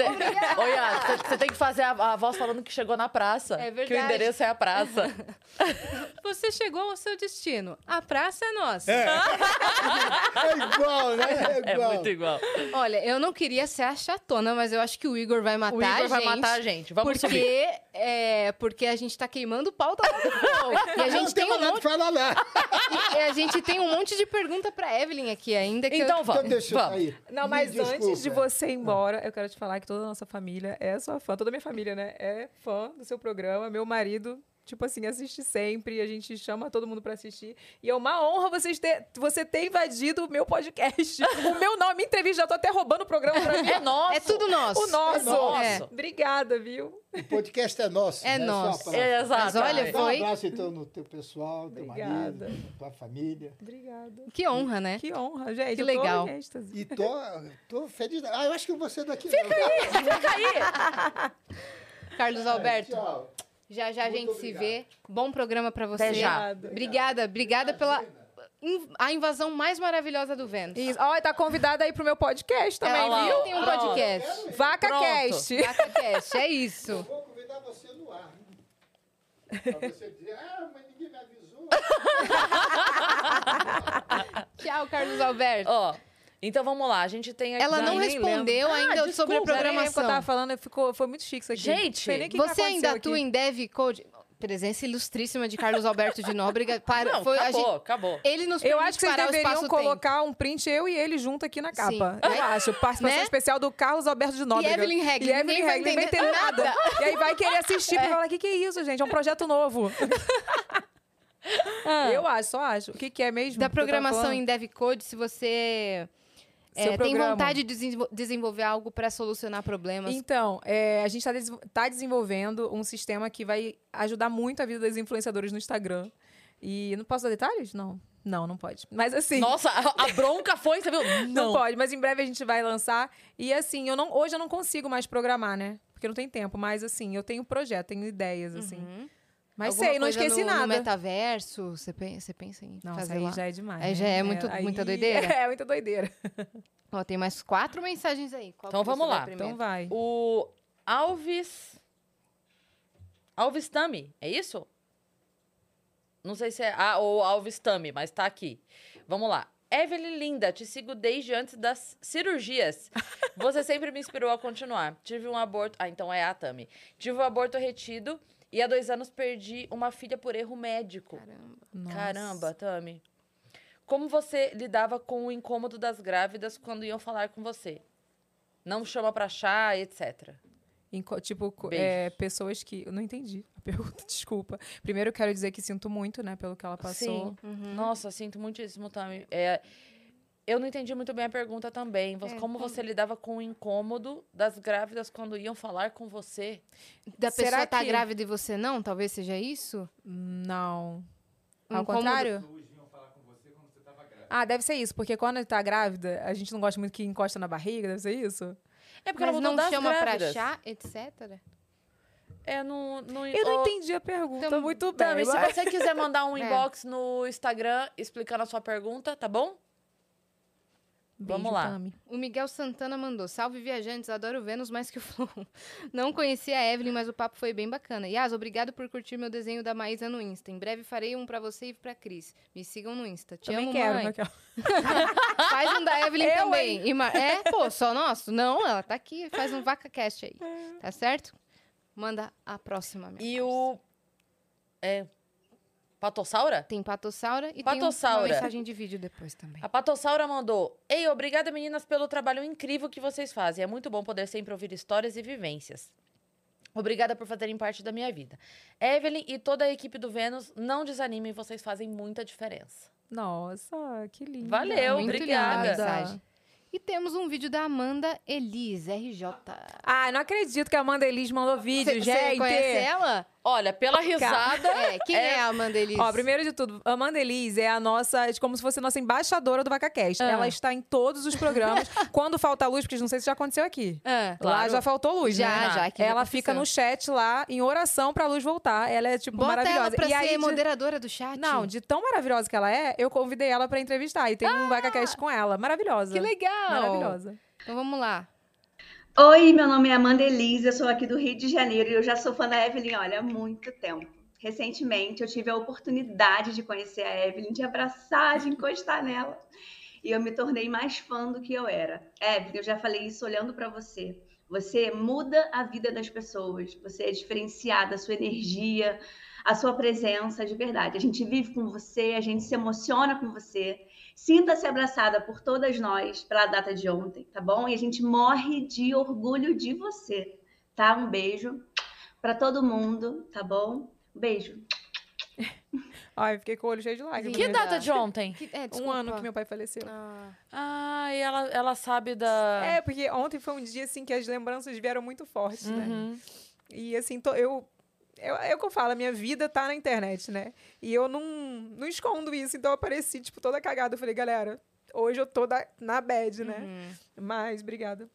Olha, você tem que fazer a, a, voz falando que chegou na praça. É verdade. Que o endereço é a praça. Você chegou ao seu destino. A praça é nossa. É, é igual, né? É, igual. é muito igual. Olha, eu não queria ser a chatona, mas eu acho que o Igor vai matar o Igor vai matar a gente. Vamos porque, subir. É, porque a gente tá queimando pauta fogo. E a não gente tem tem um monte, de falar lá. e a gente tem um monte de pergunta pra Evelyn aqui ainda. Que Então eu, vamos. Então deixa eu vamos. sair. Não, Me mas antes de desculpa. você ir embora, eu quero te falar que toda a nossa família é sua fã. Toda a minha família, né? É fã do seu programa. Meu marido, tipo assim, assiste sempre. A gente chama todo mundo pra assistir. E é uma honra vocês ter, você ter invadido o meu podcast. o meu nome, minha entrevista, já tô até roubando o programa pra mim. É nosso. É tudo nosso. O nosso. É nosso. É. Obrigada, viu? O podcast é nosso. É não só nosso. É, exato. Mas olha, Dá um foi- abraço, então, no teu pessoal, teu Obrigada. marido, tua família. Obrigada. Que honra, né? Que honra, gente. Que tô legal. êxtase. E tô, tô feliz. Ah, eu acho que você daqui. Fica Carlos Alberto, Tchau. Já já a gente se obrigado. vê. Bom programa pra você. Até já. Obrigada, obrigada pela a invasão mais maravilhosa do Vênus. Isso. Ó, tá convidada aí pro meu podcast também, Ela viu? tem um Pronto. podcast. Vaca Pronto. Cast. VacaCast, é isso. Vou convidar você no ar. Pra você dizer, ah, mas ninguém me avisou. Tchau, Carlos Alberto. Ó, então vamos lá. A gente tem aqui. Ela não nem respondeu lembro. ainda Ah, sobre a desculpa, Nem lembro o que eu tava programação. falando, ficou, foi muito chique isso aqui. Gente, nem Você que ainda atua aqui. em Dev Code? Presença ilustríssima de Carlos Alberto de Nóbrega. Para, Não, foi, a acabou, gente- acabou. ele nos Eu acho que vocês deveriam colocar um print eu e ele junto aqui na capa. Sim. Eu Né? acho. Participação Né? especial do Carlos Alberto de Nóbrega. E Evelyn Regli. E Evelyn Regli. Vai entender ter nada. E aí vai querer assistir e falar, o que, que é isso, gente? É um projeto novo. Ah. Eu acho, só acho. O que, que é mesmo? Da programação em Dev Code, se você é, Seu tem vontade de desenvol- desenvolver algo para solucionar problemas. Então, é, a gente está desenvolvendo um sistema que vai ajudar muito a vida das influenciadoras no Instagram. E não posso dar detalhes? Não. Não, não pode. Mas assim. Nossa, a, a bronca foi, você viu? Não. Não. pode, mas em breve a gente vai lançar. E assim, eu não, hoje eu não consigo mais programar, né? Porque não tem tempo. Mas assim, eu tenho projeto, tenho ideias, assim. Uhum. Mas Alguma sei, não esqueci no, No nada. metaverso, você pensa, pensa em Não, isso fazer aí lá? já é demais. Aí né? já é muito- muita doideira? É, muita doideira. Ó, tem mais quatro mensagens aí. Qual Então vamos lá. Então vai. O Alves. Alves Tami, é isso? Não sei se é A ou Alves Tami, mas tá aqui. Vamos lá. Evelyn Linda, te sigo desde antes das cirurgias. Você sempre me inspirou a continuar. Tive um aborto. Ah, então é a Tami. Tive um aborto retido e há dois anos perdi uma filha por erro médico. Caramba. Caramba, Tami. Como você lidava com o incômodo das grávidas quando iam falar com você? Não chama pra chá, etc. Enco- tipo, é, pessoas que. Eu não entendi a pergunta, desculpa. Primeiro, eu quero dizer que sinto muito, né, pelo que ela passou. Uhum. Nossa, sinto muitíssimo, Tami. É, eu não entendi muito bem a pergunta também. Você- É, como você lidava com o incômodo das grávidas quando iam falar com você? Da Será pessoa tá que- grávida e você não? Talvez seja isso? Não. Um Ao incômodo- contrário? Ah, deve ser isso, porque quando tá grávida, a gente não gosta muito que encosta na barriga, deve ser isso? É porque Mas ela não das chama pra grávidas. chá, etc? É, no, no, Eu não entendi a pergunta Então, muito bem. Tami, se você quiser mandar um É. inbox no Instagram explicando a sua pergunta, tá bom? Vamos Beijo, lá. Tami. O Miguel Santana mandou. Salve, viajantes. Adoro Vênus mais que o Flow. Não conhecia a Evelyn, mas o papo foi bem bacana. Yas, obrigado por curtir meu desenho da Maísa no Insta. Em breve farei um pra você e pra Cris. Me sigam no Insta. Te Também amo, quero, mãe. Raquel. Faz um da Evelyn Eu, também. E ma- É, pô, só nosso? Não, ela tá aqui. Faz um VacaCast aí. Tá certo? Manda a próxima. minha E parça. o. É. Patossaura? Tem Patossaura e Patossaura. tem uma mensagem de vídeo depois também. A Patossaura mandou: Ei, obrigada meninas pelo trabalho incrível que vocês fazem. É muito bom poder sempre ouvir histórias e vivências. Obrigada por fazerem parte da minha vida. Evelyn e toda a equipe do Vênus, não desanimem, vocês fazem muita diferença. Nossa, que lindo. Valeu, Muito obrigada. linda mensagem. E temos um vídeo da Amanda Elis, RJ. Ah, não acredito que a Amanda Elis mandou vídeo, Você gente. conhece ela? Olha, pela risada. É, quem é, a Amanda Elis? Ó, primeiro de tudo, a Amanda Elis é a nossa, é como se fosse a nossa embaixadora do VacaCast. Ah. Ela está em todos os programas. Quando falta luz, porque não sei se já aconteceu aqui. Ah, Lá Claro. já faltou luz, Já, né? já, aqui já Ela fica no chat lá, em oração pra luz voltar. Ela é, tipo, Bota maravilhosa. ela pra e ser aí, de- moderadora do chat. Não, de tão maravilhosa que ela é, eu convidei ela pra entrevistar. E tem um VacaCast com ela. Maravilhosa. Ah! Que legal. Maravilhosa. Então vamos lá. Oi, meu nome é Amanda Elisa, eu sou aqui do Rio de Janeiro e eu já sou fã da Evelyn, olha, há muito tempo. Recentemente eu tive a oportunidade de conhecer a Evelyn, de abraçar, de encostar nela. E eu me tornei mais fã do que eu era. Evelyn, eu já falei isso olhando para você. Você muda a vida das pessoas, você é diferenciada, a sua energia, a sua presença, de verdade. A gente vive com você, a gente se emociona com você. Sinta-se abraçada por todas nós pela data de ontem, tá bom? E a gente morre de orgulho de você, tá? Um beijo para todo mundo, tá bom? Um beijo. Ai, fiquei com o olho cheio de lágrimas. Que data de ontem? Que- é, Um ano que meu pai faleceu. Ah, Ah, e ela, ela sabe da. É, porque ontem foi um dia, assim, que as lembranças vieram muito fortes, né? Uhum. E, assim, tô- eu... eu- É o que eu falo, a minha vida tá na internet, né? E eu não, não escondo isso, então eu apareci, tipo, toda cagada. Eu falei, galera, hoje eu tô da- na bad, né? uhum. Mas, obrigada.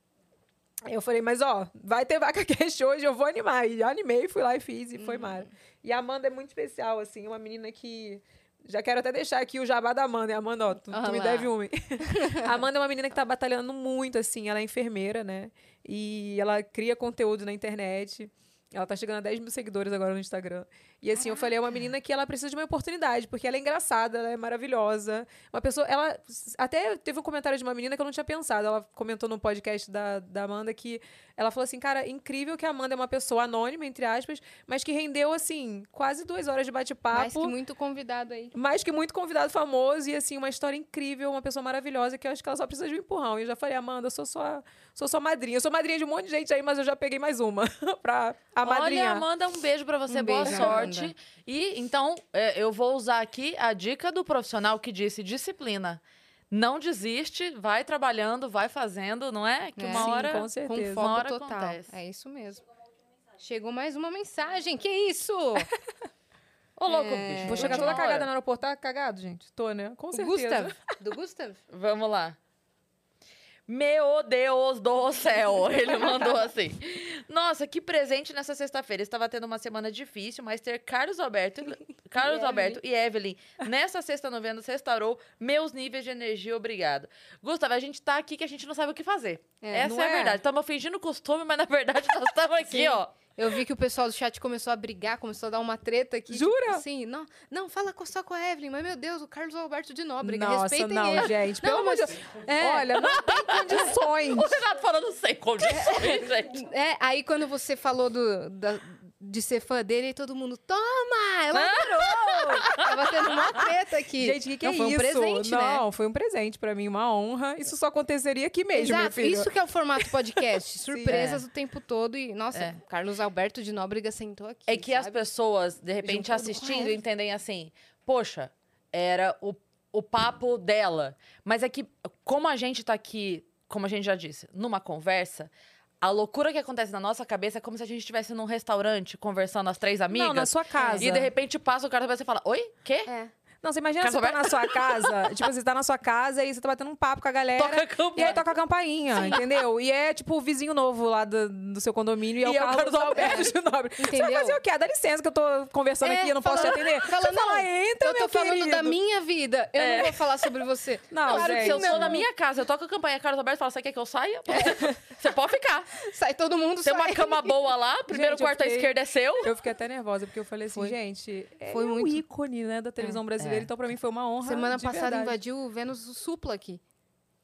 Eu falei, mas ó, vai ter vaca cash hoje, eu vou animar. E animei, fui lá e fiz, e Uhum. foi mara. E a Amanda é muito especial, assim, uma menina que. Já quero até deixar aqui o jabá da Amanda. Amanda, ó, tu, tu me deve uma. a Amanda é uma menina que tá batalhando muito, assim. Ela é enfermeira, né? E ela cria conteúdo na internet. Ela tá chegando a 10 mil seguidores agora no Instagram. E assim, eu falei, é uma menina que ela precisa de uma oportunidade, porque ela é engraçada, ela é maravilhosa. Uma pessoa, ela. Até teve um comentário de uma menina que eu não tinha pensado. Ela comentou no podcast da, da Amanda que ela falou assim, cara, incrível que a Amanda é uma pessoa anônima, entre aspas, mas que rendeu, assim, quase duas horas de bate-papo. Mais que muito convidado aí. Mais que muito convidado famoso e, assim, uma história incrível, uma pessoa maravilhosa que eu acho que ela só precisa de um empurrão. E eu já falei, Amanda, eu sou sua, sou sua madrinha. Eu sou madrinha de um monte de gente aí, mas eu já peguei mais uma pra a madrinha. Olha, Amanda, um beijo pra você, Um boa beijo, sorte. E então, é, eu vou usar aqui a dica do profissional que disse disciplina. Não desiste, vai trabalhando, vai fazendo, não é? Que É. uma Sim, hora. com Com certeza. Uma foco hora total. acontece. É isso mesmo. Chegou mais uma mensagem. Que isso? Ô, louco, É. bicho. Vou chegar toda cagada no aeroporto. Tá cagado, gente? Tô, né? Com certeza. Gustav. Do Gustav? Vamos lá. Meu Deus do céu! Ele mandou assim. Nossa, que presente nessa sexta-feira. Estava tendo uma semana difícil, mas ter Carlos Alberto, Carlos E Alberto e Evelyn nessa sexta novena restaurou meus níveis de energia. Obrigado. Gustavo, a gente tá aqui que a gente não sabe o que fazer. É, Essa é a é? verdade. Estamos fingindo costume, mas na verdade nós estamos aqui, Sim. ó. Eu vi que o pessoal do chat começou a brigar, começou a dar uma treta aqui. Jura? Tipo, assim, não, não, fala com- só com a Evelyn. Mas, meu Deus, o Carlos Alberto de Nóbrega, Nossa, respeitem não, ele. gente. Pelo Não, amor de Deus. É. Olha, não tem condições. O Renato falando sem condições, gente. É, aí quando você falou do, da- de ser fã dele, todo mundo, toma, ela adorou! Tava tendo uma treta aqui. Gente, o que, que Não, é foi isso? um presente, né? não, foi um presente pra mim, uma honra. Isso só aconteceria aqui mesmo, meu Exato, filho. isso que é o formato podcast. Surpresas o tempo todo. E, nossa, É. Carlos Alberto de Nóbrega sentou aqui. É que as sabe? pessoas, de repente, Juntou assistindo, entendem assim: poxa, era o, o papo dela. Mas é que, como a gente tá aqui, como a gente já disse, numa conversa. A loucura que acontece na nossa cabeça é como se a gente estivesse num restaurante conversando as três amigas. Não, na sua casa. E de repente passa o cara e você fala: Oi? Quê? É. Não, você imagina você tá na sua casa, tipo, você tá na sua casa e você tá batendo um papo com a galera. Toca a campainha. E aí toca a campainha, entendeu? E é tipo o vizinho novo lá do, do seu condomínio e é o E é o Carlos Carlos Alberto de Nobre. Você vai Entendeu? fazer o quê? Dá licença que eu tô conversando É, aqui, eu não posso te falando- atender. falando, Você fala, não, entra, eu tô meu falando querido. da minha vida. Eu É. não vou falar sobre você. Não, claro que se eu gente. tô na minha casa, eu toco a campanha, Carlos Alberto fala: Você quer que eu saia? Você pode ficar. Sai todo mundo, Tem sai. uma cama boa lá, primeiro Gente, quarto à fiquei- esquerda é seu. Eu fiquei até nervosa, porque eu falei assim, Foi. gente, é Foi um muito. ícone, né, da televisão brasileira, então pra mim foi uma honra Semana passada verdade. invadiu o Vênus o Supla aqui.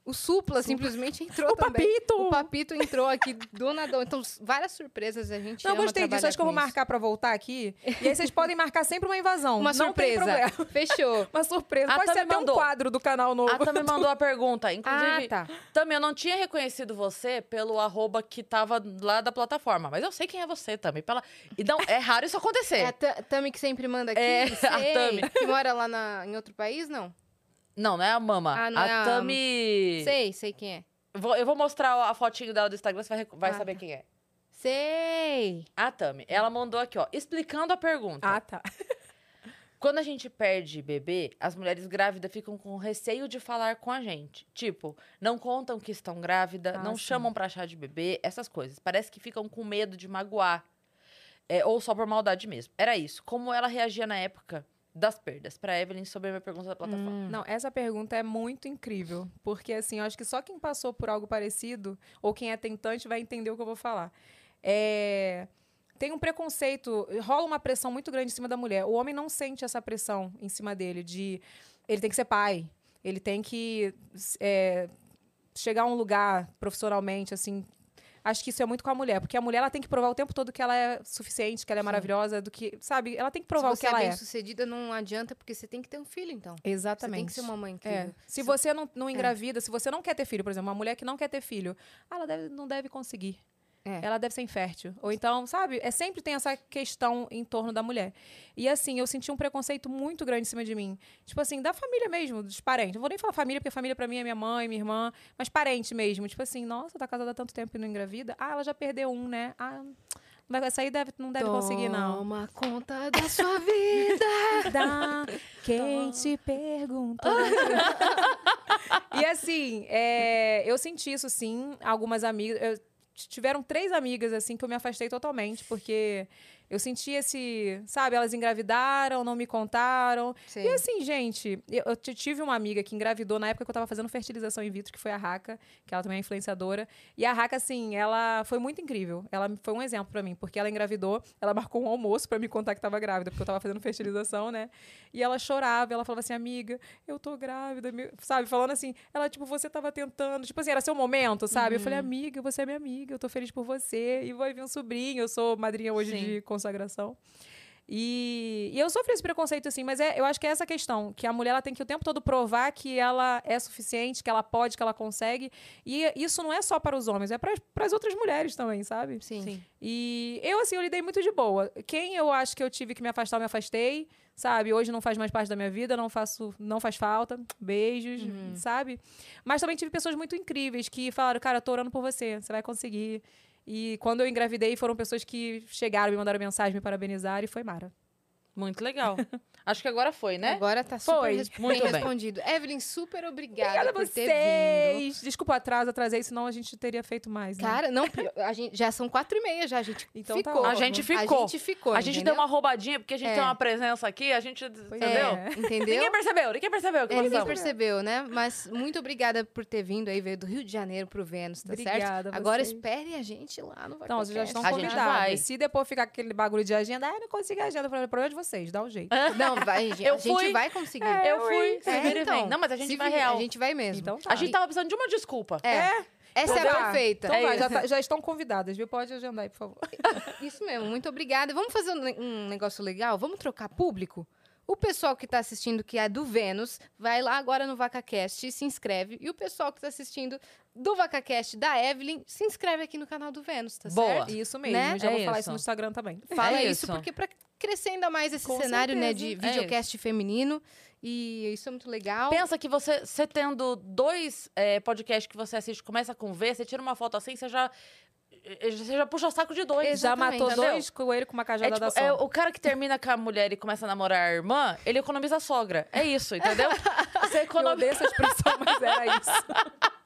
O Supla simplesmente entrou O também. Papito! O Papito entrou aqui do nadão. Então, várias surpresas a gente Não, ama gostei disso. Acho que eu vou isso. marcar pra voltar aqui. E aí vocês podem marcar sempre uma invasão. Uma Não tem surpresa. problema. Fechou. Uma surpresa. A Pode ser Tami até mandou. um quadro do canal novo. A Tami mandou a pergunta. Inclusive, Ah, tá. Tami, eu não tinha reconhecido você pelo arroba que tava lá da plataforma. Mas eu sei quem é você, Tami. Pela... E não, é raro isso acontecer. É a Ta- Tami que sempre manda aqui? É, a sei. Tami. Que mora lá na- em outro país, não? Não, não é a Mama. Ah, não a é Tami... Sei, sei quem é. Vou- eu vou mostrar a fotinho dela do Instagram, você vai, vai Ah, saber tá. quem é. Sei. A Tami. Ela mandou aqui, ó. Explicando a pergunta. Ah, tá. Quando a gente perde bebê, as mulheres grávidas ficam com receio de falar com a gente. Tipo, não contam que estão grávidas, Ah, não sim. chamam pra chá de bebê, essas coisas. Parece que ficam com medo de magoar. É, ou só por maldade mesmo. Era isso. Como ela reagia na época das perdas? Pra Evelyn, sobre a minha pergunta da plataforma. Hum. Não, essa pergunta é muito incrível. Porque, assim, eu acho que só quem passou por algo parecido, ou quem é tentante, vai entender o que eu vou falar. É, Tem um preconceito, rola uma pressão muito grande em cima da mulher. O homem não sente essa pressão em cima dele, de ele tem que ser pai, ele tem que é, chegar a um lugar profissionalmente, assim. Acho que isso é muito com a mulher, porque a mulher ela tem que provar o tempo todo que ela é suficiente, que ela é maravilhosa, do que, sabe? Ela tem que provar Se o você que ela é é. bem sucedida, não adianta, porque você tem que ter um filho, então. Exatamente. Você tem que ser uma mãe É. incrível. Se você não, não engravida, se você não quer ter filho, por exemplo, uma mulher que não quer ter filho, ela deve- não deve conseguir. É. Ela deve ser infértil. Ou então, sabe? É sempre tem essa questão em torno da mulher. E assim, eu senti um preconceito muito grande em cima de mim. Tipo assim, da família mesmo, dos parentes. Não vou nem falar família, porque família pra mim é minha mãe, minha irmã, mas parente mesmo. Tipo assim, nossa, tá casada há tanto tempo e não engravida. Ah, ela já perdeu um, né? Ah, essa aí deve, não deve conseguir, não. Toma conta da sua vida. Dá quem te pergunta. e assim, é, eu senti isso sim. Algumas amigas. eu- tiveram três amigas assim que eu me afastei totalmente, porque eu senti esse. Sabe, elas engravidaram, não me contaram. Sei. E assim, gente, eu, eu tive uma amiga que engravidou na época que eu tava fazendo fertilização in vitro, que foi a Raca, que ela também é influenciadora. E a Raca, assim, ela foi muito incrível. Ela foi um exemplo pra mim, porque ela engravidou, ela marcou um almoço pra me contar que tava grávida, porque eu tava fazendo fertilização, né? E ela chorava, ela falava assim, amiga, eu tô grávida, sabe? Falando assim, ela, tipo, você tava tentando, tipo assim, era seu momento, sabe? Eu falei, amiga, você é minha amiga, eu tô feliz por você. E vai vir um sobrinho, eu sou madrinha hoje Sim. de consagração. E, e eu sofri esse preconceito, assim, mas é, eu acho que é essa questão, que a mulher ela tem que o tempo todo provar que ela é suficiente, que ela pode, que ela consegue. E isso não é só para os homens, é para as outras mulheres também, sabe? Sim. E eu, assim, eu lidei muito de boa. Quem eu acho que eu tive que me afastar, eu me afastei, sabe? Hoje não faz mais parte da minha vida, não faço, não faz falta. Beijos, sabe? Mas também tive pessoas muito incríveis que falaram, cara, eu tô orando por você, você vai conseguir. E quando eu engravidei, foram pessoas que chegaram, me mandaram mensagem, me parabenizaram e foi mara. Muito legal. Acho que agora foi, né? Agora tá super Foi. res- Muito bem respondido. Evelyn, super obrigada, Obrigada a por ter vindo. vocês. Desculpa o atraso, atrasei, senão a gente teria feito mais. Né? Cara, não, a gente, já são quatro e meia já, a gente Então tá ficou. A gente ficou. A gente ficou, A gente entendeu? deu uma roubadinha, porque a gente É. tem uma presença aqui, a gente. Entendeu? É, entendeu? Ninguém percebeu, ninguém percebeu que É, ninguém percebeu, né? Mas muito obrigada por ter vindo aí, veio do Rio de Janeiro pro Vênus, tá Obrigada certo? a Agora vocês. espere a gente lá no Então, vocês já estão convidados. Se depois ficar aquele bagulho de agenda, ah, não consigo agenda, eu falei, problema de vocês, dá um jeito. Não, vai, gente. Eu a gente fui. vai conseguir. Eu fui, É, e então. Não, mas a gente se vai vira, real. A gente vai mesmo. Então tá. A gente tava precisando de uma desculpa. É. Essa é Então a tá. perfeita. Então É vai, já, isso. tá- já estão convidadas, viu? Pode agendar aí, por favor. Isso mesmo, muito obrigada. Vamos fazer um, um negócio legal? Vamos trocar público? O pessoal que tá assistindo, que é do Vênus, vai lá agora no VacaCast e se inscreve. E o pessoal que tá assistindo do VacaCast da Evelyn, se inscreve aqui no canal do Vênus, tá Boa. certo? Isso mesmo, Né? já É vou falar isso. isso no Instagram também. Fala É isso, isso. porque para crescer ainda mais esse Com cenário né, de certeza. É videocast feminino. E isso é muito legal. Pensa que você, você tendo dois é, podcasts que você assiste, começa com V, você tira uma foto assim, você já. eh, Você já puxa saco de dois. Já Exatamente. matou Entendeu? dois coelhos com uma É, cajada tipo, da é, sombra. o cara que termina com a mulher e começa a namorar a irmã, ele economiza a sogra. É isso, entendeu? Você Eu economiza. odeio essa expressão, mas era isso.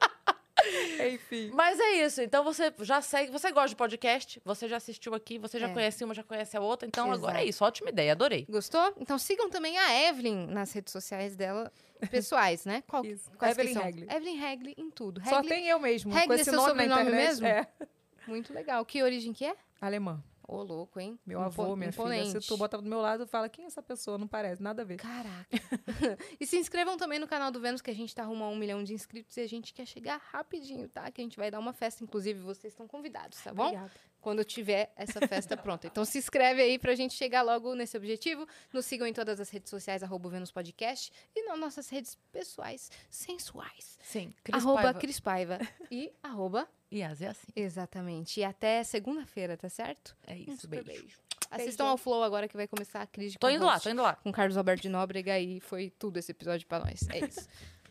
Enfim. Mas é isso. Então você já segue. Você gosta de podcast, você já assistiu aqui, você já É. conhece uma, já conhece a outra. Então agora é Exato. isso. Ótima ideia, adorei. Gostou? Então sigam também a Evelyn nas redes sociais dela, pessoais, né? Qual, Isso. Evelyn? Hagley. Evelyn Hagley em tudo. Só tem eu mesmo, com Hagley é esse seu nome sobrenome mesmo? É. Muito legal. Que origem que é? Alemã. Ô, louco, hein? Meu Impo- avô, minha imponente. filha. Se tu botar do meu lado, fala, quem é essa pessoa? Não parece, nada a ver. Caraca. e se inscrevam também no canal do Vênus, que a gente tá rumo a um milhão de inscritos e a gente quer chegar rapidinho, tá? Que a gente vai dar uma festa, inclusive vocês estão convidados, tá bom? Obrigada. Quando tiver essa festa pronta. Então se inscreve aí pra gente chegar logo nesse objetivo. Nos sigam em todas as redes sociais, arroba Vênus Podcast, e nas nossas redes pessoais sensuais. Sim. arroba Cris Paiva e arroba E as é assim. Exatamente. E até segunda-feira, tá certo? É isso, super beijo. Assistam ao Flow agora que vai começar a crise Tô indo lá, tô indo lá. com Carlos Alberto de Nóbrega e foi tudo esse episódio pra nós. É isso.